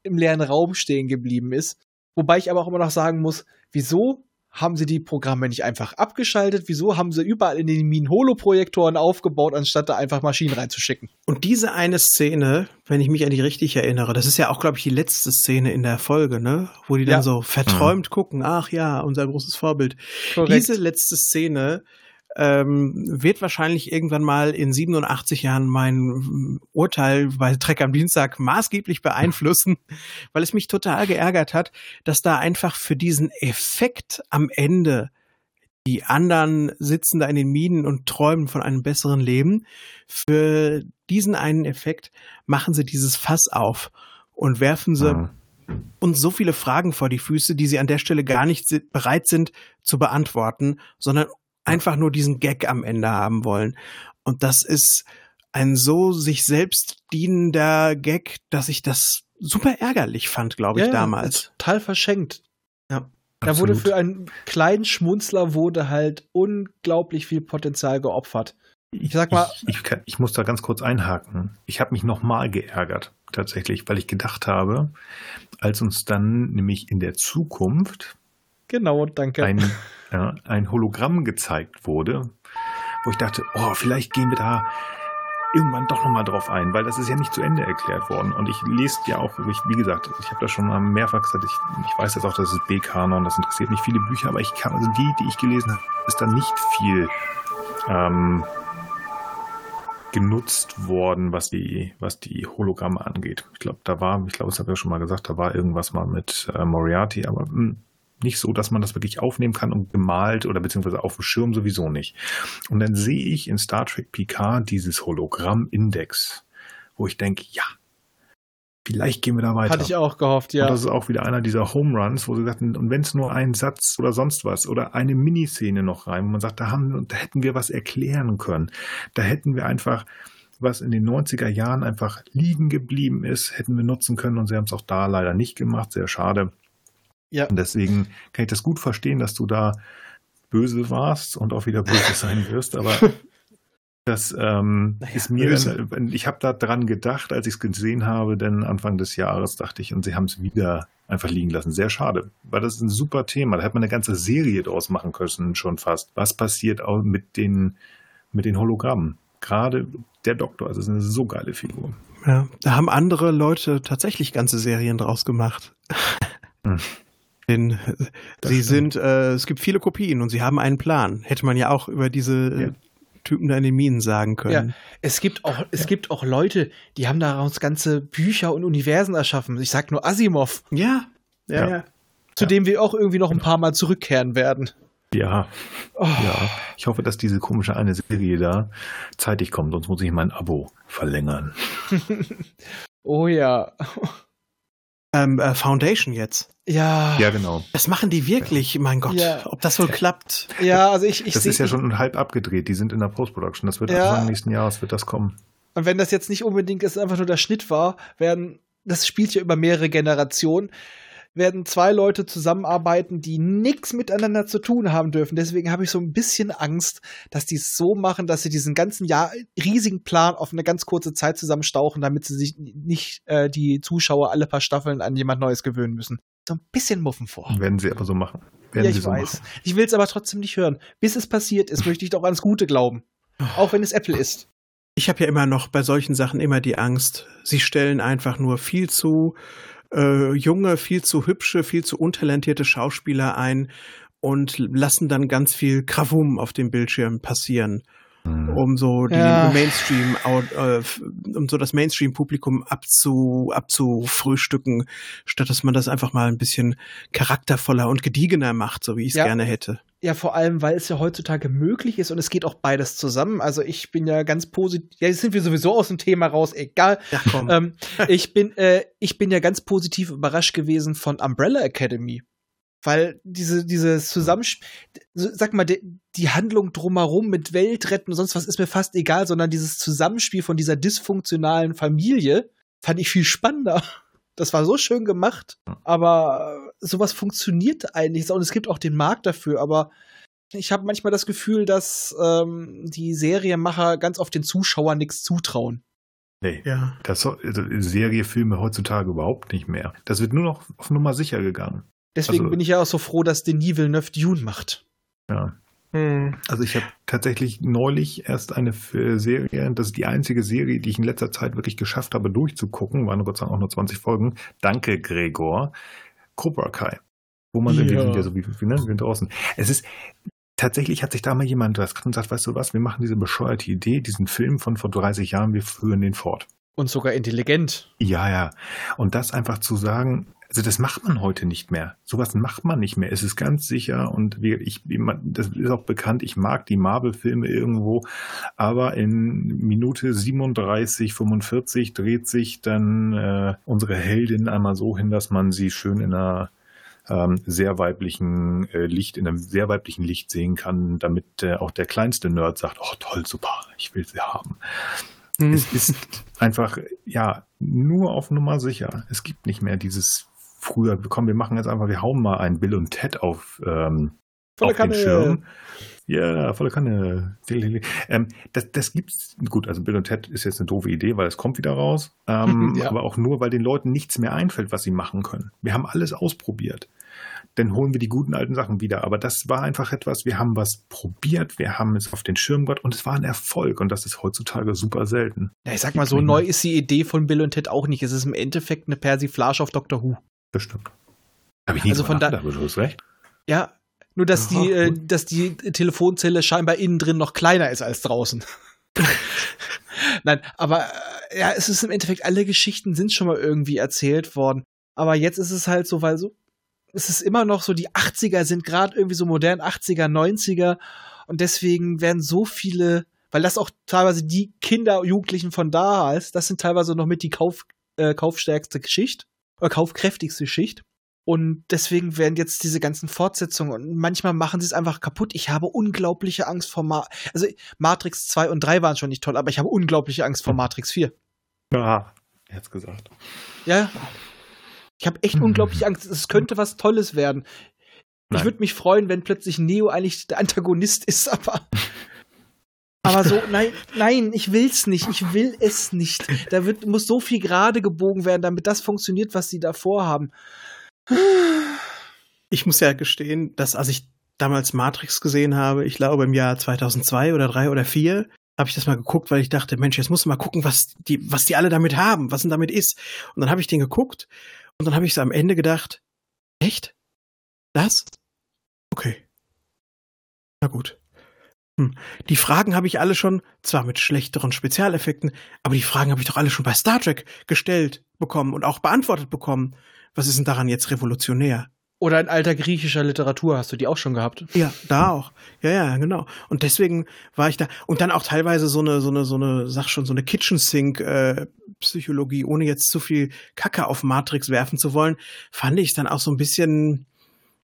im leeren Raum stehen geblieben ist. Wobei ich aber auch immer noch sagen muss, wieso haben sie die Programme nicht einfach abgeschaltet? Wieso haben sie überall in den Minen Holoprojektoren aufgebaut, anstatt da einfach Maschinen reinzuschicken? Und diese eine Szene, wenn ich mich an die richtig erinnere, das ist ja auch, glaube ich, die letzte Szene in der Folge, ne? Wo die Ja. dann so verträumt gucken, ach ja, unser großes Vorbild. Diese letzte Szene ähm, wird wahrscheinlich irgendwann mal in 87 Jahren mein mm, Urteil bei Trek am Dienstag maßgeblich beeinflussen, weil es mich total geärgert hat, dass da einfach für diesen Effekt am Ende die anderen sitzen da in den Minen und träumen von einem besseren Leben. Für diesen einen Effekt machen sie dieses Fass auf und werfen sie Mhm. uns so viele Fragen vor die Füße, die sie an der Stelle gar nicht bereit sind zu beantworten, sondern einfach nur diesen Gag am Ende haben wollen. Und das ist ein so sich selbst dienender Gag, dass ich das super ärgerlich fand, glaube ich, Ja, damals. Total verschenkt. Ja. Da wurde für einen kleinen Schmunzler wurde halt unglaublich viel Potenzial geopfert. Ich sag mal, Ich, ich, kann, ich muss da ganz kurz einhaken. Ich habe mich nochmal geärgert, tatsächlich, weil ich gedacht habe, als uns dann nämlich in der Zukunft Genau, danke. ein, ja, ein Hologramm gezeigt wurde, wo ich dachte, oh, vielleicht gehen wir da irgendwann doch nochmal drauf ein, weil das ist ja nicht zu Ende erklärt worden. Und ich lese ja auch, ich, wie gesagt, ich habe das schon mehrfach gesagt, ich, ich weiß jetzt auch, das ist B-Kanon, das interessiert mich viele Bücher, aber ich kann, also die, die ich gelesen habe, ist da nicht viel ähm, genutzt worden, was die, was die Hologramme angeht. Ich glaube, da war, ich glaube, das habe ich ja schon mal gesagt, da war irgendwas mal mit äh, Moriarty, aber mh, hm, nicht so, dass man das wirklich aufnehmen kann und gemalt oder beziehungsweise auf dem Schirm sowieso nicht. Und dann sehe ich in Star Trek Picard dieses Hologramm-Index, wo ich denke, ja, vielleicht gehen wir da weiter. Hatte ich auch gehofft, ja. Und das ist auch wieder einer dieser Home Runs, wo sie sagten, und wenn es nur ein Satz oder sonst was oder eine Miniszene noch rein, wo man sagt, da haben, da hätten wir was erklären können. Da hätten wir einfach was in den 90er Jahren einfach liegen geblieben ist, hätten wir nutzen können und sie haben es auch da leider nicht gemacht. Sehr schade. Ja. Und deswegen kann ich das gut verstehen, dass du da böse warst und auch wieder böse sein wirst, aber das ähm, naja, ist mir, dann, ich habe da dran gedacht, als ich es gesehen habe, denn Anfang des Jahres dachte ich, und sie haben es wieder einfach liegen lassen. Sehr schade, weil das ist ein super Thema. Da hätte man eine ganze Serie draus machen können, schon fast. Was passiert auch mit den, mit den Hologrammen? Gerade der Doktor, also ist eine so geile Figur. Ja, da haben andere Leute tatsächlich ganze Serien draus gemacht. Hm. Denn das sie stimmt. sind, äh, es gibt viele Kopien und sie haben einen Plan. Hätte man ja auch über diese äh, ja. Typen da in den Minen sagen können. Ja, es gibt auch, es ja. gibt auch Leute, die haben daraus ganze Bücher und Universen erschaffen. Ich sag nur Asimov. Ja, ja, ja. Zu dem wir auch irgendwie noch ein paar Mal zurückkehren werden. Ja. Oh. Ja. Ich hoffe, dass diese komische eine Serie da zeitig kommt, sonst muss ich mein Abo verlängern. oh ja ähm, äh, Foundation jetzt. Ja. Ja, genau. Das machen die wirklich, mein Gott, ja. ob das wohl klappt. Ja, also ich, ich Das ist ja schon halb abgedreht. Die sind in der Post-Production. Das wird ja. Anfang nächsten Jahres wird das kommen. Und wenn das jetzt nicht unbedingt ist, einfach nur der Schnitt war, werden, das spielt ja über mehrere Generationen werden zwei Leute zusammenarbeiten, die nichts miteinander zu tun haben dürfen. Deswegen habe ich so ein bisschen Angst, dass die es so machen, dass sie diesen ganzen Jahr riesigen Plan auf eine ganz kurze Zeit zusammenstauchen, damit sie sich nicht äh, die Zuschauer alle paar Staffeln an jemand Neues gewöhnen müssen. So ein bisschen Muffen vor. Werden sie aber so machen. Werden ja, ich so weiß. Machen. Ich will es aber trotzdem nicht hören. Bis es passiert ist, möchte ich doch ans Gute glauben. Auch wenn es Apple ist. Ich habe ja immer noch bei solchen Sachen immer die Angst, sie stellen einfach nur viel zu äh, junge, viel zu hübsche, viel zu untalentierte Schauspieler ein und lassen dann ganz viel Krawum auf dem Bildschirm passieren, mhm. um so ja. Mainstream, äh, um so das Mainstream-Publikum abzu, abzufrühstücken, statt dass man das einfach mal ein bisschen charaktervoller und gediegener macht, so wie ich es ja. gerne hätte. Ja, vor allem, weil es ja heutzutage möglich ist und es geht auch beides zusammen. Also ich bin ja ganz positiv. Ja, jetzt sind wir sowieso aus dem Thema raus, egal. Ja, komm. Ähm, ich bin, äh, ich bin ja ganz positiv überrascht gewesen von Umbrella Academy. Weil diese, dieses Zusammenspiel, sag mal, die, die Handlung drumherum mit Weltretten und sonst was ist mir fast egal, sondern dieses Zusammenspiel von dieser dysfunktionalen Familie fand ich viel spannender. Das war so schön gemacht, aber sowas funktioniert eigentlich und es gibt auch den Markt dafür, aber ich habe manchmal das Gefühl, dass ähm, die Serienmacher ganz oft den Zuschauern nichts zutrauen. Nee, ja. das also Serie, Filme heutzutage überhaupt nicht mehr. Das wird nur noch auf Nummer sicher gegangen. Deswegen also, bin ich ja auch so froh, dass Denis Villeneuve Dune macht. Ja. Hm. Also ich habe tatsächlich neulich erst eine Serie, das ist die einzige Serie, die ich in letzter Zeit wirklich geschafft habe durchzugucken, waren Gott sei Dank auch nur 20 Folgen. Danke, Gregor. Cobra Kai. Wo man, ja. sind ja so wie, wie ne, sind draußen. Es ist, tatsächlich hat sich da mal jemand das und sagt, weißt du was, wir machen diese bescheuerte Idee, diesen Film von vor 30 Jahren, wir führen den fort. Und sogar intelligent. Ja, ja. Und das einfach zu sagen, also das macht man heute nicht mehr. Sowas macht man nicht mehr. Es ist ganz sicher und wie, ich, das ist auch bekannt, ich mag die Marvel-Filme irgendwo, aber in Minute 37, 45 dreht sich dann äh, unsere Heldin einmal so hin, dass man sie schön in einer ähm, sehr weiblichen äh, Licht, in einem sehr weiblichen Licht sehen kann, damit äh, auch der kleinste Nerd sagt, oh toll, super, ich will sie haben. Hm. Es ist einfach, ja, nur auf Nummer sicher. Es gibt nicht mehr dieses früher, komm, wir machen jetzt einfach, wir hauen mal ein Bill und Ted auf, ähm, auf den Schirm. Ja, volle Kanne. Ähm, das, das gibt's, gut, also Bill und Ted ist jetzt eine doofe Idee, weil es kommt wieder raus. Ähm, ja. Aber auch nur, weil den Leuten nichts mehr einfällt, was sie machen können. Wir haben alles ausprobiert. Dann holen wir die guten alten Sachen wieder. Aber das war einfach etwas, wir haben was probiert, wir haben es auf den Schirm gebracht und es war ein Erfolg. Und das ist heutzutage super selten. Ja, ich sag mal, so neu ist die Idee von Bill und Ted auch nicht. Es ist im Endeffekt eine Persiflage auf Doctor Who. Das stimmt. Habe ich nie also von da, aber du hast recht. Ja, nur, dass Aha, die, äh, dass die Telefonzelle scheinbar innen drin noch kleiner ist als draußen. Nein, aber äh, ja, es ist im Endeffekt, alle Geschichten sind schon mal irgendwie erzählt worden. Aber jetzt ist es halt so, weil so, es ist immer noch so, die 80er sind gerade irgendwie so modern, 80er, 90er. Und deswegen werden so viele, weil das auch teilweise die Kinder, Jugendlichen von da ist, das sind teilweise noch mit die Kauf, äh, kaufstärkste Geschichte, oder kaufkräftigste Schicht. Und deswegen werden jetzt diese ganzen Fortsetzungen und manchmal machen sie es einfach kaputt. Ich habe unglaubliche Angst vor Ma also Matrix 2 und 3 waren schon nicht toll, aber ich habe unglaubliche Angst vor hm. Matrix 4. Ja, er hat's gesagt. Ja. Ich habe echt mhm. unglaubliche Angst. Es könnte was Tolles werden. Nein. Ich würde mich freuen, wenn plötzlich Neo eigentlich der Antagonist ist, aber aber so, nein, nein, ich will's nicht. Ich will es nicht. Da wird, muss so viel gerade gebogen werden, damit das funktioniert, was sie da vorhaben. Ich muss ja gestehen, dass als ich damals Matrix gesehen habe, ich glaube im Jahr 2002 oder 3 oder 4, habe ich das mal geguckt, weil ich dachte, Mensch, jetzt musst du mal gucken, was die, was die alle damit haben, was denn damit ist. Und dann habe ich den geguckt und dann habe ich so am Ende gedacht, echt? Das? Okay. Na gut. Hm. Die Fragen habe ich alle schon, zwar mit schlechteren Spezialeffekten, aber die Fragen habe ich doch alle schon bei Star Trek gestellt bekommen und auch beantwortet bekommen. Was ist denn daran jetzt revolutionär? Oder in alter griechischer Literatur hast du die auch schon gehabt? Ja, da auch. Ja, ja, genau. Und deswegen war ich da und dann auch teilweise so eine so eine so eine sag schon so eine Kitchen Sink äh, Psychologie, ohne jetzt zu viel Kacke auf Matrix werfen zu wollen, fand ich dann auch so ein bisschen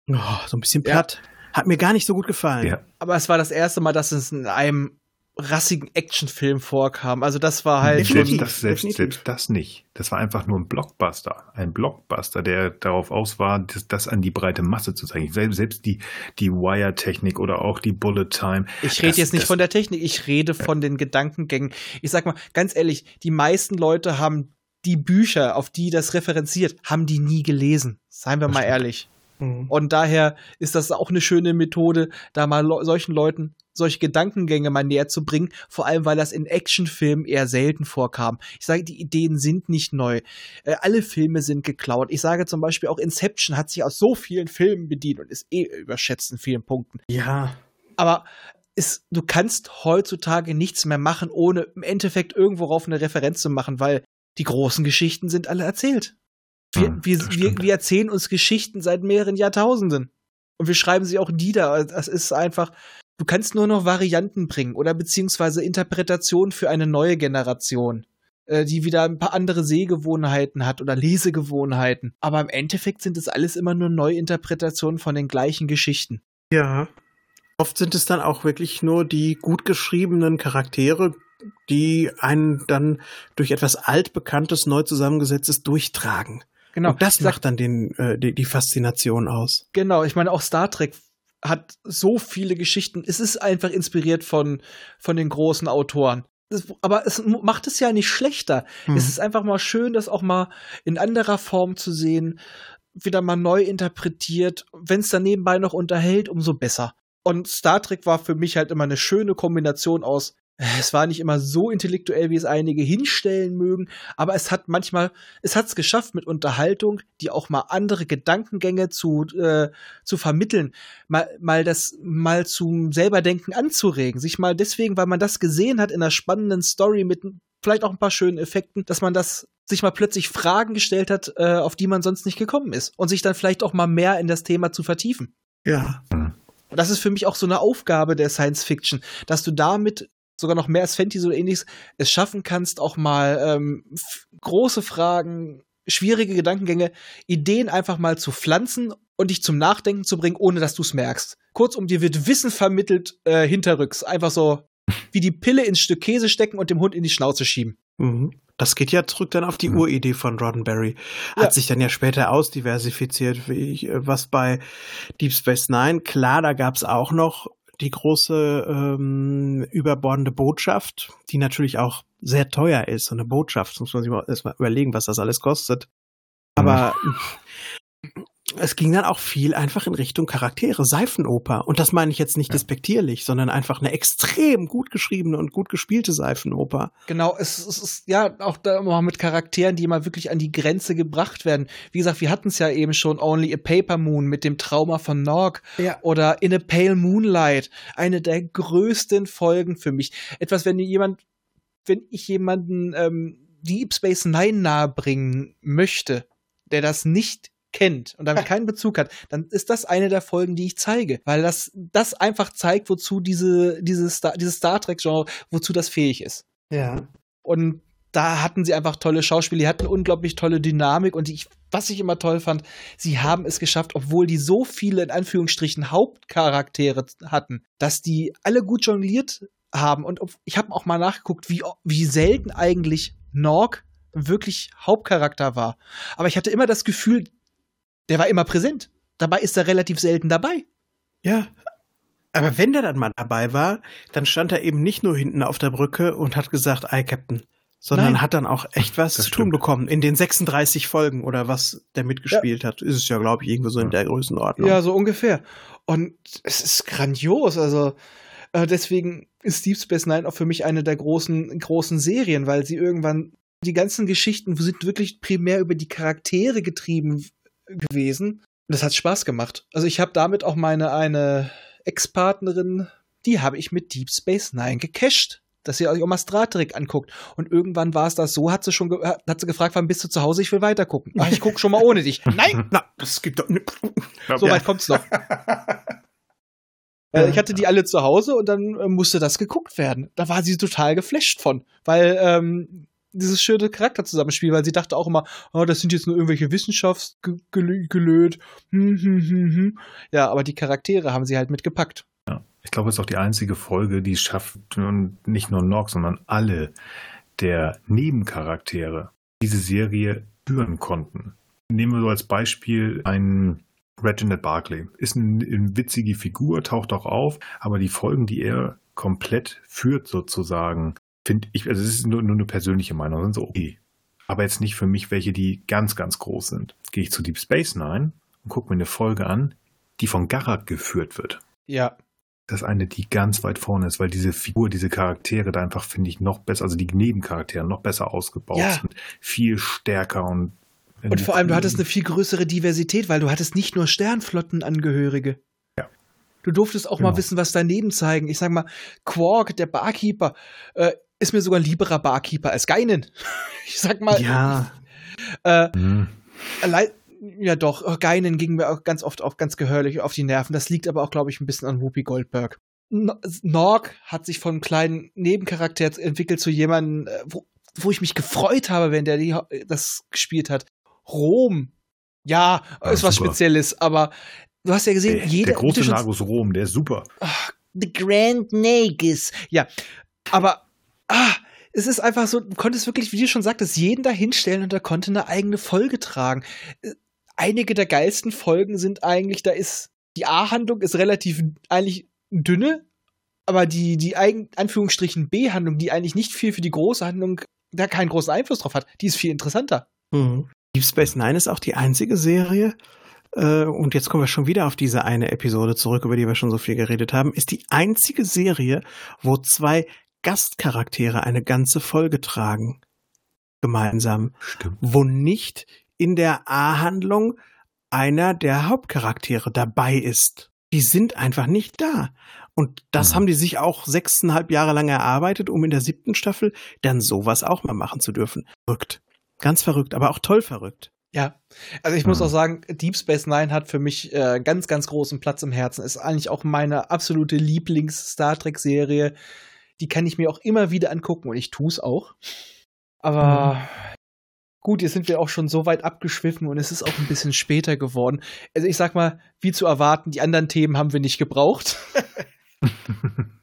oh, so ein bisschen platt. Ja. Hat mir gar nicht so gut gefallen. Ja. Aber es war das erste Mal, dass es in einem rassigen Actionfilm vorkam. Also das war halt selbst, das, selbst, selbst, das nicht. Das war einfach nur ein Blockbuster. Ein Blockbuster, der darauf aus war, das, das an die breite Masse zu zeigen. Selbst die, die Wire-Technik oder auch die Bullet Time. Ich rede jetzt nicht von der Technik, ich rede von den Gedankengängen. Ich sag mal, ganz ehrlich, die meisten Leute haben die Bücher, auf die das referenziert, haben die nie gelesen. Seien wir mal ehrlich. Mhm. Und daher ist das auch eine schöne Methode, da mal solchen Leuten solche Gedankengänge mal näher zu bringen, vor allem weil das in Actionfilmen eher selten vorkam. Ich sage, die Ideen sind nicht neu. Äh, alle Filme sind geklaut. Ich sage zum Beispiel auch Inception hat sich aus so vielen Filmen bedient und ist eh überschätzt in vielen Punkten. Ja. Aber ist, du kannst heutzutage nichts mehr machen, ohne im Endeffekt irgendwo rauf eine Referenz zu machen, weil die großen Geschichten sind alle erzählt. Wir, hm, wir, wir, wir erzählen uns Geschichten seit mehreren Jahrtausenden. Und wir schreiben sie auch nieder. Das ist einfach, Du kannst nur noch Varianten bringen oder beziehungsweise Interpretationen für eine neue Generation, äh, die wieder ein paar andere Sehgewohnheiten hat oder Lesegewohnheiten. Aber im Endeffekt sind es alles immer nur Neuinterpretationen von den gleichen Geschichten. Ja. Oft sind es dann auch wirklich nur die gut geschriebenen Charaktere, die einen dann durch etwas altbekanntes, neu zusammengesetztes durchtragen. Genau. Und das macht dann den, äh, die, die Faszination aus. Genau, ich meine, auch Star Trek hat so viele Geschichten. Es ist einfach inspiriert von, von den großen Autoren. Es, aber es macht es ja nicht schlechter. Mhm. Es ist einfach mal schön, das auch mal in anderer Form zu sehen, wieder mal neu interpretiert. Wenn es dann nebenbei noch unterhält, umso besser. Und Star Trek war für mich halt immer eine schöne Kombination aus es war nicht immer so intellektuell, wie es einige hinstellen mögen, aber es hat manchmal, es hat es geschafft mit Unterhaltung, die auch mal andere Gedankengänge zu, äh, zu vermitteln, mal, mal das, mal zum selberdenken anzuregen, sich mal deswegen, weil man das gesehen hat in einer spannenden Story mit vielleicht auch ein paar schönen Effekten, dass man das sich mal plötzlich Fragen gestellt hat, äh, auf die man sonst nicht gekommen ist und sich dann vielleicht auch mal mehr in das Thema zu vertiefen. Ja. Und das ist für mich auch so eine Aufgabe der Science Fiction, dass du damit sogar noch mehr als Fantasy oder ähnliches, es schaffen kannst, auch mal ähm, große Fragen, schwierige Gedankengänge, Ideen einfach mal zu pflanzen und dich zum Nachdenken zu bringen, ohne dass du es merkst. Kurzum, dir wird Wissen vermittelt äh, hinterrücks. Einfach so wie die Pille ins Stück Käse stecken und dem Hund in die Schnauze schieben. Mhm. Das geht ja zurück dann auf die. Uridee von Roddenberry. Hat ja. sich dann ja später ausdiversifiziert, wie ich, äh, was bei Deep Space Nine, klar, da gab es auch noch die große ähm, überbordende Botschaft, die natürlich auch sehr teuer ist. So eine Botschaft, muss man sich mal erstmal überlegen, was das alles kostet. Aber es ging dann auch viel einfach in Richtung Charaktere, Seifenoper. Und das meine ich jetzt nicht ja. despektierlich, sondern einfach eine extrem gut geschriebene und gut gespielte Seifenoper. Genau, es, es ist ja auch da immer mit Charakteren, die mal wirklich an die Grenze gebracht werden. Wie gesagt, wir hatten es ja eben schon Only a Paper Moon mit dem Trauma von Norg ja. oder In a Pale Moonlight. Eine der größten Folgen für mich. Etwas, wenn jemand, wenn ich jemanden ähm, Deep Space Nine nahebringen möchte, der das nicht kennt und damit keinen Bezug hat, dann ist das eine der Folgen, die ich zeige, weil das das einfach zeigt, wozu diese diese Star, dieses Star Trek Genre, wozu das fähig ist. Ja. Und da hatten sie einfach tolle Schauspieler, die hatten unglaublich tolle Dynamik und ich, was ich immer toll fand, sie haben es geschafft, obwohl die so viele in Anführungsstrichen Hauptcharaktere hatten, dass die alle gut jongliert haben und ich habe auch mal nachgeguckt, wie wie selten eigentlich Norg wirklich Hauptcharakter war. Aber ich hatte immer das Gefühl, der war immer präsent. Dabei ist er relativ selten dabei. Ja. Aber wenn der dann mal dabei war, dann stand er eben nicht nur hinten auf der Brücke und hat gesagt, I Captain, sondern Nein. hat dann auch echt was das zu tun bekommen. In den 36 Folgen oder was der mitgespielt ja. hat, ist es ja, glaube ich, irgendwo so in der Größenordnung. Ja, so ungefähr. Und es ist grandios. Also äh, deswegen ist Deep Space Nine auch für mich eine der großen, großen Serien, weil sie irgendwann die ganzen Geschichten sind wirklich primär über die Charaktere getrieben gewesen. Und das hat Spaß gemacht. Also ich habe damit auch meine eine Ex-Partnerin, die habe ich mit Deep Space Nine gecached dass sie auch mal Trek anguckt. Und irgendwann war es das so, hat sie schon hat sie gefragt, wann bist du zu Hause? Ich will weiter gucken. Ach, ich gucke schon mal ohne dich. Nein! Na, das gibt doch. So weit kommt's noch. Äh, ich hatte die alle zu Hause und dann äh, musste das geguckt werden. Da war sie total geflasht von, weil ähm, dieses schöne Charakterzusammenspiel, weil sie dachte auch immer, oh, das sind jetzt nur irgendwelche Wissenschaftsgelöt. Hm, hm, hm. Ja, aber die Charaktere haben sie halt mitgepackt. Ja, ich glaube, es ist auch die einzige Folge, die schafft, nicht nur Nog, sondern alle der Nebencharaktere diese Serie führen konnten. Nehmen wir so als Beispiel einen Reginald Barclay. Ist eine, eine witzige Figur, taucht auch auf, aber die Folgen, die er komplett führt sozusagen, finde ich, also es ist nur, nur eine persönliche Meinung, sind so okay. Aber jetzt nicht für mich welche, die ganz, ganz groß sind. Gehe ich zu Deep Space Nine und gucke mir eine Folge an, die von Garak geführt wird. Ja. Das ist eine, die ganz weit vorne ist, weil diese Figur, diese Charaktere da einfach, finde ich, noch besser, also die Nebencharaktere noch besser ausgebaut ja. sind. Viel stärker und und vor allem, du hattest eine viel größere Diversität, weil du hattest nicht nur Sternflottenangehörige. Ja. Du durftest auch genau. mal wissen, was daneben zeigen. Ich sag mal, Quark, der Barkeeper, äh, ist mir sogar lieberer Barkeeper als Geinen. ich sag mal. Ja. Äh, mhm. Ja, doch. Oh, Geinen ging mir auch ganz oft auch ganz gehörlich auf die Nerven. Das liegt aber auch, glaube ich, ein bisschen an Whoopi Goldberg. Norg hat sich von einem kleinen Nebencharakter entwickelt zu jemandem, äh, wo, wo ich mich gefreut habe, wenn der die, das gespielt hat. Rom. Ja, ja ist was super. Spezielles, aber du hast ja gesehen, der, jeder. Der große Nagus Rom, der ist super. Ach, the Grand Nagus. Ja, aber ah, es ist einfach so, du konntest wirklich, wie du schon sagtest, jeden da hinstellen und er konnte eine eigene Folge tragen. Äh, einige der geilsten Folgen sind eigentlich, da ist die A-Handlung ist relativ eigentlich dünne, aber die, die Anführungsstrichen B-Handlung, die eigentlich nicht viel für die große Handlung, da keinen großen Einfluss drauf hat, die ist viel interessanter. Mhm. Deep Space Nine ist auch die einzige Serie, äh, und jetzt kommen wir schon wieder auf diese eine Episode zurück, über die wir schon so viel geredet haben, ist die einzige Serie, wo zwei Gastcharaktere eine ganze Folge tragen. Gemeinsam. Stimmt. Wo nicht in der A-Handlung einer der Hauptcharaktere dabei ist. Die sind einfach nicht da. Und das mhm. haben die sich auch sechseinhalb Jahre lang erarbeitet, um in der siebten Staffel dann sowas auch mal machen zu dürfen. Verrückt. Ganz verrückt, aber auch toll verrückt. Ja, also ich muss mhm. auch sagen, Deep Space Nine hat für mich äh, ganz, ganz großen Platz im Herzen. Ist eigentlich auch meine absolute Lieblings-Star Trek-Serie die kann ich mir auch immer wieder angucken und ich tue es auch. Aber mhm. gut, jetzt sind wir auch schon so weit abgeschwiffen und es ist auch ein bisschen später geworden. Also ich sag mal, wie zu erwarten, die anderen Themen haben wir nicht gebraucht.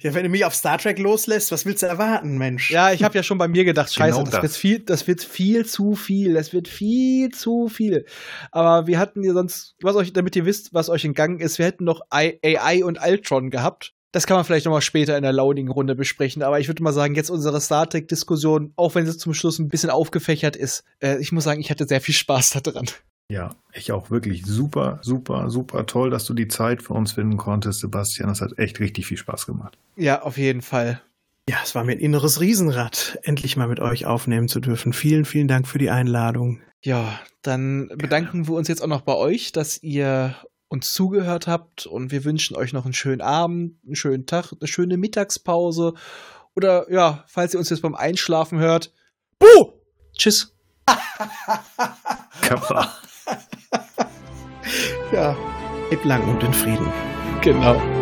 Ja, wenn du mich auf Star Trek loslässt, was willst du erwarten, Mensch? Ja, ich habe ja schon bei mir gedacht, scheiße, Genau das, das. wird viel, das wird viel zu viel, das wird viel zu viel. Aber wir hatten ja sonst, was euch, damit ihr wisst, was euch entgangen ist, wir hätten noch AI und Ultron gehabt. Das kann man vielleicht noch mal später in der launigen Runde besprechen. Aber ich würde mal sagen, jetzt unsere Star Trek-Diskussion, auch wenn sie zum Schluss ein bisschen aufgefächert ist, äh, ich muss sagen, ich hatte sehr viel Spaß daran. Ja, ich auch wirklich super, super, super toll, dass du die Zeit für uns finden konntest, Sebastian. Das hat echt richtig viel Spaß gemacht. Ja, auf jeden Fall. Ja, es war mir ein inneres Riesenrad, endlich mal mit euch aufnehmen zu dürfen. Vielen, vielen Dank für die Einladung. Ja, dann bedanken wir uns jetzt auch noch bei euch, dass ihr uns zugehört habt und wir wünschen euch noch einen schönen Abend, einen schönen Tag, eine schöne Mittagspause oder ja, falls ihr uns jetzt beim Einschlafen hört, Buh! Tschüss. Kappa. Ja, lebt lang und in Frieden. Genau.